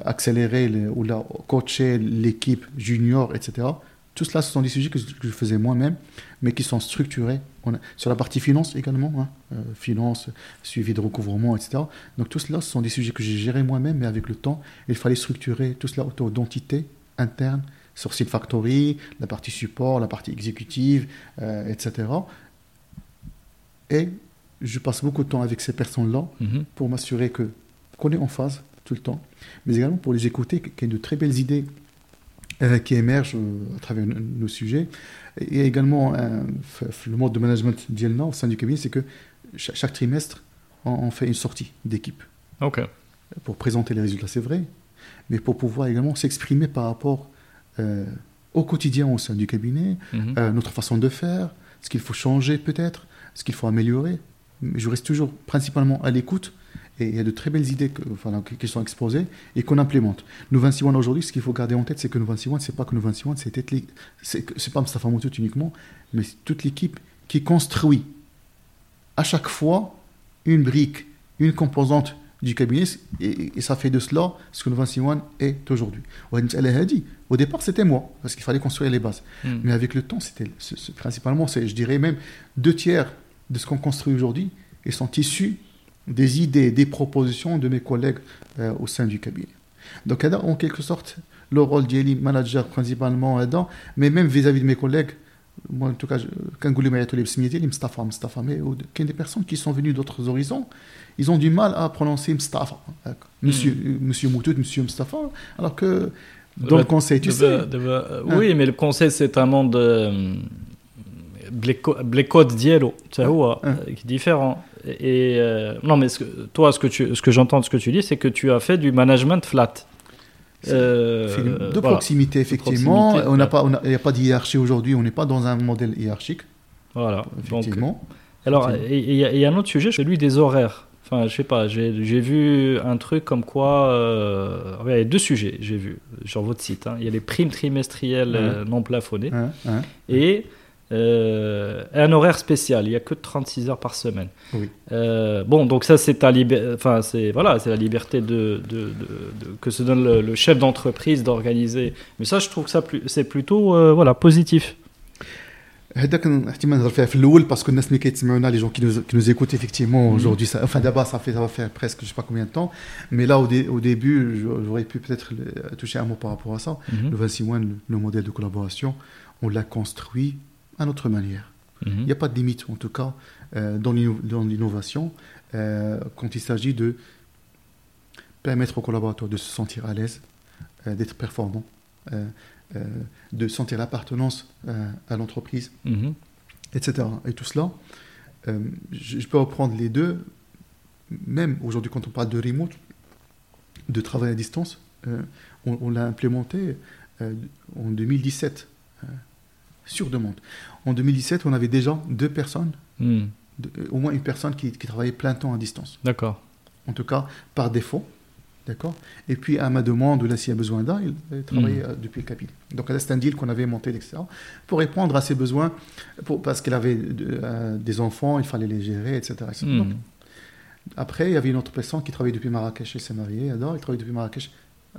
S2: accélérer ou la, coacher l'équipe junior, etc. Tout cela, ce sont des sujets que, je- que je faisais moi-même, mais qui sont structurés. On a- sur la partie finance également, hein, euh, finance, suivi de recouvrement, etc. Donc tout cela, ce sont des sujets que j'ai gérés moi-même, mais avec le temps, il fallait structurer tout cela autour d'entités internes, Sourcing Factory, la partie support, la partie exécutive, euh, etc. Et je passe beaucoup de temps avec ces personnes-là
S1: Mhm.
S2: pour m'assurer que qu'on est en phase tout le temps, mais également pour les écouter, qu'il y ait de très belles idées euh, qui émergent à travers nos sujets. Et également, euh, le mode de management d'Yelna au sein du cabinet, c'est que cha- chaque, trimestre, on, fait une sortie d'équipe
S1: Ok.
S2: pour présenter les résultats, c'est vrai, mais pour pouvoir également s'exprimer par rapport euh, au quotidien au sein du cabinet,
S1: Mhm.
S2: euh, notre façon de faire, ce qu'il faut changer peut-être, ce qu'il faut améliorer. Mais je reste toujours principalement à l'écoute et il y a de très belles idées que, qui sont exposées et qu'on implémente. Nous 26 One aujourd'hui, ce qu'il faut garder en tête, c'est que nous 26 One, c'est pas que nous 26 One, c'est c'est pas Mustafa Moutout uniquement, mais c'est toute l'équipe qui construit à chaque fois une brique, une composante du cabinet et, et ça fait de cela ce que nous 26 One est aujourd'hui. Au départ, c'était moi, parce qu'il fallait construire les bases.
S1: Mhm.
S2: Mais avec le temps, c'était principalement, je dirais même, deux tiers de ce qu'on construit aujourd'hui et sont issus des idées, des propositions de mes collègues euh, au sein du cabinet. Donc, هذا, en quelque sorte, le rôle d'Eli, manager principalement là-dedans, mais même vis-à-vis de mes collègues, moi en tout cas, je- quand je les tous les بسميتي لي Mustafa, Mustafa, mais au- qu'il y a des personnes qui sont venues d'autres horizons, ils ont du mal à prononcer Mustafa, monsieur, euh, monsieur Moutout, monsieur Mustafa, alors que dans le conseil, tu
S1: De-
S2: sais,
S1: de- euh, oui, mais le conseil, c'est un monde. euh, bléco- Blécode dielo, tu sais, Et euh, non, mais ce que- toi, ce que, tu, ce que j'entends de ce que tu dis, c'est que tu as fait du management flat. Euh,
S2: de
S1: voilà.
S2: proximité, effectivement.
S1: proximité,
S2: on n'a pas, il n'y a pas de hiérarchie aujourd'hui. On n'est pas dans un modèle hiérarchique,
S1: Voilà. Donc,
S2: effectivement.
S1: alors, il y, a- y un autre sujet, celui des horaires. Enfin, je sais pas, j'ai vu un truc comme quoi. euh, il y a deux sujets, j'ai vu sur votre site. hein. Il y a les primes trimestrielles
S2: Ouais.
S1: non plafonnées. Et euh, un horaire spécial. Il n'y a que 36 heures par semaine.
S2: Oui.
S1: Euh, bon, donc ça, c'est ta libé- enfin, c'est voilà, c'est la liberté de, de- de- de- que se donne le, le chef d'entreprise d'organiser. Mais ça, je trouve que ça, plus- c'est plutôt euh, voilà positif.
S2: هذاك احتمال نهضر فيها في الاول باسكو الناس اللي كيتسمعونا لي جون كي نوز كي نوز écoutent effectivement
S1: Mhm.
S2: aujourd'hui ça enfin d'abord ça fait ça va faire presque je sais pas combien de temps mais là au, dé- au début je- j'aurais pu peut-être le- toucher un mot par rapport à ça
S1: Mhm.
S2: le 26 mois le, le modèle de collaboration on l'a construit à notre manière
S1: Mhm.
S2: Il n'y a pas de limite, en tout cas, euh, dans l'inno- dans l'innovation, euh, quand il s'agit de permettre aux collaborateurs de se sentir à l'aise, euh, d'être performants, de sentir l'appartenance à l'entreprise,
S1: Mhm.
S2: etc. Et tout cela, je, je peux reprendre les deux, même aujourd'hui quand on parle de remote, de travail à distance, euh, on, on l'a implémenté euh, en 2017, euh, sur demande. En 2017, on avait déjà deux personnes, de- euh, au moins une personne qui, qui travaillait plein temps à distance,
S1: D'accord.
S2: en tout cas par défaut. D'accord Et puis à ma demande, ou là s'il y a besoin d'un, il travaillait euh, depuis le cabinet. Donc là, c'est un deal qu'on avait monté, etc. Pour répondre à ses besoins, pour, parce qu'elle avait de- euh, des enfants, il fallait les gérer, etc. etc. Donc,
S1: Mhm.
S2: après, il y avait une autre personne qui travaillait depuis Marrakech, elle s'est mariée, Ada, elle travaillait depuis Marrakech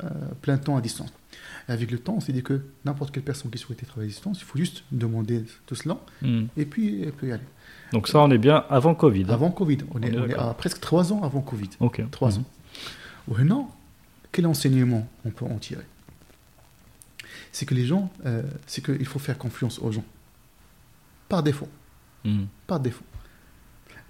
S2: euh, plein temps à distance. Avec le temps, on s'est dit que n'importe quelle personne qui souhaitait travailler à distance, il faut juste demander tout cela
S1: Hmm.
S2: et puis elle peut y aller.
S1: Donc ça, on est bien avant Covid. hein.
S2: Avant Covid, on est,
S1: est
S2: on est
S1: d'accord.
S2: à presque trois ans avant Covid.
S1: Ok.
S2: Trois
S1: Mhm.
S2: ans. Maintenant, quel enseignement on peut en tirer? C'est que les gens, euh, c'est qu'il faut faire confiance aux gens. Par défaut.
S1: Hmm.
S2: Par défaut.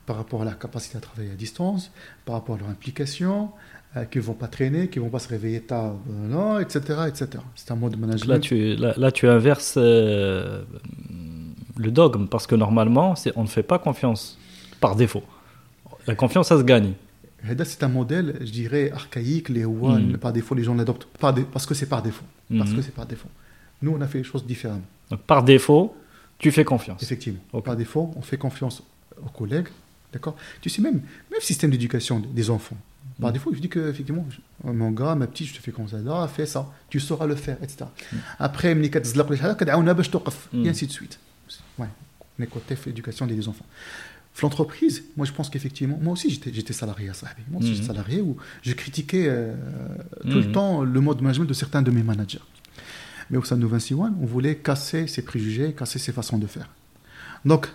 S2: Par rapport à la capacité à travailler à distance, par rapport à leur implication, euh, qu'ils ne vont pas traîner, qu'ils ne vont pas se réveiller tard, euh, non, etc., etc. C'est un mode management.
S1: Là, tu, là, là, tu inverses euh, le dogme, parce que normalement, on ne fait pas confiance par défaut. La confiance, ça se gagne.
S2: C'est un modèle, je dirais, archaïque, les one,
S1: Mhm.
S2: par défaut, les gens l'adoptent parce que c'est par défaut. Parce que c'est par défaut. Nous, on a fait les choses différemment.
S1: Donc, par défaut, tu fais confiance.
S2: Effectivement. Par défaut, on fait confiance aux collègues. D'accord? Tu sais, même, même système d'éducation des enfants. Bah,
S1: mm.
S2: Par défaut, je dis que, effectivement, oh, mon gars, ma petite, je te fais comme ça, ah, fais ça, tu sauras le faire, etc. Mm. Après,
S1: mm.
S2: et ainsi de suite. Ouais, on est côté l'éducation des enfants. L'entreprise, moi je pense qu'effectivement, moi aussi j'étais salarié à Sahbi. Moi aussi j'étais mm-hmm. salarié où je critiquais euh, tout le mm-hmm. temps le mode management de certains de mes managers. Mais au sein de Vinci One, on voulait casser ses préjugés, casser ses façons de faire. Donc,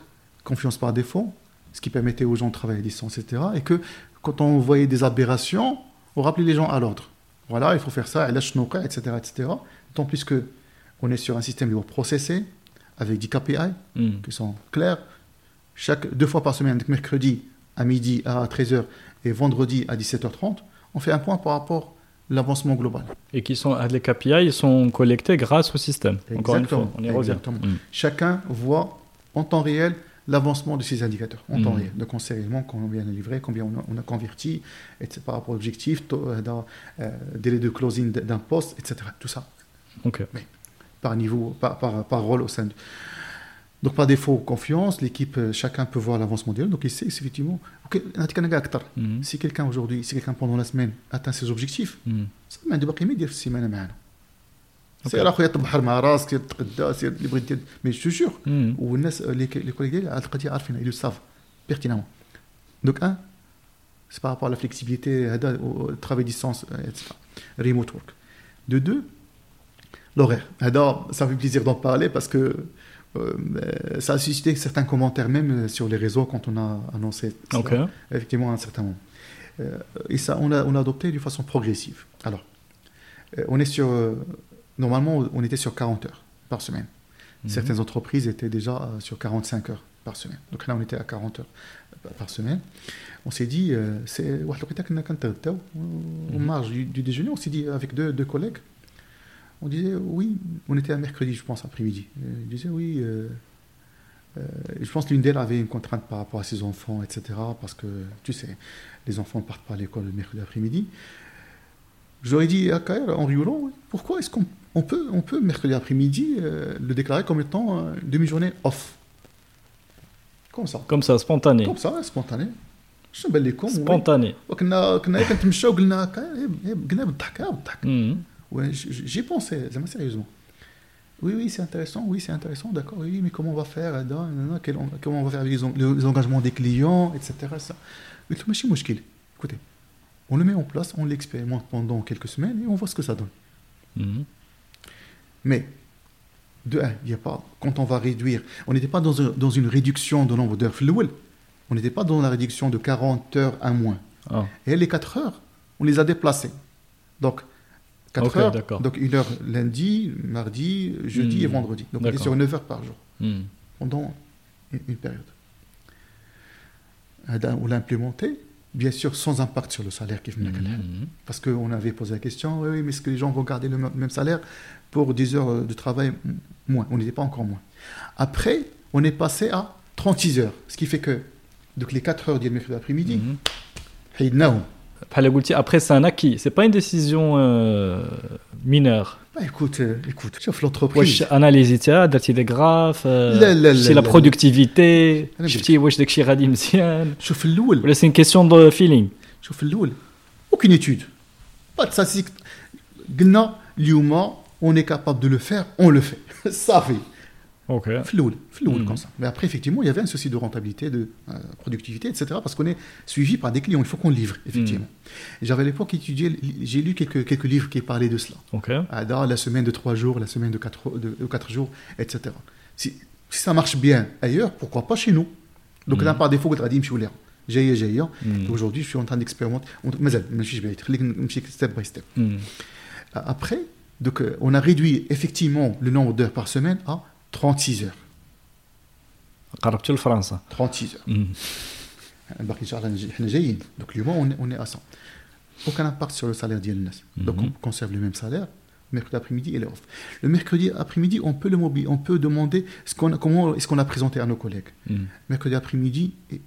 S2: confiance par défaut, ce qui permettait aux gens de travailler à distance, etc. Et que quand on voyait des aberrations, on rappelait les gens à l'ordre. Voilà, il faut faire ça, etc., etc. Tant plus que on est sur un système de processé, avec des KPI
S1: Hmm.
S2: qui sont clairs. Chaque, deux fois par semaine, mercredi à midi à 13h et vendredi à 17h30, on fait un point par rapport à l'avancement global.
S1: Et qui sont, les KPI, ils sont collectés grâce au système. Encore une fois,
S2: Exactement.
S1: on y revient.
S2: Exactement.
S1: Hmm.
S2: Chacun voit en temps réel l'avancement de ces indicateurs en temps
S1: hmm.
S2: réel. Donc on sait combien on a livré, combien on a, converti, etc., par rapport à l'objectif, euh, euh, délai de closing d'un poste, etc. Tout ça.
S1: Okay.
S2: Mais par niveau, par, par, par, rôle au sein de... Donc par défaut, confiance, l'équipe, euh, chacun peut voir l'avance mondiale, donc il sait effectivement, okay,
S1: hmm.
S2: si quelqu'un aujourd'hui, si quelqu'un pendant la semaine atteint ses objectifs,
S1: hmm.
S2: ça mm
S1: -hmm.
S2: سير اخويا تبحر مع راسك سير تغدا سير اللي بغيت دير مي جو جور
S1: Hmm.
S2: والناس لي لي كوليغ ديالي على القضيه عارفين ils le savent pertinemment. Donc un, c'est par rapport à la flexibilité, هذا au au travail distance, euh, etc. Remote work. De deux, l'horaire. هذا, ça fait plaisir d'en parler parce que euh, ça a suscité certains commentaires même euh, sur les réseaux quand on a annoncé cela,
S1: Ok.
S2: effectivement à un certain moment. Euh, et ça, on a, on a adopté de façon progressive. Alors, euh, on est sur, euh, Normalement, on était sur 40 heures par semaine.
S1: Mhm.
S2: Certaines entreprises étaient déjà euh, sur 45 heures par semaine. Donc là, on était à 40 heures euh, par semaine. On s'est dit, euh, c'est on
S1: mhm.
S2: marge du, déjeuner, on s'est dit avec deux, collègues, on disait oui, on était à mercredi, je pense, après-midi. Ils disaient oui. Je pense que l'une d'elles avait une contrainte par rapport à ses enfants, etc. Parce que, tu sais, les enfants ne partent pas à l'école le mercredi après-midi. J'aurais dit ah, à en rigolant, pourquoi est-ce qu'on on peut, on peut, mercredi après-midi, euh, le déclarer comme étant euh, une demi-journée off Comme ça.
S1: Comme ça, spontané.
S2: Comme ça, spontané. Je suis bel con.
S1: Spontané.
S2: وكنا كنا كنتمشاو قلنا هكا إيه، قلنا بالضحك بالضحك
S1: Hmm.
S2: Ouais, j- j- j'y pensais, زعما sérieusement. Oui, oui, c'est intéressant, oui, c'est intéressant, d'accord, oui, mais comment on va faire là, nan, nan, quel- Comment on va faire avec les, en- les engagements des clients, etc. Ça. قلت له ماشي مشكل. Écoutez, on le met en place, on l'expérimente pendant quelques semaines et on voit ce que ça donne.
S1: Hmm.
S2: Mais, de un, a pas, quand on va réduire, on n'était pas dans, une réduction de nombre d'heures flouel, on n'était pas dans la réduction de 40 heures à moins.
S1: Ah.
S2: Et les 4 heures, on les a déplacées. Donc, 4 heures, donc une heure lundi, mardi, jeudi et hmm. vendredi. Donc, on sur 9 heures par jour
S1: hmm.
S2: pendant une, une période. On l'a implémenté bien sûr sans impact sur le salaire qui venait
S1: mhm.
S2: Parce qu'on avait posé la question, oui, mais est-ce que les gens vont garder le même salaire pour 10 heures de travail moins? On n'était pas encore moins. Après, on est passé à 36 heures, ce qui fait que donc les 4 heures du mercredi après-midi,
S1: mhm. après, c'est un acquis, c'est pas une décision euh, mineure.
S2: Bah, écoute, euh, écoute, شوف l'entreprise.
S1: واش اناليزيتها درتي دي غراف
S2: لا، لا، لا،
S1: شتي لا
S2: لا، لا.
S1: برودكتيفيتي
S2: أنا
S1: شفتي واش داكشي غادي مزيان
S2: شوف الاول
S1: ولا سي كيسيون دو فيلينغ
S2: شوف الاول aucune étude pas de statistique قلنا اليوم on est capable de le faire on le fait صافي
S1: Ok.
S2: Floul, floul
S1: Mhm.
S2: comme ça. Mais après, effectivement, il y avait un souci de rentabilité, de euh, productivité, etc. Parce qu'on est suivi par des clients. Il faut qu'on livre, effectivement. Et J'avais à l'époque étudié, j'ai lu quelques, quelques livres qui parlaient de cela.
S1: Ok.
S2: Ah, dans la semaine de trois jours, la semaine de quatre, de, de quatre jours, etc. Si, si ça marche bien ailleurs, pourquoi pas chez nous Donc,
S1: Mhm.
S2: là, par défaut, غادي نمشيو ليها. جايه جايه
S1: Mhm.
S2: Aujourd'hui, je suis en train d'expérimenter. On- مازال ماشيش بعيد خليك نمشي step by step.
S1: Mhm.
S2: Après, donc, euh, on a réduit effectivement le nombre d'heures par semaine à 36 heures.
S1: قربتوا لفرنسا
S2: 36 heures.
S1: Mhm.
S2: باقي ان شاء الله نجي- احنا جايين donc اليوم on est, on est à 100 aucun impact sur le salaire ديال الناس donc
S1: Mhm.
S2: on conserve le même salaire mercredi après-midi il est off le mercredi après-midi on peut le mobiliser on peut demander ce qu'on a- comment est-ce qu'on a présenté à nos collègues
S1: Mhm.
S2: mercredi après-midi et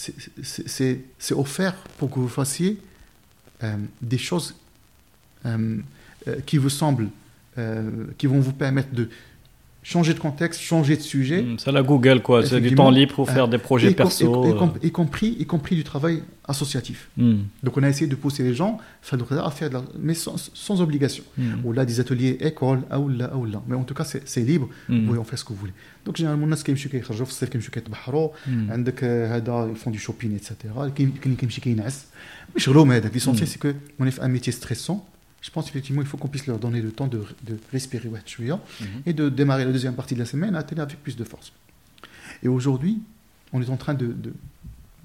S2: c'est- c'est c'est- c'est offert pour que vous fassiez euh, des choses euh, euh, qui vous semblent euh, qui vont vous permettre de changer de contexte changer de sujet
S1: Mhm. C'est la Google, quoi. C'est du
S2: Effectivement.
S1: temps libre pour faire des projets
S2: y, com-
S1: perso.
S2: y, com- y
S1: euh.
S2: com- y compris, y compris du travail associatif.
S1: Mhm.
S2: Donc on a essayé de pousser les gens à faire de la, mais sans, sans obligation.
S1: Mhm.
S2: Ou là des ateliers école, ou là, ou là. Mais en tout cas c'est c'est libre,
S1: Mhm.
S2: vous pouvez en faire ce que vous voulez. Donc généralement الناس كيمشيو كيخرجوا في الصيف كيمشيو كيتبحروا
S1: Mhm.
S2: عندك آه، هذا ils font du shopping etc. كاين كاين كيمشي كينعس مش غلوم هذاك l'essentiel
S1: Mhm.
S2: c'est que on est un métier stressant. je pense effectivement il faut qu'on puisse leur donner le temps de, de respirer
S1: mm
S2: et de démarrer la deuxième partie de la semaine à tenir avec plus de force. Et aujourd'hui, on est en train de...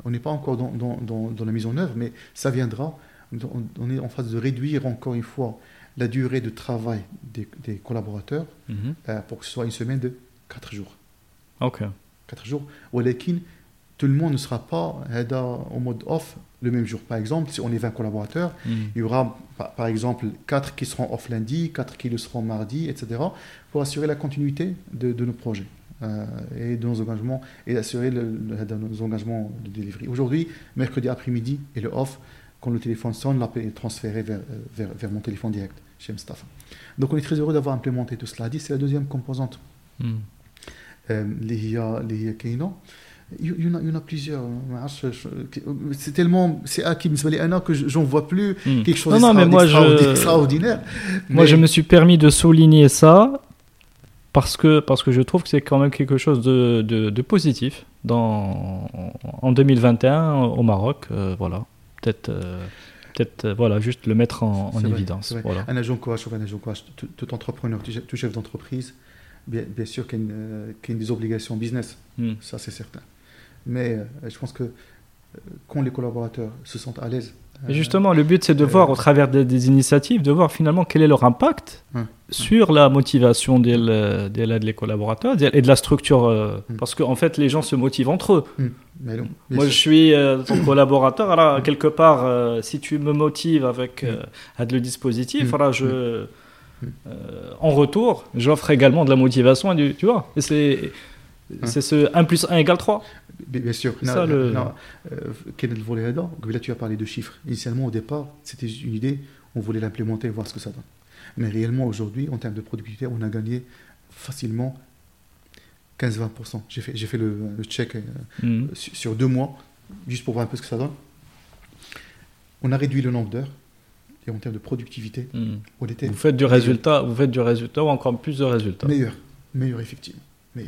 S2: on n'est pas encore dans, la mise en œuvre, mais ça viendra. On, est en phase de réduire encore une fois la durée de travail des, collaborateurs
S1: mhm.
S2: euh, pour que ce soit une semaine de 4 jours.
S1: Ok.
S2: 4 jours. Walakin, tout le monde ne sera pas en mode off le même jour. Par exemple, si on est 20 collaborateurs,
S1: mm.
S2: il y aura par exemple 4 qui seront off lundi, 4 qui le seront mardi, etc., pour assurer la continuité de, nos projets euh, et de nos engagements et assurer de nos engagements de délivrer. Aujourd'hui, mercredi après-midi et le off, quand le téléphone sonne, l'appel est transféré euh, vers, mon téléphone direct chez Mustafa. Donc on est très heureux d'avoir implémenté tout cela. C'est la deuxième composante.
S1: Mm.
S2: Euh, les, les, il y, en a, il y en a plusieurs. Hein, c'est tellement. C'est un an que j'en vois plus
S1: hmm.
S2: quelque chose
S1: non, moi, je,
S2: extraordinaire.
S1: Moi, je me suis permis de souligner ça parce que, parce que je trouve que c'est quand même quelque chose de, de, positif dans, en 2021 au Maroc. Euh, voilà. Peut-être. Euh, peut-être euh, voilà, juste le mettre en, évidence. Un
S2: agent courage, un agent courage, tout, entrepreneur, tout chef, d'entreprise, bien, sûr qu'il y, qu y, a des obligations business,
S1: hmm.
S2: ça c'est certain. Mais euh, je pense que euh, quand les collaborateurs se sentent à l'aise. Euh,
S1: justement, le but, c'est de
S2: euh,
S1: voir au travers des, des initiatives, de voir finalement quel est leur impact sur la motivation des, des, des collaborateurs et de la structure. euh,
S2: Mm.
S1: Parce qu'en fait, les gens se motivent entre eux.
S2: mais non, bien
S1: Moi, je suis euh, ton collaborateur. Alors, quelque part, euh, si tu me motives avec euh, avec le dispositif,
S2: Mm.
S1: voilà, je,
S2: Mm.
S1: euh, en retour, j'offre également de la motivation. Tu vois, et c'est c'est ce 1 plus 1 égale 3.
S2: Bien sûr. Non,
S1: ça, le-
S2: non, euh, quel est le volet là-dedans Donc, Là, tu as parlé de chiffres. Initialement, au départ, c'était une idée. On voulait l'implémenter, voir ce que ça donne. Mais réellement, aujourd'hui, en termes de productivité, on a gagné facilement 15-20%. J'ai fait, le, le check euh,
S1: Mm.
S2: sur, sur deux mois, juste pour voir un peu ce que ça donne. On a réduit le nombre d'heures. Et en termes de productivité,
S1: Mm.
S2: on était
S1: Vous faites du résultat, vous faites du résultat ou encore plus de résultats?
S2: meilleur. Meilleur, effectivement
S1: mais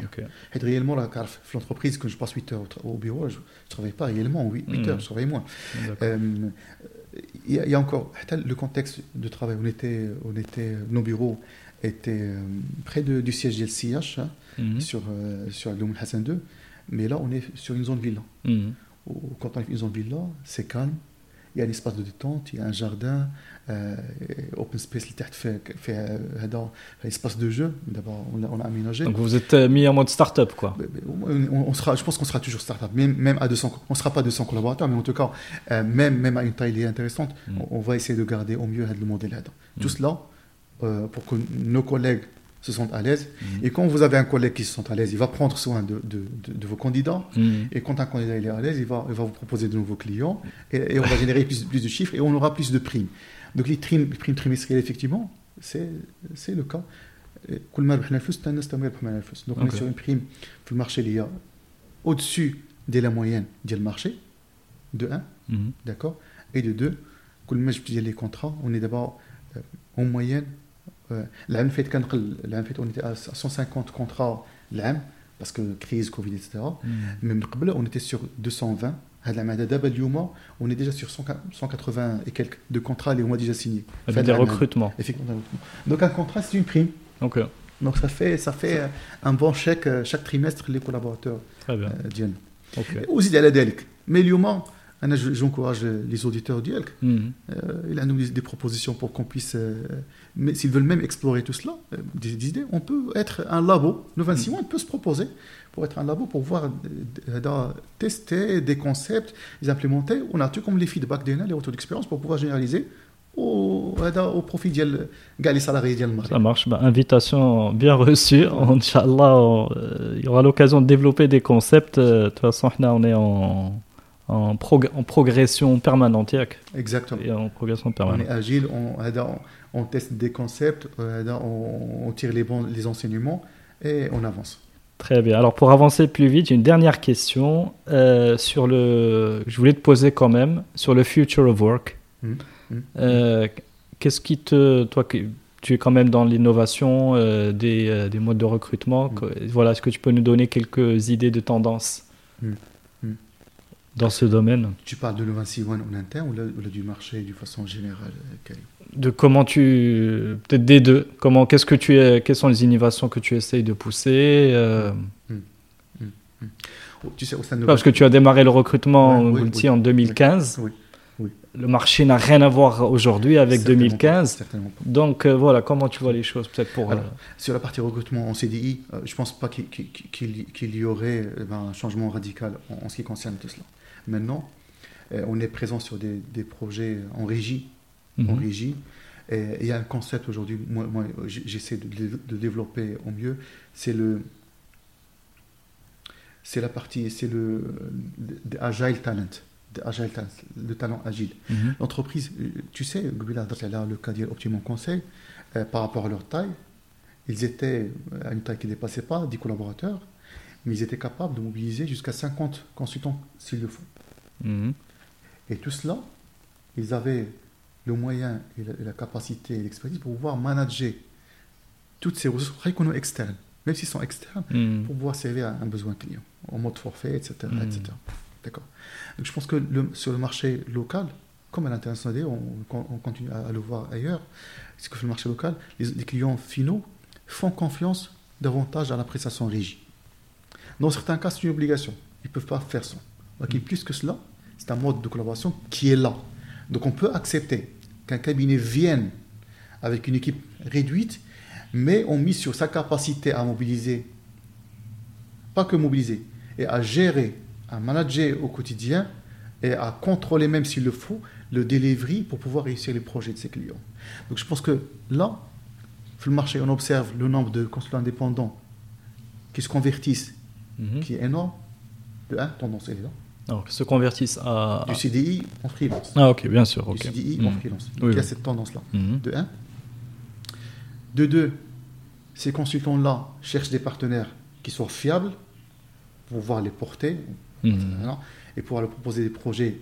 S2: Et réellement, là, car l'entreprise, quand je passe 8 heures au, bureau, je ne travaille pas réellement. 8,
S1: 8 hmm.
S2: heures, je travaille moins. Euh, il, y a, encore le contexte de travail. On était, on était, nos bureaux étaient euh, près de, du siège du LCH hein,
S1: hmm.
S2: sur, euh, sur Hassan II, mais là, on est sur une zone villa. Hmm. Quand on est sur une zone villa, c'est calme, il y a un espace de détente, il y a un jardin, euh, open space qui fait, fait euh, un espace de jeu. D'abord, on, a aménagé.
S1: Donc vous êtes euh, mis en mode start-up, quoi.
S2: On, sera, je pense qu'on sera toujours start-up, même, à 200, on ne sera pas 200 collaborateurs, mais en tout cas, même, même à une taille intéressante,
S1: mm.
S2: on, va essayer de garder au mieux le modèle là-dedans.
S1: Mm.
S2: Tout cela pour que nos collègues se sentent à l'aise.
S1: Mm-hmm.
S2: Et quand vous avez un collègue qui se sent à l'aise, il va prendre soin de, de, vos candidats.
S1: Mm-hmm.
S2: Et quand un candidat il est à l'aise, il va, il va vous proposer de nouveaux clients. Et, on va générer plus, plus, de chiffres et on aura plus de primes. Donc les primes, trimestrielles, effectivement, c'est le cas. Donc on est sur une prime pour le marché il y a au-dessus de la moyenne du marché, de 1,
S1: mm-hmm.
S2: d'accord Et de 2, les contrats, on est d'abord euh, en moyenne l'âme on était à 150 contrats parce que crise covid etc mais mm. on était sur 220 on est déjà sur 180 et quelques de contrats et on a déjà signé.
S1: Avec ah, des recrutements.
S2: Donc un contrat, c'est une prime.
S1: Donc
S2: ça fait, ça fait euh, un bon chèque euh, chaque trimestre les collaborateurs.
S1: Très bien.
S2: Euh, okay. mais J'encourage les auditeurs du HELC. Mhm. Euh, il a nous des propositions pour qu'on puisse. Euh, mais s'ils veulent même explorer tout cela, euh, des, idées, on peut être un labo. Le 26 mois, on peut se proposer pour être un labo, pour voir, tester des concepts, les implémenter. On a tout comme les feedbacks des les retours d'expérience pour pouvoir généraliser au, au profit des salariés.
S1: Ça marche. Bah, invitation bien reçue. Inch'Allah, il y aura l'occasion de développer des concepts. De toute façon, on est en en, en progression permanente.
S2: Exactement.
S1: Et en progression permanente.
S2: On est agile, on, on teste des concepts, on, on tire les, bons, les enseignements et on avance.
S1: Très bien. Alors pour avancer plus vite, j'ai une dernière question euh, sur le. Je voulais te poser quand même sur le future of work. Mmh, mmh. Euh, qu'est-ce qui te, toi, tu es quand même dans l'innovation euh, des, des, modes de recrutement. Mmh. Voilà, est-ce que tu peux nous donner quelques idées de tendance dans ce domaine.
S2: Tu parles de l'Innovation en interne ou, du marché de façon générale
S1: De comment tu. Peut-être des deux. Comment, qu'est-ce que tu es, quelles sont les innovations que tu essayes de pousser euh... Mmh. Mmh. Mmh. Oh, tu sais, au sein de Parce que tu as démarré le recrutement ouais, en 2015. Oui, le marché n'a rien à voir aujourd'hui avec 2015. Donc euh, voilà, comment tu vois les choses peut-être pour...
S2: Alors, euh, Sur la partie recrutement en CDI, euh, je ne pense pas qu'il y aurait ben, un changement radical en, ce qui concerne tout cela. Maintenant, on est présent sur des, projets en régie. En mhm. régie. Et il y a un concept aujourd'hui, moi, moi j'essaie de, de, développer au mieux, c'est le... C'est la partie, c'est le, le agile talent agile, le talent agile. Mhm. L'entreprise, euh, tu sais, le cas Optimum Conseil, euh, par rapport à leur taille, ils étaient à une taille qui ne dépassait pas 10 collaborateurs, mais ils étaient capables de mobiliser jusqu'à 50 consultants s'il le faut. Mhm. Et tout cela, ils avaient le moyen et la, capacité et l'expertise pour pouvoir manager toutes ces ressources externes, même s'ils sont externes, mhm. pour pouvoir servir à un besoin client, en mode forfait, etc. etc. D'accord. Donc je pense que le, sur le marché local, comme à l'international, on, on, continue à, le voir ailleurs, c'est que sur le marché local, les, clients finaux font confiance davantage à la prestation régie. Dans certains cas, c'est une obligation. Ils ne peuvent pas faire ça. Donc, mm. plus que cela, c'est un mode de collaboration qui est là. Donc on peut accepter qu'un cabinet vienne avec une équipe réduite, mais on mise sur sa capacité à mobiliser, pas que mobiliser, et à gérer à manager au quotidien et à contrôler même s'il le faut le delivery pour pouvoir réussir les projets de ses clients. Donc je pense que là, sur le marché, on observe le nombre de consultants indépendants qui se convertissent, mhm. qui est énorme. De un, tendance est là.
S1: Alors, se convertissent à...
S2: Du CDI en freelance.
S1: Ah ok, bien sûr.
S2: Du CDI en mhm. freelance. Donc il y a cette tendance-là. Mhm. De un. De deux, ces consultants-là cherchent des partenaires qui soient fiables pour pouvoir les porter, et pouvoir leur proposer des projets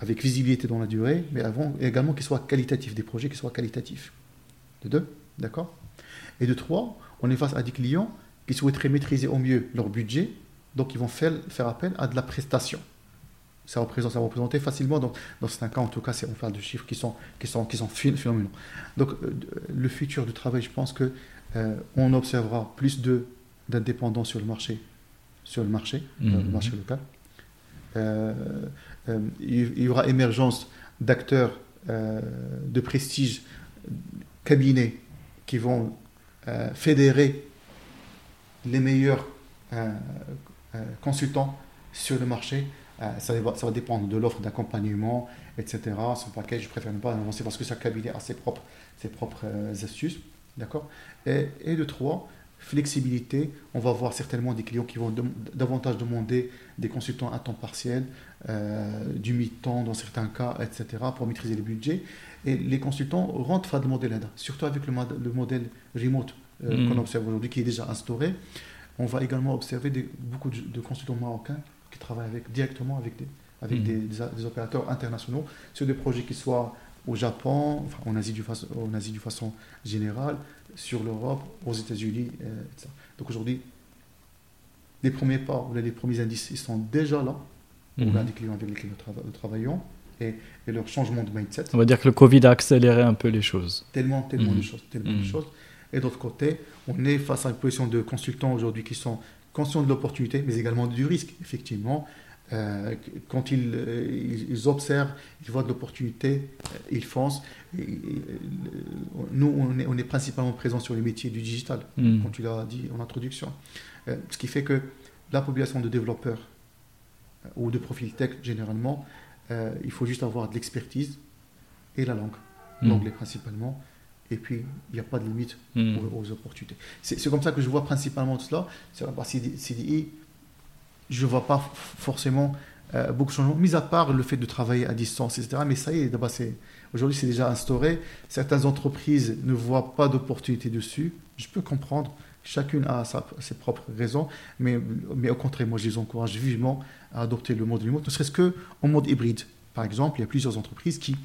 S2: avec visibilité dans la durée, mais avant, également qu'ils soient qualitatifs, des projets qui soient qualitatifs. De deux, d'accord? Et de trois, on est face à des clients qui souhaiteraient maîtriser au mieux leur budget, donc ils vont faire, faire appel à de la prestation. Ça représente, ça va représenter facilement, donc dans certains cas, en tout cas, on parle de chiffres qui sont, qui sont, qui sont phénoménaux. Donc euh, le futur du travail, je pense que euh, on observera plus d'indépendance sur le marché sur le marché, le mhm. marché local. Euh, euh, il y aura émergence d'acteurs euh, de prestige, cabinets qui vont fédérer les meilleurs consultants sur le marché. Ça va, ça, va, dépendre de l'offre d'accompagnement, etc. Son package, je préfère ne pas avancer parce que chaque cabinet a ses propres, astuces. D'accord? Et, et de trois, flexibilité. On va voir certainement des clients qui vont davantage demander des consultants à temps partiel, euh, du mi-temps dans certains cas, etc., pour maîtriser les budgets. Et les consultants rentrent le modèle ADA, surtout avec le, le modèle remote euh, mm. qu'on observe aujourd'hui, qui est déjà instauré. On va également observer des, beaucoup de, consultants marocains qui travaillent avec, directement avec, des, avec mm. des, des, opérateurs internationaux sur des projets qui soient au Japon, en, Asie du, en Asie de façon générale, sur l'Europe, aux États-Unis, euh, etc. Donc aujourd'hui, les premiers pas, les premiers indices, ils sont déjà là. Ou là, des clients avec lesquels nous, trava- nous travaillons et, et leur changement de mindset.
S1: On va dire que le Covid a accéléré un peu les choses.
S2: Tellement, tellement
S1: Mhm.
S2: de choses, tellement de choses. Et d'autre côté, on est face à une position de consultants aujourd'hui qui sont conscients de l'opportunité, mais également du risque. Effectivement, euh, quand ils, euh, ils, observent, ils voient de l'opportunité, euh, ils foncent. Nous, on est, on est principalement présents sur les métiers du digital,
S1: Mhm.
S2: comme tu l'as dit en introduction. Euh, ce qui fait que la population de développeurs euh, ou de profil tech, généralement, il faut juste avoir de l'expertise et la langue,
S1: Mhm.
S2: l'anglais principalement. Et puis, il n'y a pas de limite
S1: Mhm.
S2: aux, aux opportunités. C'est comme ça que je vois principalement tout cela. Sur la partie CDI, je ne vois pas forcément euh, beaucoup de changements, mis à part le fait de travailler à distance, etc. Mais ça y est, d'abord, c'est- aujourd'hui, c'est déjà instauré. Certaines entreprises ne voient pas d'opportunité dessus. Je peux comprendre. Chacune a sa- ses propres raisons, mais, mais au contraire, moi, je les encourage vivement à adopter le mode remote, ne serait-ce que en mode hybride. Par exemple, il y a plusieurs entreprises qui,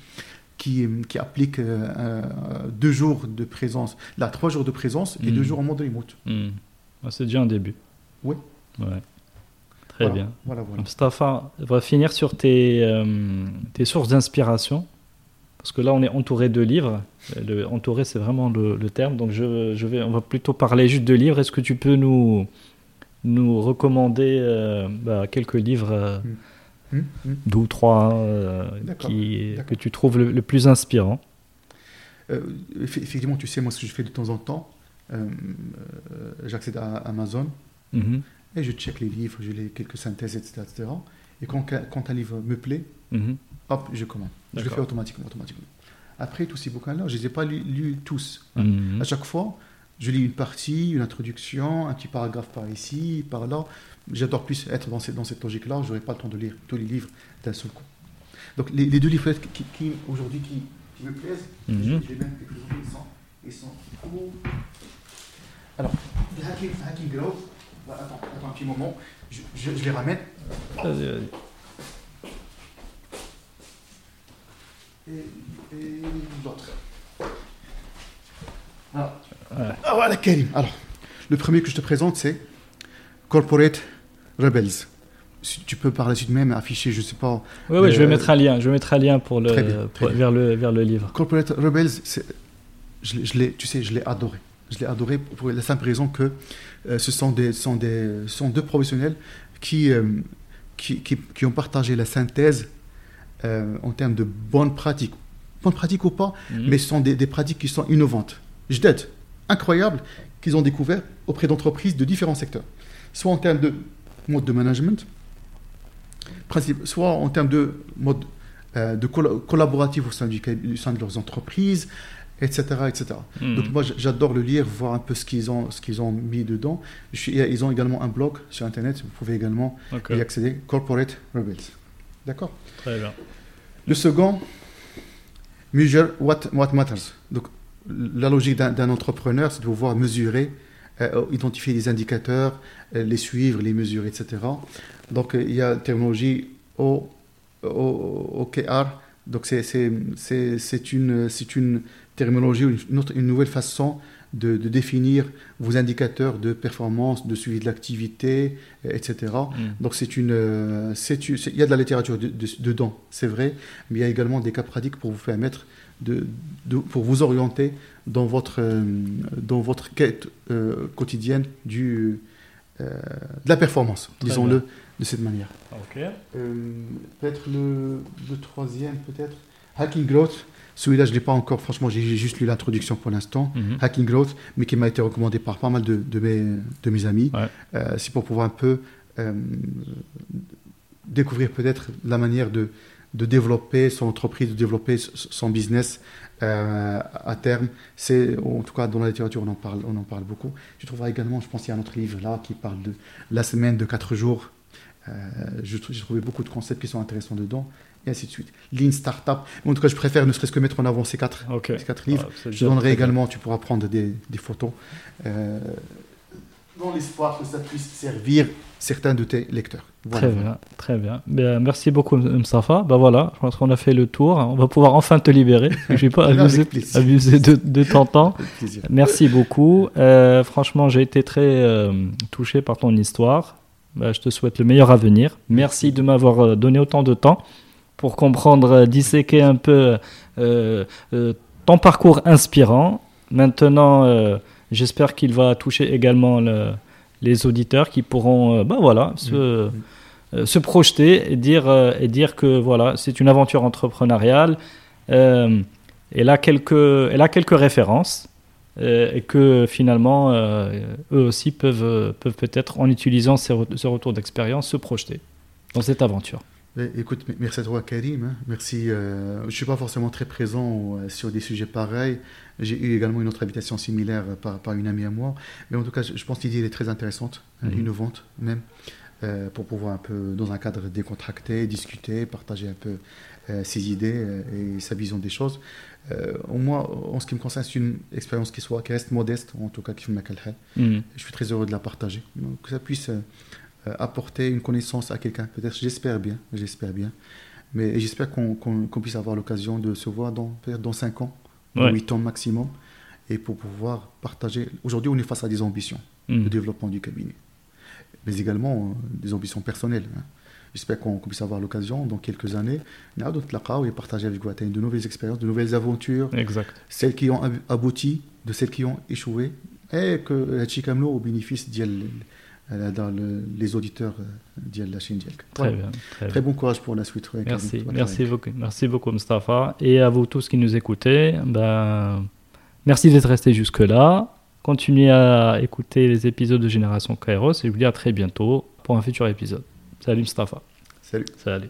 S2: qui, qui appliquent euh, euh, deux jours de présence, là, trois jours de présence et deux jours en mode remote.
S1: Ah, C'est déjà un début.
S2: Oui.
S1: Ouais. Très
S2: Voilà,
S1: bien.
S2: Voilà, voilà.
S1: Mustafa, on va finir sur tes, euh, tes sources d'inspiration. Parce que là, on est entouré de livres. Le, entouré, c'est vraiment le, le terme. Donc, je, je vais, on va plutôt parler juste de livres. Est-ce que tu peux nous, nous recommander euh, bah, quelques livres, euh,
S2: Hum.
S1: deux ou trois, euh, qui, que tu trouves le, le plus inspirant
S2: Euh, effe- effectivement, tu sais, moi, ce que je fais de temps en temps, euh, j'accède à Amazon
S1: Mhm,
S2: et je check les livres, je lis quelques synthèses, etc. etc. Et quand, quand un livre me plaît,
S1: mhm.
S2: hop, je commande. Je le fais automatiquement, automatiquement. Après, tous ces bouquins-là, je ne les ai pas lus, lus tous.
S1: Mhm.
S2: À chaque fois, je lis une partie, une introduction, un petit paragraphe par ici, par là. J'adore plus être dans cette, dans cette logique-là. Je n'aurai pas le temps de lire tous les livres d'un seul coup. Donc, les, les deux livres qui, qui, aujourd'hui qui, qui me plaisent,
S1: Mhm.
S2: je, je les mets quelque chose, ils sont, ils sont cool. Alors, The Hacking, Hacking Growth, voilà, attends, attends un petit moment, je, je, je les ramène.
S1: Euh,
S2: Et, et l'autre. Alors,
S1: Ouais.
S2: ah. Alors, le premier que je te présente, c'est Corporate Rebels. Si tu peux par la suite même afficher, je sais pas.
S1: Ouais, ouais, je vais
S2: Euh,
S1: mettre un lien. Je vais mettre un lien pour le,
S2: bien,
S1: pour- vers, le, vers le livre.
S2: Corporate Rebels, je, l'ai- je l'ai, tu sais, je l'ai adoré. Je l'ai adoré pour la simple raison que euh, ce sont, des, sont, des, sont deux professionnels qui, euh, qui, qui, qui ont partagé la synthèse euh, en termes de bonnes pratiques. Bonnes pratiques ou pas,
S1: Mhm.
S2: mais ce sont des, des pratiques qui sont innovantes. Je d'aide, incroyables, qu'ils ont découvert auprès d'entreprises de différents secteurs. Soit en termes de mode de management, principe, soit en termes de mode euh, de colla- collaboratif au sein, du, sein de leurs entreprises, etc. etc.
S1: Mhm.
S2: Donc moi j'adore le lire, voir un peu ce qu'ils ont, ce qu'ils ont mis dedans. Je suis- ils ont également un blog sur Internet, vous pouvez également y accéder, Corporate Rebels. D'accord?
S1: Très bien.
S2: le second, measure what, what matters. Donc, la logique d'un entrepreneur, c'est de pouvoir mesurer, identifier les indicateurs, euh, les suivre, les mesurer, etc. Donc, euh, il y a la terminologie O- O- OKR. Donc, c'est- une, une terminologie, ou une, autre- une nouvelle façon de, de définir vos indicateurs de performance, de suivi de l'activité, euh, etc.
S1: Mhm.
S2: Donc c'est une, euh, il y a de la littérature de- de- dedans, c'est vrai, mais il y a également des cas pratiques pour vous permettre de, de- pour vous orienter dans votre, euh, dans votre quête euh, quotidienne du, euh, de la performance, disons-le de cette manière.
S1: Ok.
S2: Peut-être le, le troisième, peut-être Hacking Growth. Celui-là, je ne l'ai pas encore, franchement, j'ai juste lu l'introduction pour l'instant.
S1: Mhm.
S2: Hacking Growth, mais qui m'a été recommandé par pas mal de, de mes, de mes amis.
S1: Ouais.
S2: C'est pour pouvoir un peu découvrir peut-être la manière de, de développer son entreprise, de développer son business euh, à terme. C'est, en tout cas, dans la littérature, on en parle, on en parle beaucoup. Tu trouveras également, je pense qu'il y a un autre livre là qui parle de la semaine de 4 jours. Euh, j'ai trouvé beaucoup de concepts qui sont intéressants dedans, et ainsi de suite. Lean Startup. En tout cas, je préfère ne serait-ce que mettre en avant ces quatre, ces quatre livres.
S1: Ah,
S2: Je donnerai également, tu pourras prendre des, des photos. euh, dans l'espoir que ça puisse servir certains de tes lecteurs. Voilà.
S1: Très bien, très bien. Ben, merci beaucoup, Msafa. Ben voilà, je pense qu'on a fait le tour. On va pouvoir enfin te libérer. Je n'ai pas abusé, de, de ton temps. Merci beaucoup. Euh, franchement, j'ai été très euh, touché par ton histoire. bah, je te souhaite le meilleur avenir. Merci de m'avoir euh, donné autant de temps pour comprendre, euh, disséquer un peu euh, ton parcours inspirant. Maintenant, j'espère qu'il va toucher également les auditeurs qui pourront bah, voilà, se, se, projeter et dire, et dire que voilà, c'est une aventure entrepreneuriale. elle, a quelques, elle a quelques références. Euh, et que finalement, euh, eux aussi peuvent, euh, peuvent peut-être, en utilisant ce retour d'expérience, se projeter dans cette aventure.
S2: Écoute, merci à toi Karim. Hein. Merci. je ne suis pas forcément très présent sur des sujets pareils. J'ai eu également une autre invitation similaire par, par, une amie à moi. Mais en tout cas, je, pense que l'idée est très intéressante, mhm. innovante même, pour pouvoir un peu, dans un cadre décontracté, discuter, partager un peu ses idées et sa vision des choses. Euh, au moins, en ce qui me concerne, c'est une expérience qui, soit, qui reste modeste, en tout cas qui me mm. Je suis très heureux de la partager. que ça puisse euh, apporter une connaissance à quelqu'un. Peut-être, j'espère bien, j'espère bien. Mais j'espère qu'on puisse avoir l'occasion de se voir dans, dans 5 ans, ouais. 8 ans maximum, et pour pouvoir partager. Aujourd'hui, on est face à des ambitions mm. de développement du cabinet, mais également euh, des ambitions personnelles. Hein. J'espère qu'on puisse avoir l'occasion dans quelques années et partager avec vous de nouvelles expériences, de nouvelles aventures.
S1: Exact.
S2: Celles qui ont abouti, de celles qui ont échoué. Et que Chikamlo au bénéfice dans les auditeurs de la chaîne
S1: Très, bien,
S2: très, bon courage pour la suite.
S1: Merci, merci beaucoup, merci beaucoup Mustafa. Et à vous tous qui nous écoutez, ben, merci d'être resté jusque-là. Continuez à écouter les épisodes de Génération Kairos et je vous dis à très bientôt pour un futur épisode. Salut Mustafa.
S2: Salut.
S1: Salut.